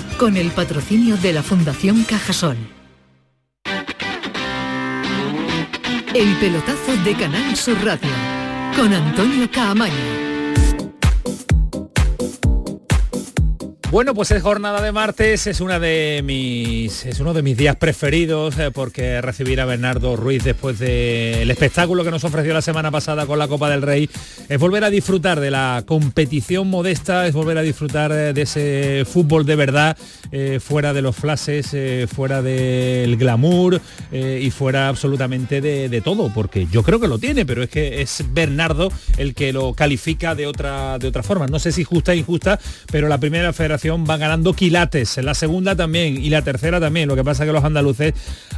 con el patrocinio de la Fundación Cajasol. El pelotazo de Canal Sur Radio, con Antonio Caamaño. Bueno, pues es jornada de martes, es una de mis es uno de mis días preferidos eh, porque recibir a Bernardo Ruiz después del espectáculo que nos ofreció la semana pasada con la Copa del Rey es volver a disfrutar de la competición modesta, es volver a disfrutar eh, de ese fútbol de verdad, eh, fuera de los flashes, fuera del glamour y fuera absolutamente de, de todo, porque yo creo que lo tiene, pero es que es Bernardo el que lo califica de otra de otra forma. No sé si justa o injusta, pero la primera federación va ganando quilates, la segunda también y la tercera también. Lo que pasa es que los andaluces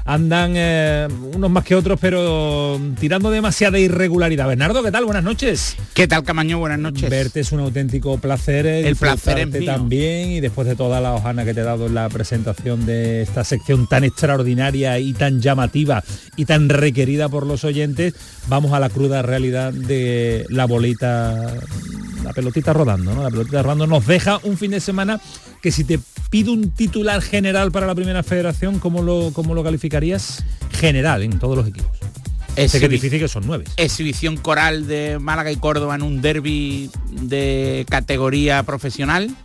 andan eh, unos más que otros, pero tirando demasiada irregularidad. Bernardo, ¿qué tal? Buenas noches. ¿Qué tal, Camaño? Buenas noches. Verte es un auténtico placer. eh, El placer es mío. también y después de toda la hojana que te he dado en la presentación de esta sección tan extraordinaria y tan llamativa y tan requerida por los oyentes, vamos a la cruda realidad de la bolita, la pelotita rodando, ¿no? La pelotita rodando nos deja un fin de semana que si te pido un titular general para la primera federación, ¿cómo lo, cómo lo calificarías? General en todos los equipos. Que es Exhibi- difícil que son nueve. Exhibición coral de Málaga y Córdoba en un derby de categoría profesional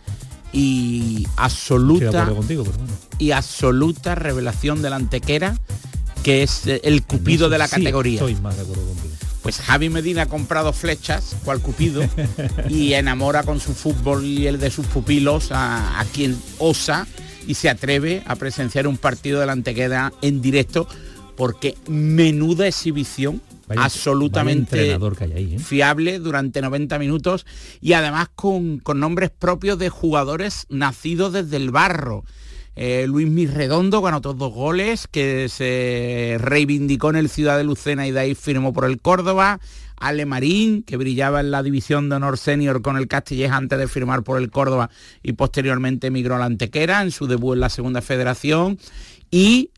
y absoluta acuerdo contigo, pero bueno. y absoluta revelación de la antequera que es eh, el cupido eso de la sí categoría. Estoy más de acuerdo contigo. Pues Javi Medina ha comprado flechas, cual Cupido, y enamora con su fútbol y el de sus pupilos a, a quien osa y se atreve a presenciar un partido de la Antequera en directo, porque menuda exhibición, Vaya- absolutamente vaya ahí, ¿eh? fiable durante 90 minutos y además con, con nombres propios de jugadores nacidos desde el barro. Eh, Luis Mirredondo ganó todos dos goles, que se reivindicó en el Ciudad de Lucena y de ahí firmó por el Córdoba. Ale Marín, que brillaba en la división de honor senior con el Castilleja antes de firmar por el Córdoba y posteriormente emigró a la Antequera en su debut en la segunda federación. Y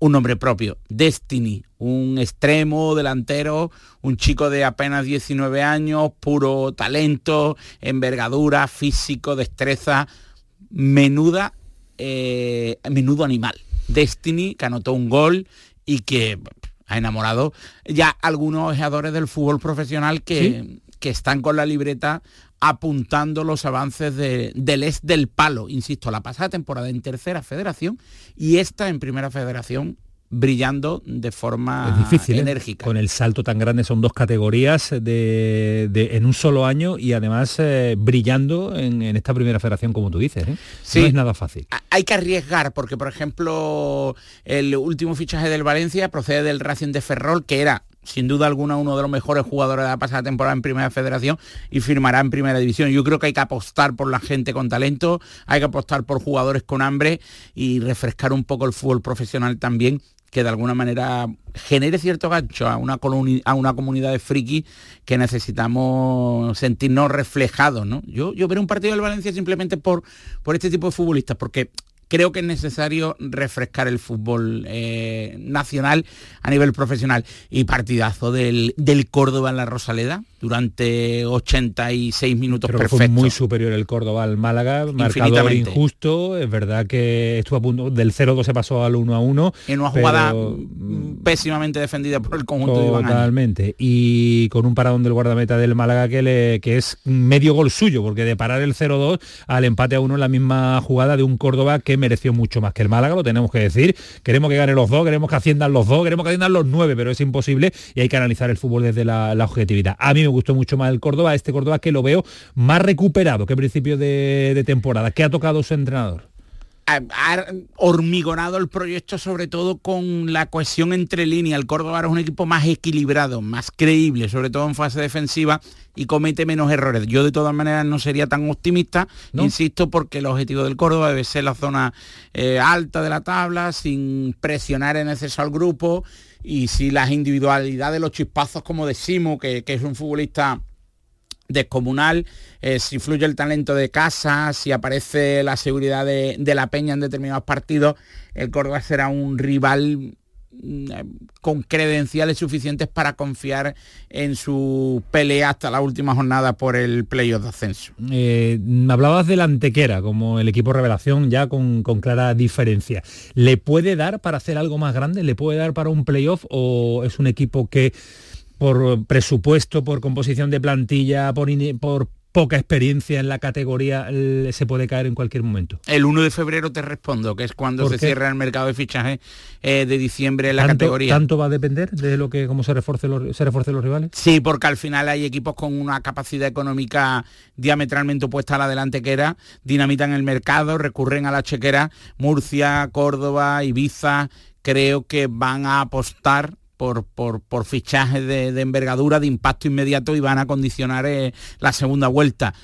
un nombre propio, Destiny, un extremo delantero, un chico de apenas 19 años, puro talento, envergadura, físico, destreza, menuda, eh, menudo animal. Destiny, que anotó un gol y que ha enamorado ya algunos ojeadores del fútbol profesional que, que están con la libreta apuntando los avances de- del es del palo, insisto, la pasada temporada en tercera federación y esta en primera federación brillando de forma Es difícil, ¿eh? enérgica. Con el salto tan grande son dos categorías de, de- en un solo año y además eh, brillando en, en esta primera federación, como tú dices. ¿eh? Sí. No es nada fácil. hay que arriesgar porque por ejemplo el último fichaje del Valencia procede del Racing de Ferrol que era sin duda alguna uno de los mejores jugadores de la pasada temporada en primera federación y firmará en primera división. Yo creo que hay que apostar por la gente con talento, hay que apostar por jugadores con hambre y refrescar un poco el fútbol profesional también que de alguna manera genere cierto gancho a una, a una comunidad de friki que necesitamos sentirnos reflejados. ¿no? Yo, yo veré un partido del Valencia simplemente por, por este tipo de futbolistas, porque creo que es necesario refrescar el fútbol eh, nacional a nivel profesional. Y partidazo del, del Córdoba en la Rosaleda durante 86 minutos Creo que fue muy superior el Córdoba al Málaga, marcador injusto, es verdad que estuvo a punto, del 0-2 se pasó al 1-1. En una jugada mm, pésimamente defendida por el conjunto de Iván Áñez. Totalmente. Y con un paradón del guardameta del Málaga que, le, que es medio gol suyo, porque de parar el 0-2 al empate a uno en la misma jugada de un Córdoba que mereció mucho más que el Málaga, lo tenemos que decir. Queremos que gane los dos, queremos que asciendan los dos, queremos que asciendan los nueve, pero es imposible y hay que analizar el fútbol desde la, la objetividad. A mí me gustó mucho más el Córdoba, este Córdoba que lo veo más recuperado que principio de, de temporada. ¿Qué ha tocado su entrenador? ha, hormigonado el proyecto sobre todo con la cohesión entre líneas. El Córdoba es un equipo más equilibrado, más creíble, sobre todo en fase defensiva y comete menos errores. Yo de todas maneras no sería tan optimista, insisto, porque el objetivo del Córdoba debe ser la zona eh, alta de la tabla, sin presionar en exceso al grupo y si las individualidades, los chispazos como decimos, que, que es un futbolista descomunal, eh, si fluye el talento de casa, si aparece la seguridad de, de la peña en determinados partidos, el Córdoba será un rival con credenciales suficientes para confiar en su pelea hasta la última jornada por el playoff de ascenso. Eh, hablabas de la Antequera como el equipo revelación ya con, con clara diferencia. ¿Le puede dar para hacer algo más grande? ¿Le puede dar para un playoff o es un equipo que por presupuesto, por composición de plantilla, por, por poca experiencia en la categoría, eh, se puede caer en cualquier momento? El 1 de febrero te respondo, que es cuando ¿Por se cierra el mercado de fichaje eh, de diciembre en la ¿Tanto, categoría. tanto va a depender de lo que cómo se refuercen los, se los rivales? Sí, porque al final hay equipos con una capacidad económica diametralmente opuesta a la del antequera, dinamitan el mercado, recurren a la chequera, Murcia, Córdoba, Ibiza, creo que van a apostar por, por, por fichajes de, de envergadura, de impacto inmediato y van a condicionar eh, la segunda vuelta.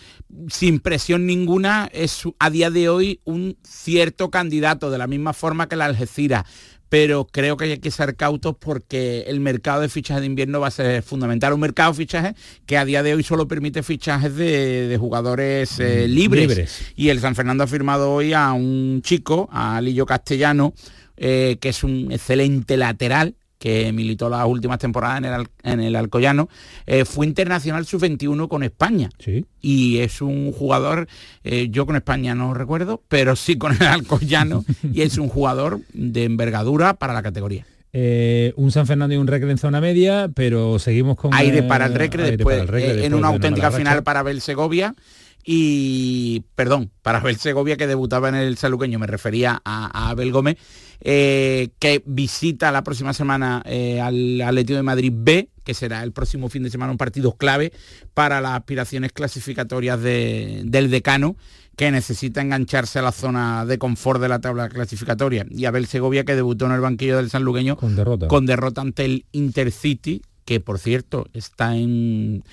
Sin presión ninguna, es a día de hoy un cierto candidato, de la misma forma que la Algeciras pero creo que hay que ser cautos porque el mercado de fichajes de invierno va a ser fundamental. Un mercado de fichajes que a día de hoy solo permite fichajes de, de jugadores eh, libres. libres. Y el San Fernando ha firmado hoy a un chico, a Lillo Castellano, eh, que es un excelente lateral que militó las últimas temporadas en el, en el Alcoyano, eh, fue internacional sub-21 con España. Y es un jugador, eh, yo con España no recuerdo, pero sí con el Alcoyano, y es un jugador de envergadura para la categoría. Eh, un San Fernando y un Recre en zona media, pero seguimos con... Aire para el Recre, después, para el Recre, después en una auténtica final racha. para Abel Segovia y, perdón, para Abel Segovia que debutaba en el saluqueño, me refería a, a Abel Gómez, eh, que visita la próxima semana eh, al Atlético de Madrid B, que será el próximo fin de semana un partido clave para las aspiraciones clasificatorias de- del decano que necesita engancharse a la zona de confort de la tabla clasificatoria. Y Abel Segovia, que debutó en el banquillo del Sanluqueño Con derrota. con derrota ante el Intercity, que por cierto está en,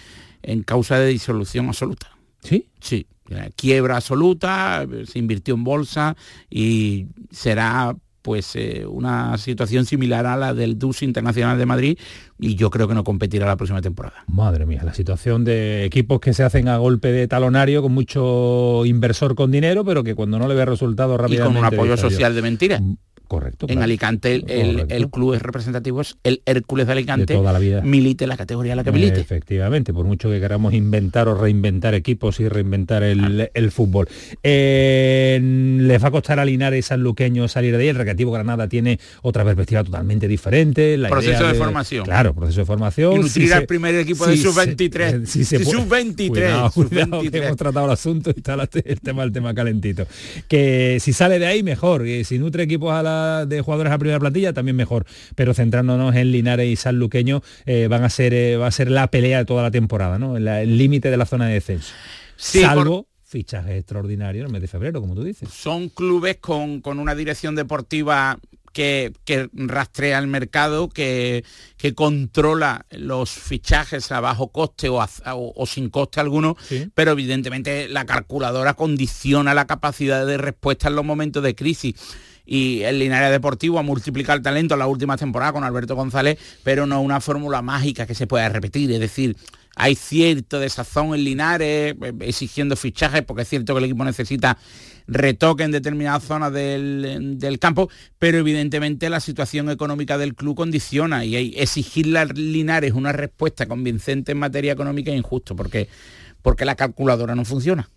en causa de disolución absoluta. ¿Sí? Sí, eh, quiebra absoluta, se invirtió en bolsa y será pues eh, una situación similar a la del DUS Internacional de Madrid y yo creo que no competirá la próxima temporada. Madre mía, la situación de equipos que se hacen a golpe de talonario con mucho inversor con dinero, pero que cuando no le ve resultados Y rápidamente... con un apoyo social de mentira. Correcto. En claro. Alicante el, el- club es representativo, es el Hércules de Alicante, De toda la vida. milite la categoría en la que milite. Efectivamente, por mucho que queramos inventar o reinventar equipos y reinventar el, el fútbol. Eh, les va a costar a Linares y Sanluqueño salir de ahí. El Recreativo Granada tiene otra perspectiva totalmente diferente. La Proceso idea de formación. Claro, proceso de formación. Y nutrir Si al se- primer equipo si de se- sub-23. eh, si puede- sub-23, Cuidado, cuidado, que sub-23. hemos tratado el asunto y está el tema, el tema calentito. Que si sale de ahí, mejor. Que si nutre equipos a la, de jugadores a primera plantilla, también mejor. Pero centrándonos en Linares y Sanluqueño, eh, van a ser, eh, va a ser la pelea de toda la temporada, ¿no? La- el límite de la zona de descenso. Sí, Salvo fichajes extraordinarios en el mes de febrero, como tú dices. Son clubes con, con una dirección deportiva que, que rastrea el mercado, que, que controla los fichajes a bajo coste o, a- o- o sin coste alguno, pero evidentemente la calculadora condiciona la capacidad de respuesta en los momentos de crisis. Y el Linares Deportivo ha multiplicado el talento en la última temporada con Alberto González, pero no una fórmula mágica que se pueda repetir. Es decir, hay cierto desazón en Linares, eh, exigiendo fichajes, porque es cierto que el equipo necesita retoque en determinadas zonas del, del campo, pero evidentemente la situación económica del club condiciona y exigirle a Linares una respuesta convincente en materia económica es injusto, porque, porque la calculadora no funciona.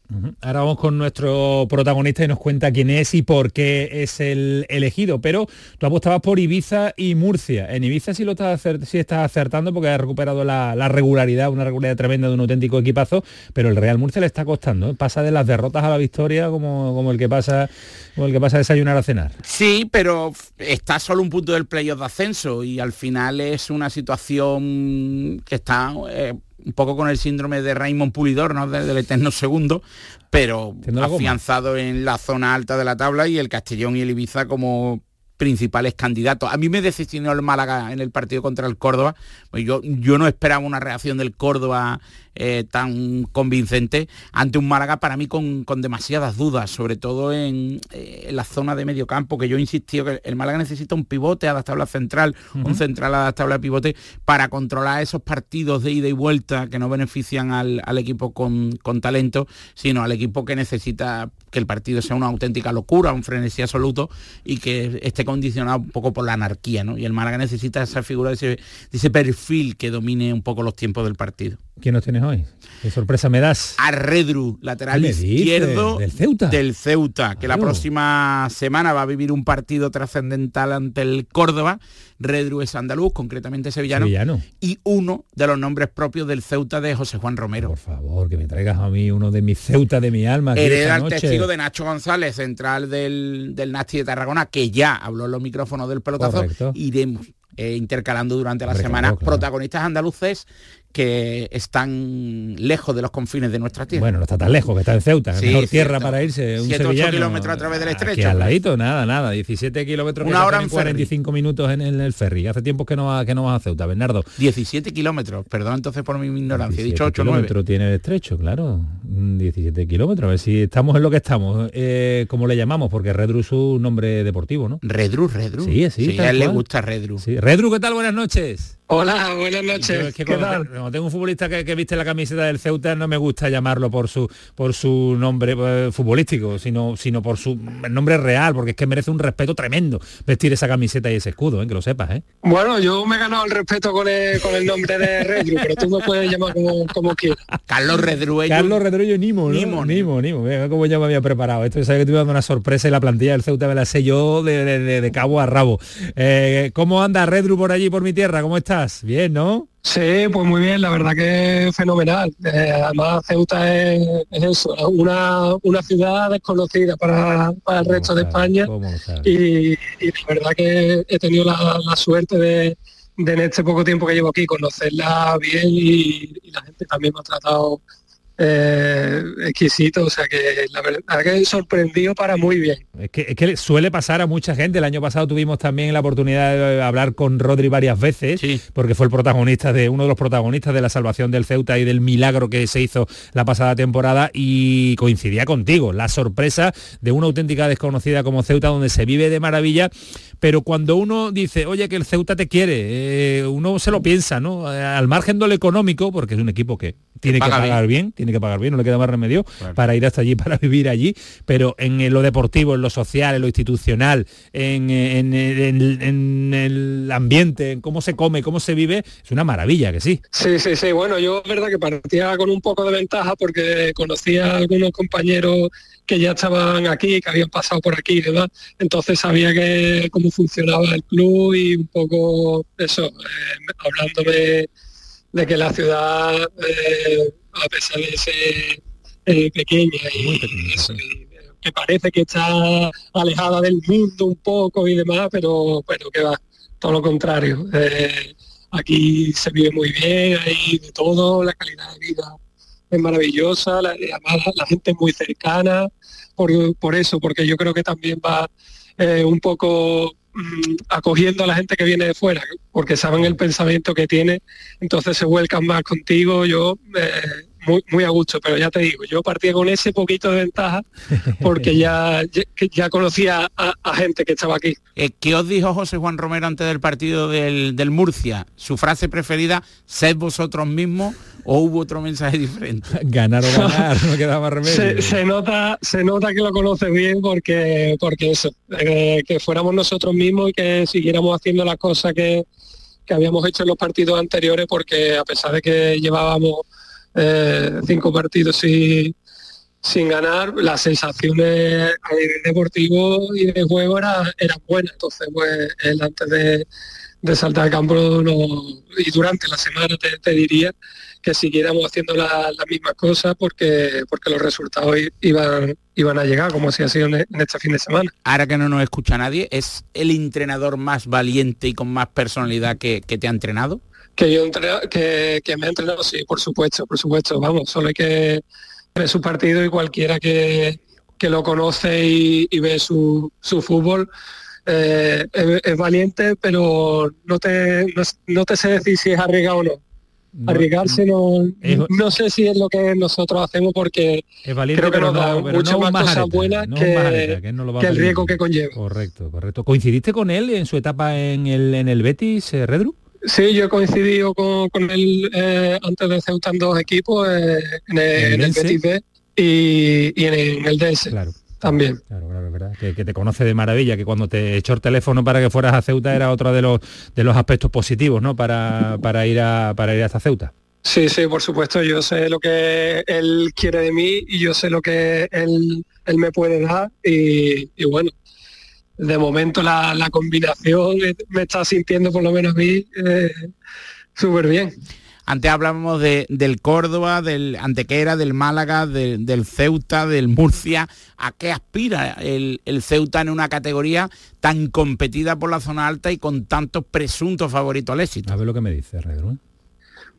Ahora vamos con nuestro protagonista y nos cuenta quién es y por qué es el elegido. Pero tú apostabas por Ibiza y Murcia. En Ibiza sí lo estás, sí estás acertando porque ha recuperado la, la regularidad, una regularidad tremenda de un auténtico equipazo, pero el Real Murcia le está costando. ¿eh? Pasa de las derrotas a la victoria como, como el que pasa como el que pasa a desayunar a cenar. Sí, pero está solo un punto del playoff de ascenso y al final es una situación que está eh, un poco con el síndrome de Raymond Pulidor, ¿no? De- del eterno segundo, pero afianzado en la zona alta de la tabla y el Castellón y el Ibiza como principales candidatos. A mí me decepcionó el Málaga en el partido contra el Córdoba. Pues yo, yo no esperaba una reacción del Córdoba eh, tan convincente ante un Málaga para mí con, con demasiadas dudas, sobre todo en, eh, en la zona de medio campo, que yo insistí que el Málaga necesita un pivote adaptable a central, un central adaptable a pivote, para controlar esos partidos de ida y vuelta que no benefician al, al equipo con, con talento, sino al equipo que necesita que el partido sea una auténtica locura, un frenesí absoluto y que esté condicionado un poco por la anarquía, ¿no? Y el Málaga necesita esa figura, de ese, de ese perfil que domine un poco los tiempos del partido. ¿Quién nos tienes hoy? ¿Qué sorpresa me das? A Redru, lateral izquierdo ¿Del Ceuta? del Ceuta, que la próxima semana va a vivir un partido trascendental ante el Córdoba. Redru es andaluz, concretamente sevillano, Sevillano. y uno de los nombres propios del Ceuta de José Juan Romero. Por favor, que me traigas a mí uno de mis Ceuta de mi alma. Hereda el testigo de Nacho González, central del, del Nasti de Tarragona, que ya habló en los micrófonos del pelotazo. Correcto. Iremos eh, intercalando durante la semana claro. protagonistas andaluces que están lejos de los confines de nuestra tierra. Bueno, no está tan lejos, que está en Ceuta, Sí, mejor tierra cierto. para irse. Un Siete, ocho sevillano. kilómetros a través del Aquí estrecho. al ladito, nada, nada. 17 kilómetros Una hora en ferry. 45 minutos en, el- en el ferry. Hace tiempo que no, va- que no vas a Ceuta, Bernardo. 17 kilómetros, perdón entonces por mi ignorancia, he dicho 17 8 o 9. kilómetros tiene el estrecho, claro. Mm, 17 kilómetros, a ver si estamos en lo que estamos. Eh, ¿Cómo le llamamos? Porque Redru es un nombre deportivo, ¿no? Redru, Redru. Sí, sí. Sí, a él le gusta Redru. Sí. Redru, ¿qué tal? Buenas noches. Hola, buenas Yo noches. es que ¿Qué cuando, tal? te- cuando tengo un futbolista que, que viste la camiseta del Ceuta no me gusta llamarlo por su por su nombre eh, futbolístico, sino sino por su nombre real, porque es que merece un respeto tremendo vestir esa camiseta y ese escudo, ¿eh? que lo sepas, ¿eh? Bueno, yo me he ganado el respeto con el, con el nombre de Redru, pero tú me puedes llamar como, como quieras. Carlos Redruello. Carlos Redruello Nimo, ¿no? Nimo, Nimo, Nimo. Mira cómo ya me había preparado. Esto sabes que te iba a dar una sorpresa y la plantilla del Ceuta me la sé yo de, de- de- de cabo a rabo. Eh, ¿Cómo anda Redru por allí, por mi tierra? ¿Cómo estás? Bien, ¿no? Sí, pues muy bien, la verdad que es fenomenal. Eh, además, Ceuta es, es eso, una, una ciudad desconocida para, para el resto de España y, y la verdad que he tenido la, la suerte de, de en este poco tiempo que llevo aquí conocerla bien y, y la gente también me ha tratado eh, exquisito, o sea que la verdad que sorprendido para muy bien. Es que, es que suele pasar a mucha gente. El año pasado tuvimos también la oportunidad de hablar con Rodri varias veces, porque fue el protagonista de uno de los protagonistas de la salvación del Ceuta y del milagro que se hizo la pasada temporada y coincidía contigo. La sorpresa de una auténtica desconocida como Ceuta, donde se vive de maravilla, pero cuando uno dice, oye, que el Ceuta te quiere, eh, uno se lo piensa, ¿no? Eh, Al margen de lo económico, porque es un equipo que tiene que paga pagar bien, bien. tiene que pagar bien, no le queda más remedio para ir hasta allí, para vivir allí, pero en lo deportivo, en lo social, en lo institucional, en, eh, en- en- en el ambiente, en cómo se come, cómo se vive, es una maravilla, que sí. Sí, sí, sí. Bueno, yo es verdad que partía con un poco de ventaja porque conocía a algunos compañeros que ya estaban aquí, que habían pasado por aquí y demás. Entonces sabía que cómo funcionaba el club y un poco eso, eh, hablándome de que la ciudad, eh, a pesar de ser eh, pequeña y eso, y que parece que está alejada del mundo un poco y demás, pero pero que va, todo lo contrario. Eh, aquí se vive muy bien, hay de todo, la calidad de vida es maravillosa, la, además la, gente es muy cercana, por, por eso, porque yo creo que también va eh, un poco mm, acogiendo a la gente que viene de fuera, porque saben el pensamiento que tiene, entonces se vuelcan más contigo, yo eh, muy, muy a gusto, pero ya te digo, yo partía con ese poquito de ventaja porque ya, ya, conocía a, a gente que estaba aquí. Eh, ¿Qué os dijo José Juan Romero antes del partido del, del Murcia? ¿Su frase preferida, sed vosotros mismos o hubo otro mensaje diferente? Ganar o ganar, no quedaba remedio. Se, se nota, se nota que lo conoce bien porque, porque eso, eh, que fuéramos nosotros mismos y que siguiéramos haciendo las cosas que, que habíamos hecho en los partidos anteriores, porque a pesar de que llevábamos eh, cinco partidos sin, sin ganar, las sensaciones deportivo y de juego era- eran buenas. Entonces, pues él antes de, de saltar al campo y durante la semana te, diría que siguiéramos haciendo la- mismas cosas porque, porque los resultados iban, iban a llegar, como así ha sido en este fin de semana. Ahora que no nos escucha nadie, ¿es el entrenador más valiente y con más personalidad que te ha entrenado? Que yo entre- que, que me ha entrenado, sí, por supuesto, por supuesto, vamos, solo hay que ver su partido y cualquiera que, que lo conoce y, y ve su, su fútbol eh, es, es valiente, pero no te, no, no te sé decir si es arriesgado o no. Arriesgarse no, Es- no sé si es lo que nosotros hacemos porque Es valiente, creo que nos da un más cosas buenas que, lo el riesgo que conlleva. Correcto, correcto. ¿Coincidiste con él en su etapa en el, en el Betis, eh, Redru? Sí, yo he coincidido con, con él eh, antes de Ceuta en dos equipos, eh, en, el, en el Dense. Betis B y, y en, en el Dense también. Claro, claro, es verdad. Que, que te conoce de maravilla, que cuando te echó el teléfono para que fueras a Ceuta era otro de los de los aspectos positivos, ¿no? Para, para ir a para ir hasta Ceuta. Sí, sí, por supuesto, yo sé lo que él quiere de mí y yo sé lo que él, él me puede dar y, y bueno, de momento la, la combinación me está sintiendo por lo menos a mí eh, súper bien. Antes hablamos de, del Córdoba, del Antequera, del Málaga, del, del Ceuta, del Murcia. ¿A qué aspira el, el Ceuta en una categoría tan competida por la zona alta y con tantos presuntos favoritos al éxito? A ver lo que me dice, Redru. ¿eh?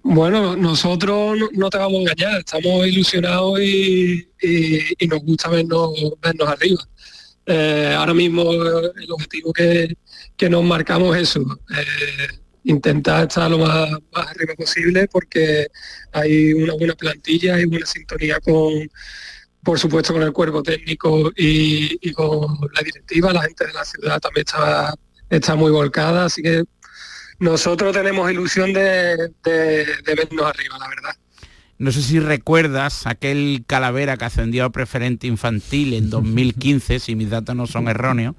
Bueno, nosotros no, no te vamos a engañar, estamos ilusionados y, y- y nos gusta vernos, vernos arriba. Eh, ahora mismo eh, el objetivo que, que nos marcamos es eso, eh, intentar estar lo más, arriba posible porque hay una buena plantilla, hay buena sintonía con, por supuesto, con el cuerpo técnico y, con la directiva, la gente de la ciudad también está, está muy volcada, así que nosotros tenemos ilusión de- de vernos arriba, la verdad. No sé si recuerdas aquel calavera que ascendió a preferente infantil en 2015, si mis datos no son erróneos,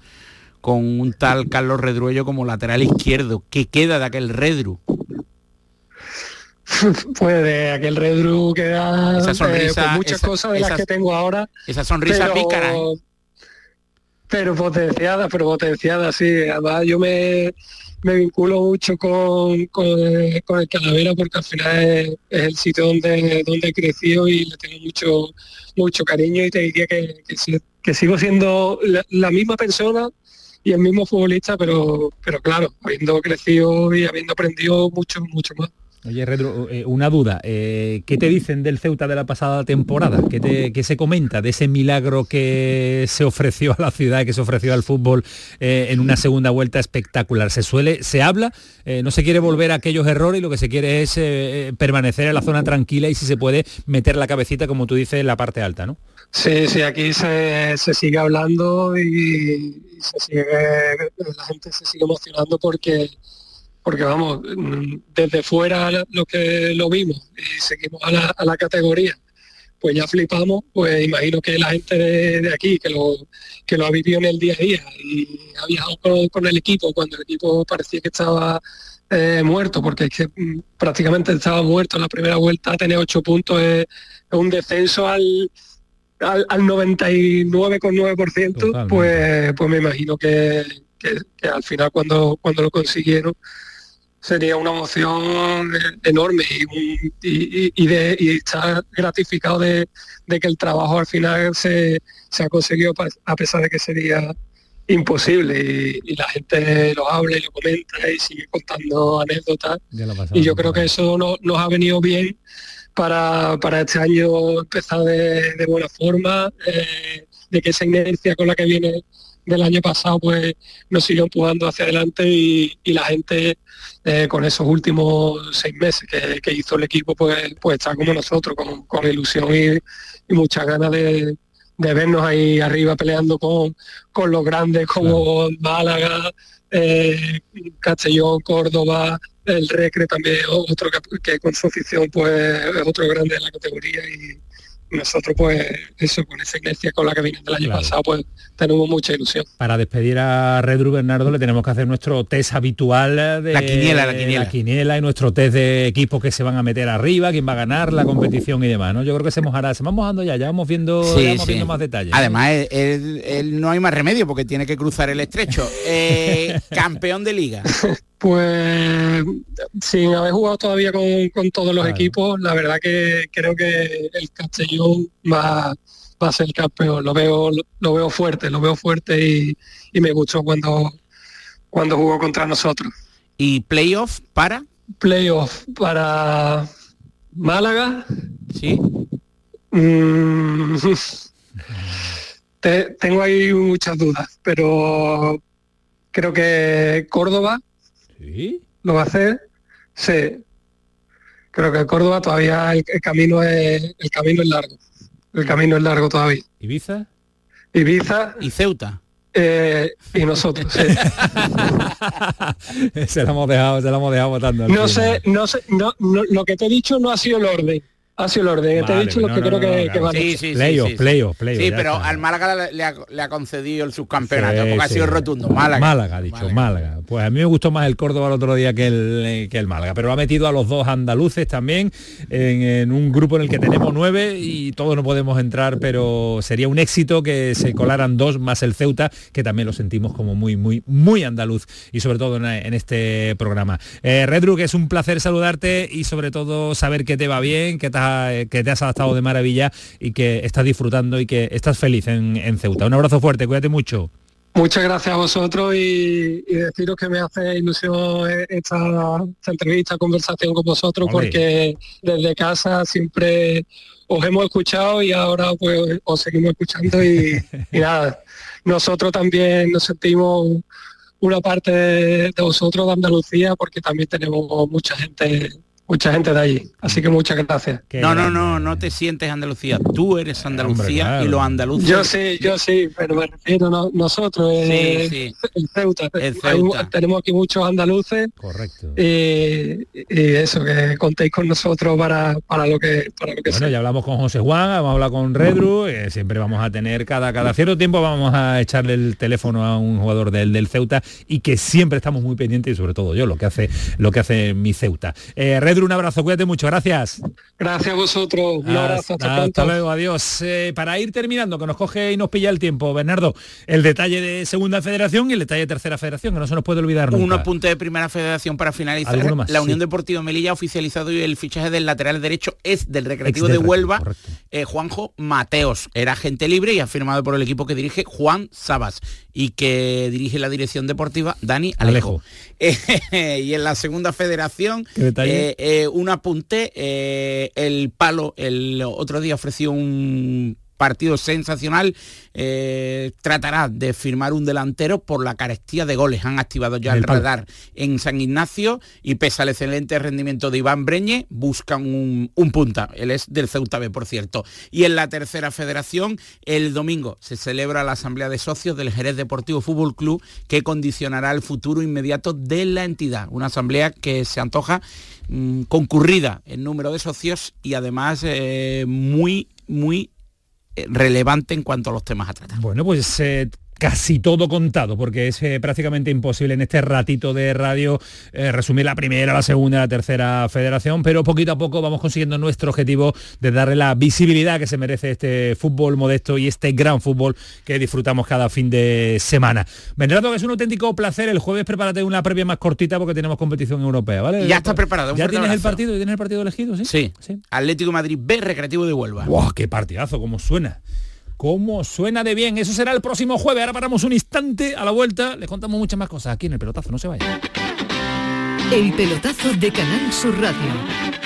con un tal Carlos Redruello como lateral izquierdo. ¿Qué queda de aquel Redru? Pues de aquel Redru queda Esa eh, sonrisa, pues muchas esa- cosas de las esas- que tengo ahora. Esa sonrisa pero- pícara. ¿eh? Pero potenciada, pero potenciada, sí. Además yo me, me vinculo mucho con, con, el Calavera porque al final es, el sitio donde, donde he crecido y le tengo mucho, mucho cariño y te diría que, que sigo siendo la, la misma persona y el mismo futbolista, pero, pero claro, habiendo crecido y habiendo aprendido mucho, mucho más. Oye, Redru, eh, una duda. eh, ¿Qué te dicen del Ceuta de la pasada temporada? ¿Qué, se comenta de ese milagro que se ofreció a la ciudad, que se ofreció al fútbol eh, en una segunda vuelta espectacular? ¿Se suele, se habla? no se quiere volver a aquellos errores y lo que se quiere es permanecer en la zona tranquila y si se puede meter la cabecita, como tú dices, en la parte alta, ¿no? Sí, sí, aquí se, se sigue hablando y, y se sigue, la gente se sigue emocionando porque, porque vamos, desde fuera lo que lo vimos y seguimos a la, a la categoría pues ya flipamos, pues imagino que la gente de, aquí, que lo, que lo ha vivido en el día a día y ha viajado con, el equipo cuando el equipo parecía que estaba eh, muerto, porque es que mm, prácticamente estaba muerto en la primera vuelta, tener ocho puntos es, un descenso al, al, al 99,9%, pues, pues me imagino que, que, al final cuando, cuando lo consiguieron sería una emoción enorme y, de, estar gratificado de, que el trabajo al final se, ha conseguido a pesar de que sería imposible. Y, la gente lo habla y lo comenta y sigue contando anécdotas. Y yo creo que eso nos ha venido bien para, este año empezar de, buena forma, eh, de que esa inercia con la que viene del año pasado pues nos sigue empujando hacia adelante y, la gente eh, con esos últimos seis meses que, hizo el equipo pues, pues está como nosotros, con, ilusión y, muchas ganas de, vernos ahí arriba peleando con, con los grandes como Málaga, eh, Castellón, Córdoba, el Recre también, otro que, con su afición pues es otro grande en la categoría y, nosotros pues eso, con esa inercia con la que vino del año pasado, pues tenemos mucha ilusión. Para despedir a Redru Bernardo le tenemos que hacer nuestro test habitual de la quiniela, la quiniela. La quiniela y nuestro test de equipos que se van a meter arriba, quién va a ganar la competición y demás, ¿no? Yo creo que se mojará, se va mojando ya, ya vamos viendo, viendo más detalles. Además, él, no hay más remedio porque tiene que cruzar el estrecho. Eh, campeón de liga. Pues sin haber jugado todavía con, todos los equipos, la verdad que creo que el Castellón va, va a ser el campeón. Lo veo, lo, veo fuerte, lo veo fuerte y, me gustó cuando, cuando jugó contra nosotros. ¿Y playoff para? Playoff para Málaga. Sí. Mm, tengo ahí muchas dudas, pero creo que Córdoba ¿Lo va a hacer? Sí. Creo que Córdoba todavía el, camino es el camino es largo. El camino es largo todavía. ¿Ibiza? Ibiza. ¿Y Ceuta? Eh, y nosotros, sí. se lo hemos dejado, se lo hemos dejado votando. No sé, no sé, no, lo que te he dicho no ha sido el orden. Ha sido el orden. Te he dicho lo que creo que, que vale. Sí, sí, playoff, sí, playoff, playoff. Sí, pero al Málaga le ha, le ha, concedido el subcampeonato porque ha sido rotundo. Málaga. Málaga, ha dicho, Málaga. Pues a mí me gustó más el Córdoba el otro día que el, que el Málaga, pero ha metido a los dos andaluces también en, un grupo en el que tenemos nueve y todos no podemos entrar, pero sería un éxito que se colaran dos más el Ceuta, que también lo sentimos como muy, muy, muy andaluz y sobre todo en, este programa. Eh, Redru, que es un placer saludarte y sobre todo saber que te va bien, que te eh, que te has adaptado de maravilla y que estás disfrutando y que estás feliz en, Ceuta. Un abrazo fuerte, cuídate mucho. Muchas gracias a vosotros y, deciros que me hace ilusión esta, entrevista, conversación con vosotros, porque desde casa siempre os hemos escuchado y ahora pues os seguimos escuchando y, nada, nosotros también nos sentimos una parte de, vosotros de Andalucía porque también tenemos mucha gente mucha gente de allí. Así que muchas gracias. no, no, no, no te sientes Andalucía. Tú eres Andalucía y los andaluces. Yo sí, yo sí, pero me refiero a nosotros, eh, sí, el Ceuta. tenemos aquí muchos andaluces. Correcto. Y, eso, que contéis con nosotros para, para lo que para lo que Bueno, ya hablamos con José Juan, vamos a hablar con Redru, eh, siempre vamos a tener cada, cada cierto tiempo vamos a echarle el teléfono a un jugador del, del Ceuta y que siempre estamos muy pendientes y sobre todo yo, lo que hace, lo que hace mi Ceuta. Eh, un abrazo, cuídate mucho, gracias. Gracias a vosotros, un abrazo, hasta, luego, adiós. Eh, para ir terminando, que nos coge y nos pilla el tiempo, Bernardo, el detalle de segunda federación y el detalle de tercera federación, que no se nos puede olvidar nunca. Un apunte de primera federación para finalizar. la Unión Deportiva Melilla ha oficializado y el fichaje del lateral derecho es del Recreativo de Huelva, eh, Juanjo Mateos. Era agente libre y ha firmado por el equipo que dirige Juan Sabas y que dirige la dirección deportiva Dani Alejo. y en la segunda federación, eh, eh, un apunte, eh, el palo el otro día ofreció un partido sensacional, eh, tratará de firmar un delantero por la carestía de goles. Han activado ya el, radar en San Ignacio y pese al excelente rendimiento de Iván Breñe, buscan un, punta. Él es del Ceuta B, por cierto. Y en la tercera federación, el domingo se celebra la asamblea de socios del Jerez Deportivo Fútbol Club que condicionará el futuro inmediato de la entidad. Una asamblea que se antoja mm, concurrida en número de socios y además eh, muy muy relevante en cuanto a los temas a tratar. Bueno, pues eh, casi todo contado, porque es eh, prácticamente imposible en este ratito de radio eh, resumir la primera, la segunda, la tercera federación, pero poquito a poco vamos consiguiendo nuestro objetivo de darle la visibilidad que se merece este fútbol modesto y este gran fútbol que disfrutamos cada fin de semana. Vendrado que es un auténtico placer, el jueves prepárate una previa más cortita porque tenemos competición europea, ¿vale? Ya está preparado. un ¿Ya tienes el partido? ¿Tienes el partido elegido? Sí. Sí. Atlético de Madrid B, Recreativo de Huelva. ¡Wow! ¡Qué partidazo! ¿Cómo suena? ¿Cómo suena de bien? Eso será el próximo jueves. Ahora paramos un instante a la vuelta. Les contamos muchas más cosas aquí en el pelotazo. No se vayan. El pelotazo de Canal Sur Radio.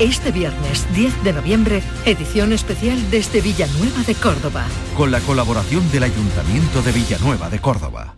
Este viernes 10 de noviembre, edición especial desde Villanueva de Córdoba. Con la colaboración del Ayuntamiento de Villanueva de Córdoba.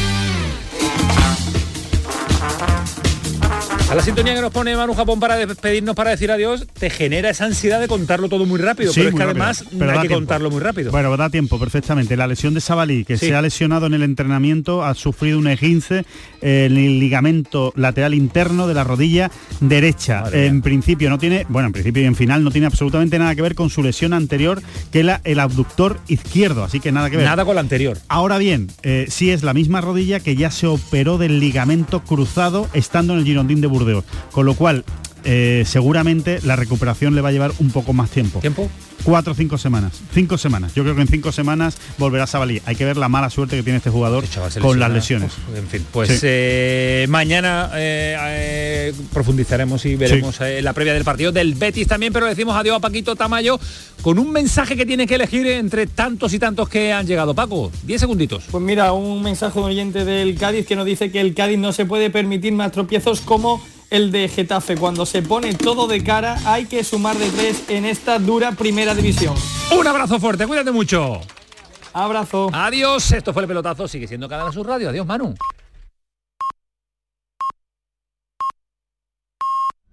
A la sintonía que nos pone Manu Japón para despedirnos, para decir adiós, te genera esa ansiedad de contarlo todo muy rápido. Sí, pero es que rápido. además hay que tiempo. contarlo muy rápido. Bueno, da tiempo perfectamente. La lesión de Sabalí, que Sí. se ha lesionado en el entrenamiento, ha sufrido un esguince en el ligamento lateral interno de la rodilla derecha. En principio no tiene, bueno, en principio y en final no tiene absolutamente nada que ver con su lesión anterior, que era el abductor izquierdo, así que nada que ver. Nada con la anterior. Ahora bien, eh, sí es la misma rodilla que ya se operó del ligamento cruzado estando en el Girondín de Con lo cual eh, seguramente la recuperación le va a llevar un poco más tiempo. ¿Tiempo? Cuatro o cinco semanas. Cinco semanas. Yo creo que en cinco semanas volverá Sabalí. Hay que ver la mala suerte que tiene este jugador con lesiona. las lesiones. Uf, en fin, pues Sí. eh, mañana eh, eh, profundizaremos y veremos eh, la previa del partido del Betis también, pero le decimos adiós a Paquito Tamayo con un mensaje que tiene que elegir entre tantos y tantos que han llegado. Paco, 10 segunditos. Pues mira, un mensaje de un oyente del Cádiz que nos dice que el Cádiz no se puede permitir más tropiezos como el de Getafe. Cuando se pone todo de cara hay que sumar de tres en esta dura primera división. Un abrazo fuerte, cuídate mucho. Abrazo. Adiós, esto fue el pelotazo, sigue siendo Canal Sur Radio. Adiós, Manu.